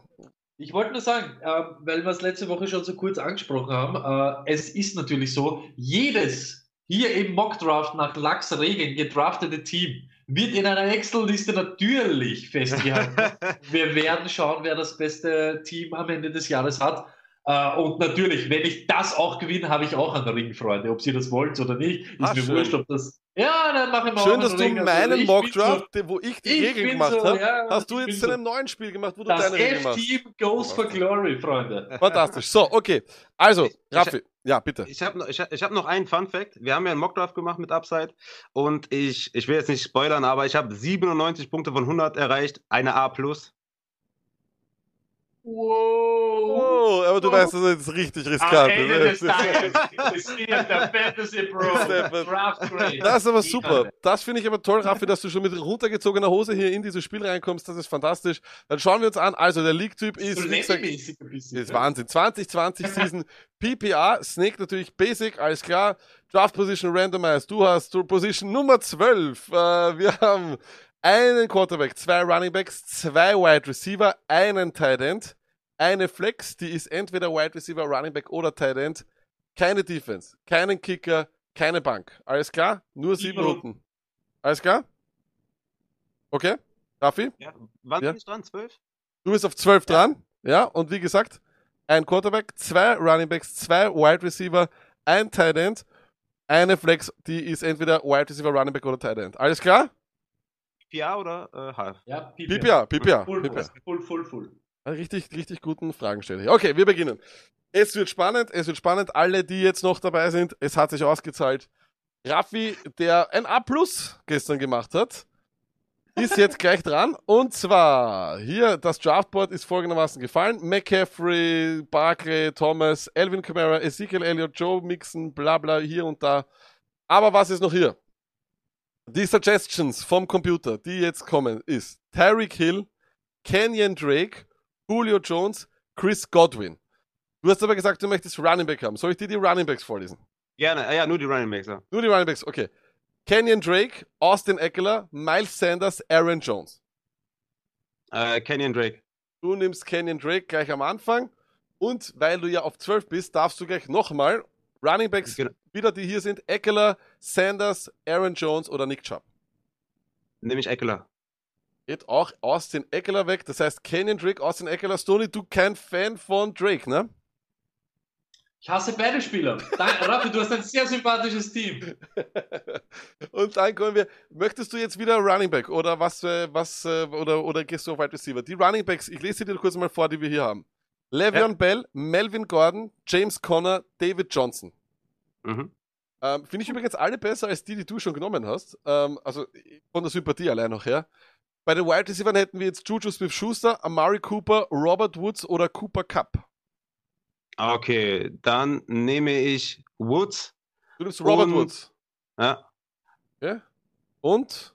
Ich wollte nur sagen, äh, weil wir es letzte Woche schon so kurz angesprochen haben, äh, es ist natürlich so, jedes hier im Mockdraft nach Lachs-Regeln gedraftete Team wird in einer Excel-Liste natürlich festgehalten. [laughs] wir werden schauen, wer das beste Team am Ende des Jahres hat. Äh, und natürlich, wenn ich das auch gewinne, habe ich auch einen Ring, Freunde. Ob ihr das wollt oder nicht, ist Ah, mir schön. wurscht, ob das. Ja, dann mache ich mal auch Schön, dass du Ring. Also meinen ich Mock bin so- wo ich die ich Regeln gemacht so, habe, ja, hast du jetzt in einem neuen Spiel gemacht, wo du Das deine Regeln machst. F-Team goes for glory, Freunde. Fantastisch. [laughs] So, okay. Also, Ich- ich- Raffi, ja, bitte. Ich habe noch, ich, hab- ich hab noch einen Fun Fact. Wir haben ja einen Mockdraft gemacht mit Upside und ich, ich will jetzt nicht spoilern, aber ich habe 97 Punkte von 100 erreicht, eine A+. Wow. Oh, aber du Oh. weißt, das ist richtig Am riskant. Ende des Tages ist der Fantasy Pro Steffen. Draft Grade. Das ist aber super. Das finde ich aber toll, Raffi, dass du schon mit runtergezogener Hose hier in dieses Spiel reinkommst. Das ist fantastisch. Dann schauen wir uns an. Also, der League-Typ ist, So wie gesagt, ist Wahnsinn. 2020 Season [laughs] PPA, Snake natürlich Basic, alles klar. Draft Position Randomized. Du hast Position Nummer 12. Äh, wir haben einen Quarterback, zwei Running Backs, zwei Wide Receiver, einen Tight End, eine Flex, die ist entweder Wide Receiver, Running Back oder Tight End. Keine Defense, keinen Kicker, keine Bank. Alles klar? Nur sieben Jo. Minuten. Alles klar? Okay? Raffi? Ja, wann Ja. bin ich dran? Zwölf? Du bist auf 12 dran, ja, und wie gesagt, ein Quarterback, zwei Running Backs, zwei Wide Receiver, ein Tight End, eine Flex, die ist entweder Wide Receiver, Running Back oder Tight End. Alles klar? PA oder äh, Half? Ja, PPA, PPA, Full, PPA. full, full, full. Richtig, richtig guten Fragen stelle ich. Okay, wir beginnen. Es wird spannend, es wird spannend. Alle, die jetzt noch dabei sind, es hat sich ausgezahlt. Raffi, der ein A Plus gestern gemacht hat, ist jetzt gleich dran. Und zwar, hier, das Draftboard ist folgendermaßen gefallen. McCaffrey, Barkley, Thomas, Elvin Kamara, Ezekiel Elliott, Joe Mixon, bla bla, hier und da. Aber was ist noch hier? Die Suggestions vom Computer, die jetzt kommen, ist Tyreek Hill, Kenyon Drake, Julio Jones, Chris Godwin. Du hast aber gesagt, du möchtest Running Back haben. Soll ich dir die Running Backs vorlesen? Gerne, äh, ja, nur die Running Backs, ja. Nur die Running Backs, okay. Kenyon Drake, Austin Eckler, Miles Sanders, Aaron Jones. Äh, Kenyon Drake. Du nimmst Kenyon Drake gleich am Anfang. Und weil du ja auf 12 bist, darfst du gleich nochmal Running Backs Genau. wieder, die hier sind. Eckler, Sanders, Aaron Jones oder Nick Chubb. Nehme ich Eckler. Geht auch Austin Eckler weg. Das heißt, Kenyon Drake, Austin Eckler, Stoney, du kein Fan von Drake, ne? Ich hasse beide Spieler. Danke, [laughs] Raffi, du hast ein sehr sympathisches Team. [laughs] Und dann kommen wir. Möchtest du jetzt wieder Running Back oder was, äh, was, äh, oder, oder gehst du auf Wide Receiver? Die Running Backs, ich lese dir kurz mal vor, die wir hier haben. Le'Veon Bell, Melvin Gordon, James Conner, David Johnson. Mhm. Ähm, Finde ich übrigens alle besser als die, die du schon genommen hast. Ähm, also von der Sympathie allein noch her. Bei den Wide Receivers hätten wir jetzt Juju Smith-Schuster, Amari Cooper, Robert Woods oder Cooper Cup. Okay, dann nehme ich Woods. Du nimmst Robert Und- Woods. Ja, Ja? Und?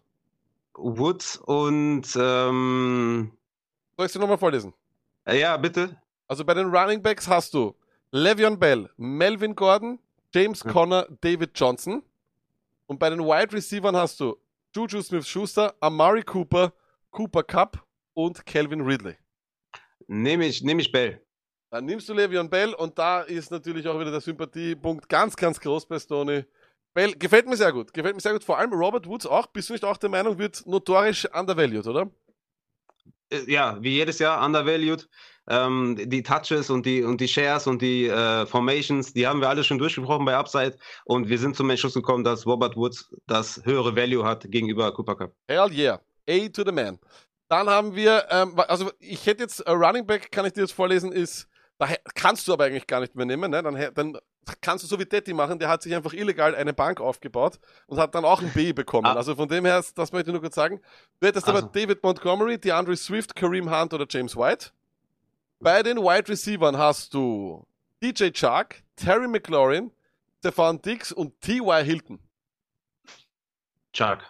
Woods und ähm, Soll ich sie nochmal vorlesen? ja, bitte. Also bei den Running Backs hast du Le'Veon Bell, Melvin Gordon, James Ja. Conner, David Johnson. Und bei den Wide Receivers hast du Juju Smith-Schuster, Amari Cooper, Cooper Cup und Calvin Ridley. Nehme ich, nehme ich Bell. Dann nimmst du Le'Veon Bell und da ist natürlich auch wieder der Sympathiepunkt ganz, ganz groß bei Stoney. Bell gefällt mir sehr gut. Gefällt mir sehr gut. Vor allem Robert Woods auch. Bist du nicht auch der Meinung, wird notorisch undervalued, oder? Äh, Ja, wie jedes Jahr undervalued. Ähm, die Touches und die und die Shares und die äh, Formations, die haben wir alle schon durchgesprochen bei Upside und wir sind zum Entschluss gekommen, dass Robert Woods das höhere Value hat gegenüber Cooper Cup. Hell yeah. A to the man. Dann haben wir, ähm, also ich hätte jetzt äh, Running Back, kann ich dir jetzt vorlesen, ist, da kannst du aber eigentlich gar nicht mehr nehmen, ne? Dann, dann kannst du so wie Detti machen, der hat sich einfach illegal eine Bank aufgebaut und hat dann auch ein B bekommen. Ah. Also von dem her, das möchte ich nur kurz sagen. Du hättest aber Also. David Montgomery, DeAndre Swift, Kareem Hunt oder James White. Bei den Wide Receivers hast du DJ Chark, Terry McLaurin, Stefan Dix und T.Y. Hilton. Chark.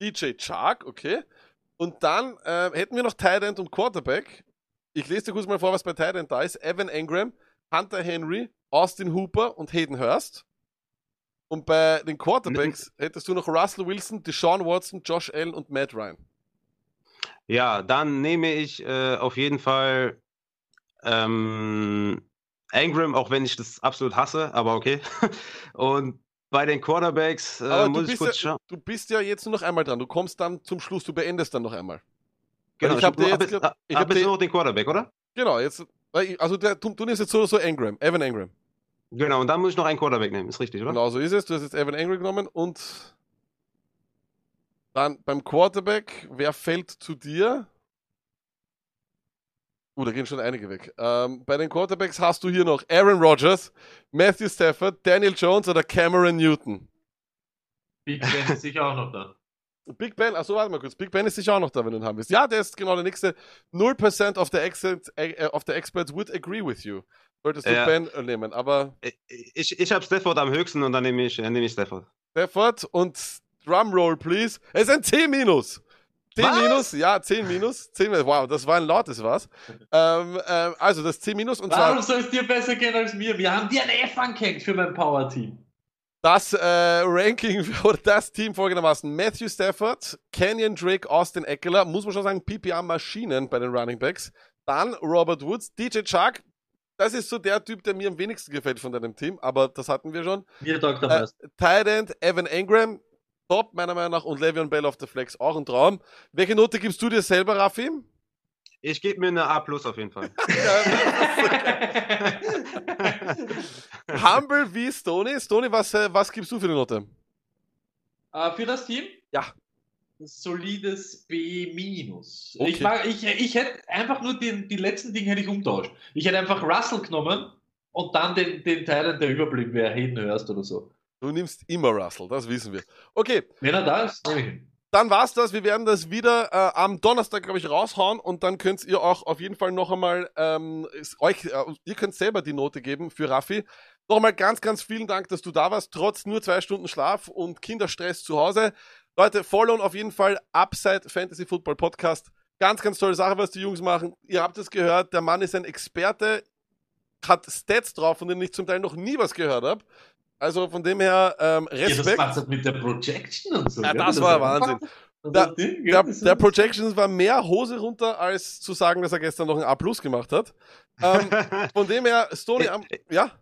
DJ Chark, okay. Und dann äh, hätten wir noch Tight End und Quarterback. Ich lese dir kurz mal vor, was bei Tight End da ist. Evan Engram, Hunter Henry, Austin Hooper und Hayden Hurst. Und bei den Quarterbacks hättest du noch Russell Wilson, Deshaun Watson, Josh Allen und Matt Ryan. Ja, dann nehme ich äh, auf jeden Fall ähm, Angram, auch wenn ich das absolut hasse, aber okay. [laughs] Und bei den Quarterbacks äh, muss ich bist, kurz ja, schauen. du bist ja jetzt nur noch einmal dran. Du kommst dann zum Schluss, du beendest dann noch einmal. Genau, ich hab dir hab jetzt grad- ich hab hab jetzt nur noch den Quarterback, oder? Genau, jetzt. Also der, du, du nimmst jetzt so oder so Engram, Evan Engram. Genau, und dann muss ich noch einen Quarterback nehmen, ist richtig, oder? Genau so ist es. Du hast jetzt Evan Engram genommen und dann beim Quarterback, wer fällt zu dir? Uh, da gehen schon einige weg. Ähm, bei den Quarterbacks hast du hier noch Aaron Rodgers, Matthew Stafford, Daniel Jones oder Cameron Newton. Big Ben ist sicher auch noch da. [laughs] Big Ben, achso, warte mal kurz. Big Ben ist sicher auch noch da, wenn du ihn haben willst. Ja, der ist genau der nächste. 0% of the, exit, äh, of the experts would agree with you. Solltest du Ja. Ben äh, nehmen. Aber Ich, ich habe Stafford am höchsten und dann nehme ich, dann nehme ich Stafford. Stafford und Drumroll, please. Es ist ein C minus. 10 Was? minus, ja, 10 minus. 10 minus. Wow, das war ein lautes was. ähm, ähm, also das C minus und Warum zwar soll es dir besser gehen als mir? Wir haben dir ein F angehängt für mein Power-Team. das äh, Ranking [laughs] für- oder das Team folgendermaßen. Matthew Stafford, Kenyon Drake, Austin Eckler, muss man schon sagen, PPR-Maschinen bei den Running Backs. Dann Robert Woods, DJ Chark. Das ist so der Typ, der mir am wenigsten gefällt von deinem Team, aber das hatten wir schon. Mir taugt er Äh. Tight End, Evan Engram, top meiner Meinung nach und Le'Veon Bell auf der Flex, auch ein Traum. Welche Note gibst du dir selber, Raffi? Ich gebe mir eine A plus auf jeden Fall. [laughs] Humble wie Stoney. Stoney, was, äh, was gibst du für eine Note? Äh, für das Team? Ja. Solides B minus. Okay. Ich, mag, ich, ich hätte einfach nur den, die letzten Dinge hätte ich umtauscht. Ich hätte einfach Russell genommen und dann den, den Teil, der überblieb, wer Hayden hörst oder so. Du nimmst immer Russell, das wissen wir. Okay, Wenn er da ist, nehme ich ihn. dann war's das. Wir werden das wieder äh, am Donnerstag, glaube ich, raushauen und dann könnt ihr auch auf jeden Fall noch einmal ähm, euch, äh, ihr könnt selber die Note geben für Raffi. Nochmal ganz, ganz vielen Dank, dass du da warst, trotz nur zwei Stunden Schlaf und Kinderstress zu Hause. Leute, followen auf jeden Fall Upside Fantasy Football Podcast. Ganz, ganz tolle Sache, was die Jungs machen. Ihr habt es gehört, der Mann ist ein Experte, hat Stats drauf, von denen ich zum Teil noch nie was gehört habe. Also von dem her ähm, Ja, das Respekt. macht halt mit der Projection und so. Ja, gell? das war Wahnsinn. Und Der- das Ding? Der, Das Projections war mehr Hose runter, als zu sagen, dass er gestern noch ein A Plus gemacht hat. Ähm, [laughs] von dem her, Stoney, am, ja,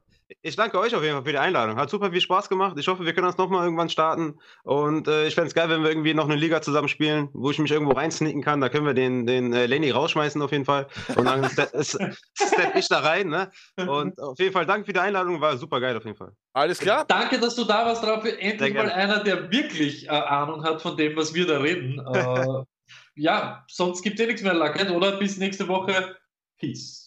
Ich danke euch auf jeden Fall für die Einladung. Hat super viel Spaß gemacht. Ich hoffe, wir können das nochmal irgendwann starten. Und äh, ich fände es geil, wenn wir irgendwie noch eine Liga zusammen spielen, wo ich mich irgendwo reinsneaken kann. Da können wir den, den äh, Lenny rausschmeißen auf jeden Fall. Und dann [laughs] step, step ich da rein. Ne? Und auf jeden Fall danke für die Einladung. War super geil auf jeden Fall. alles klar. Danke, dass du da warst, Raffi. Endlich mal einer, der wirklich äh, Ahnung hat von dem, was wir da reden. Äh, [laughs] ja, sonst gibt es eh nichts mehr, Lackett, oder? Bis nächste Woche. Peace.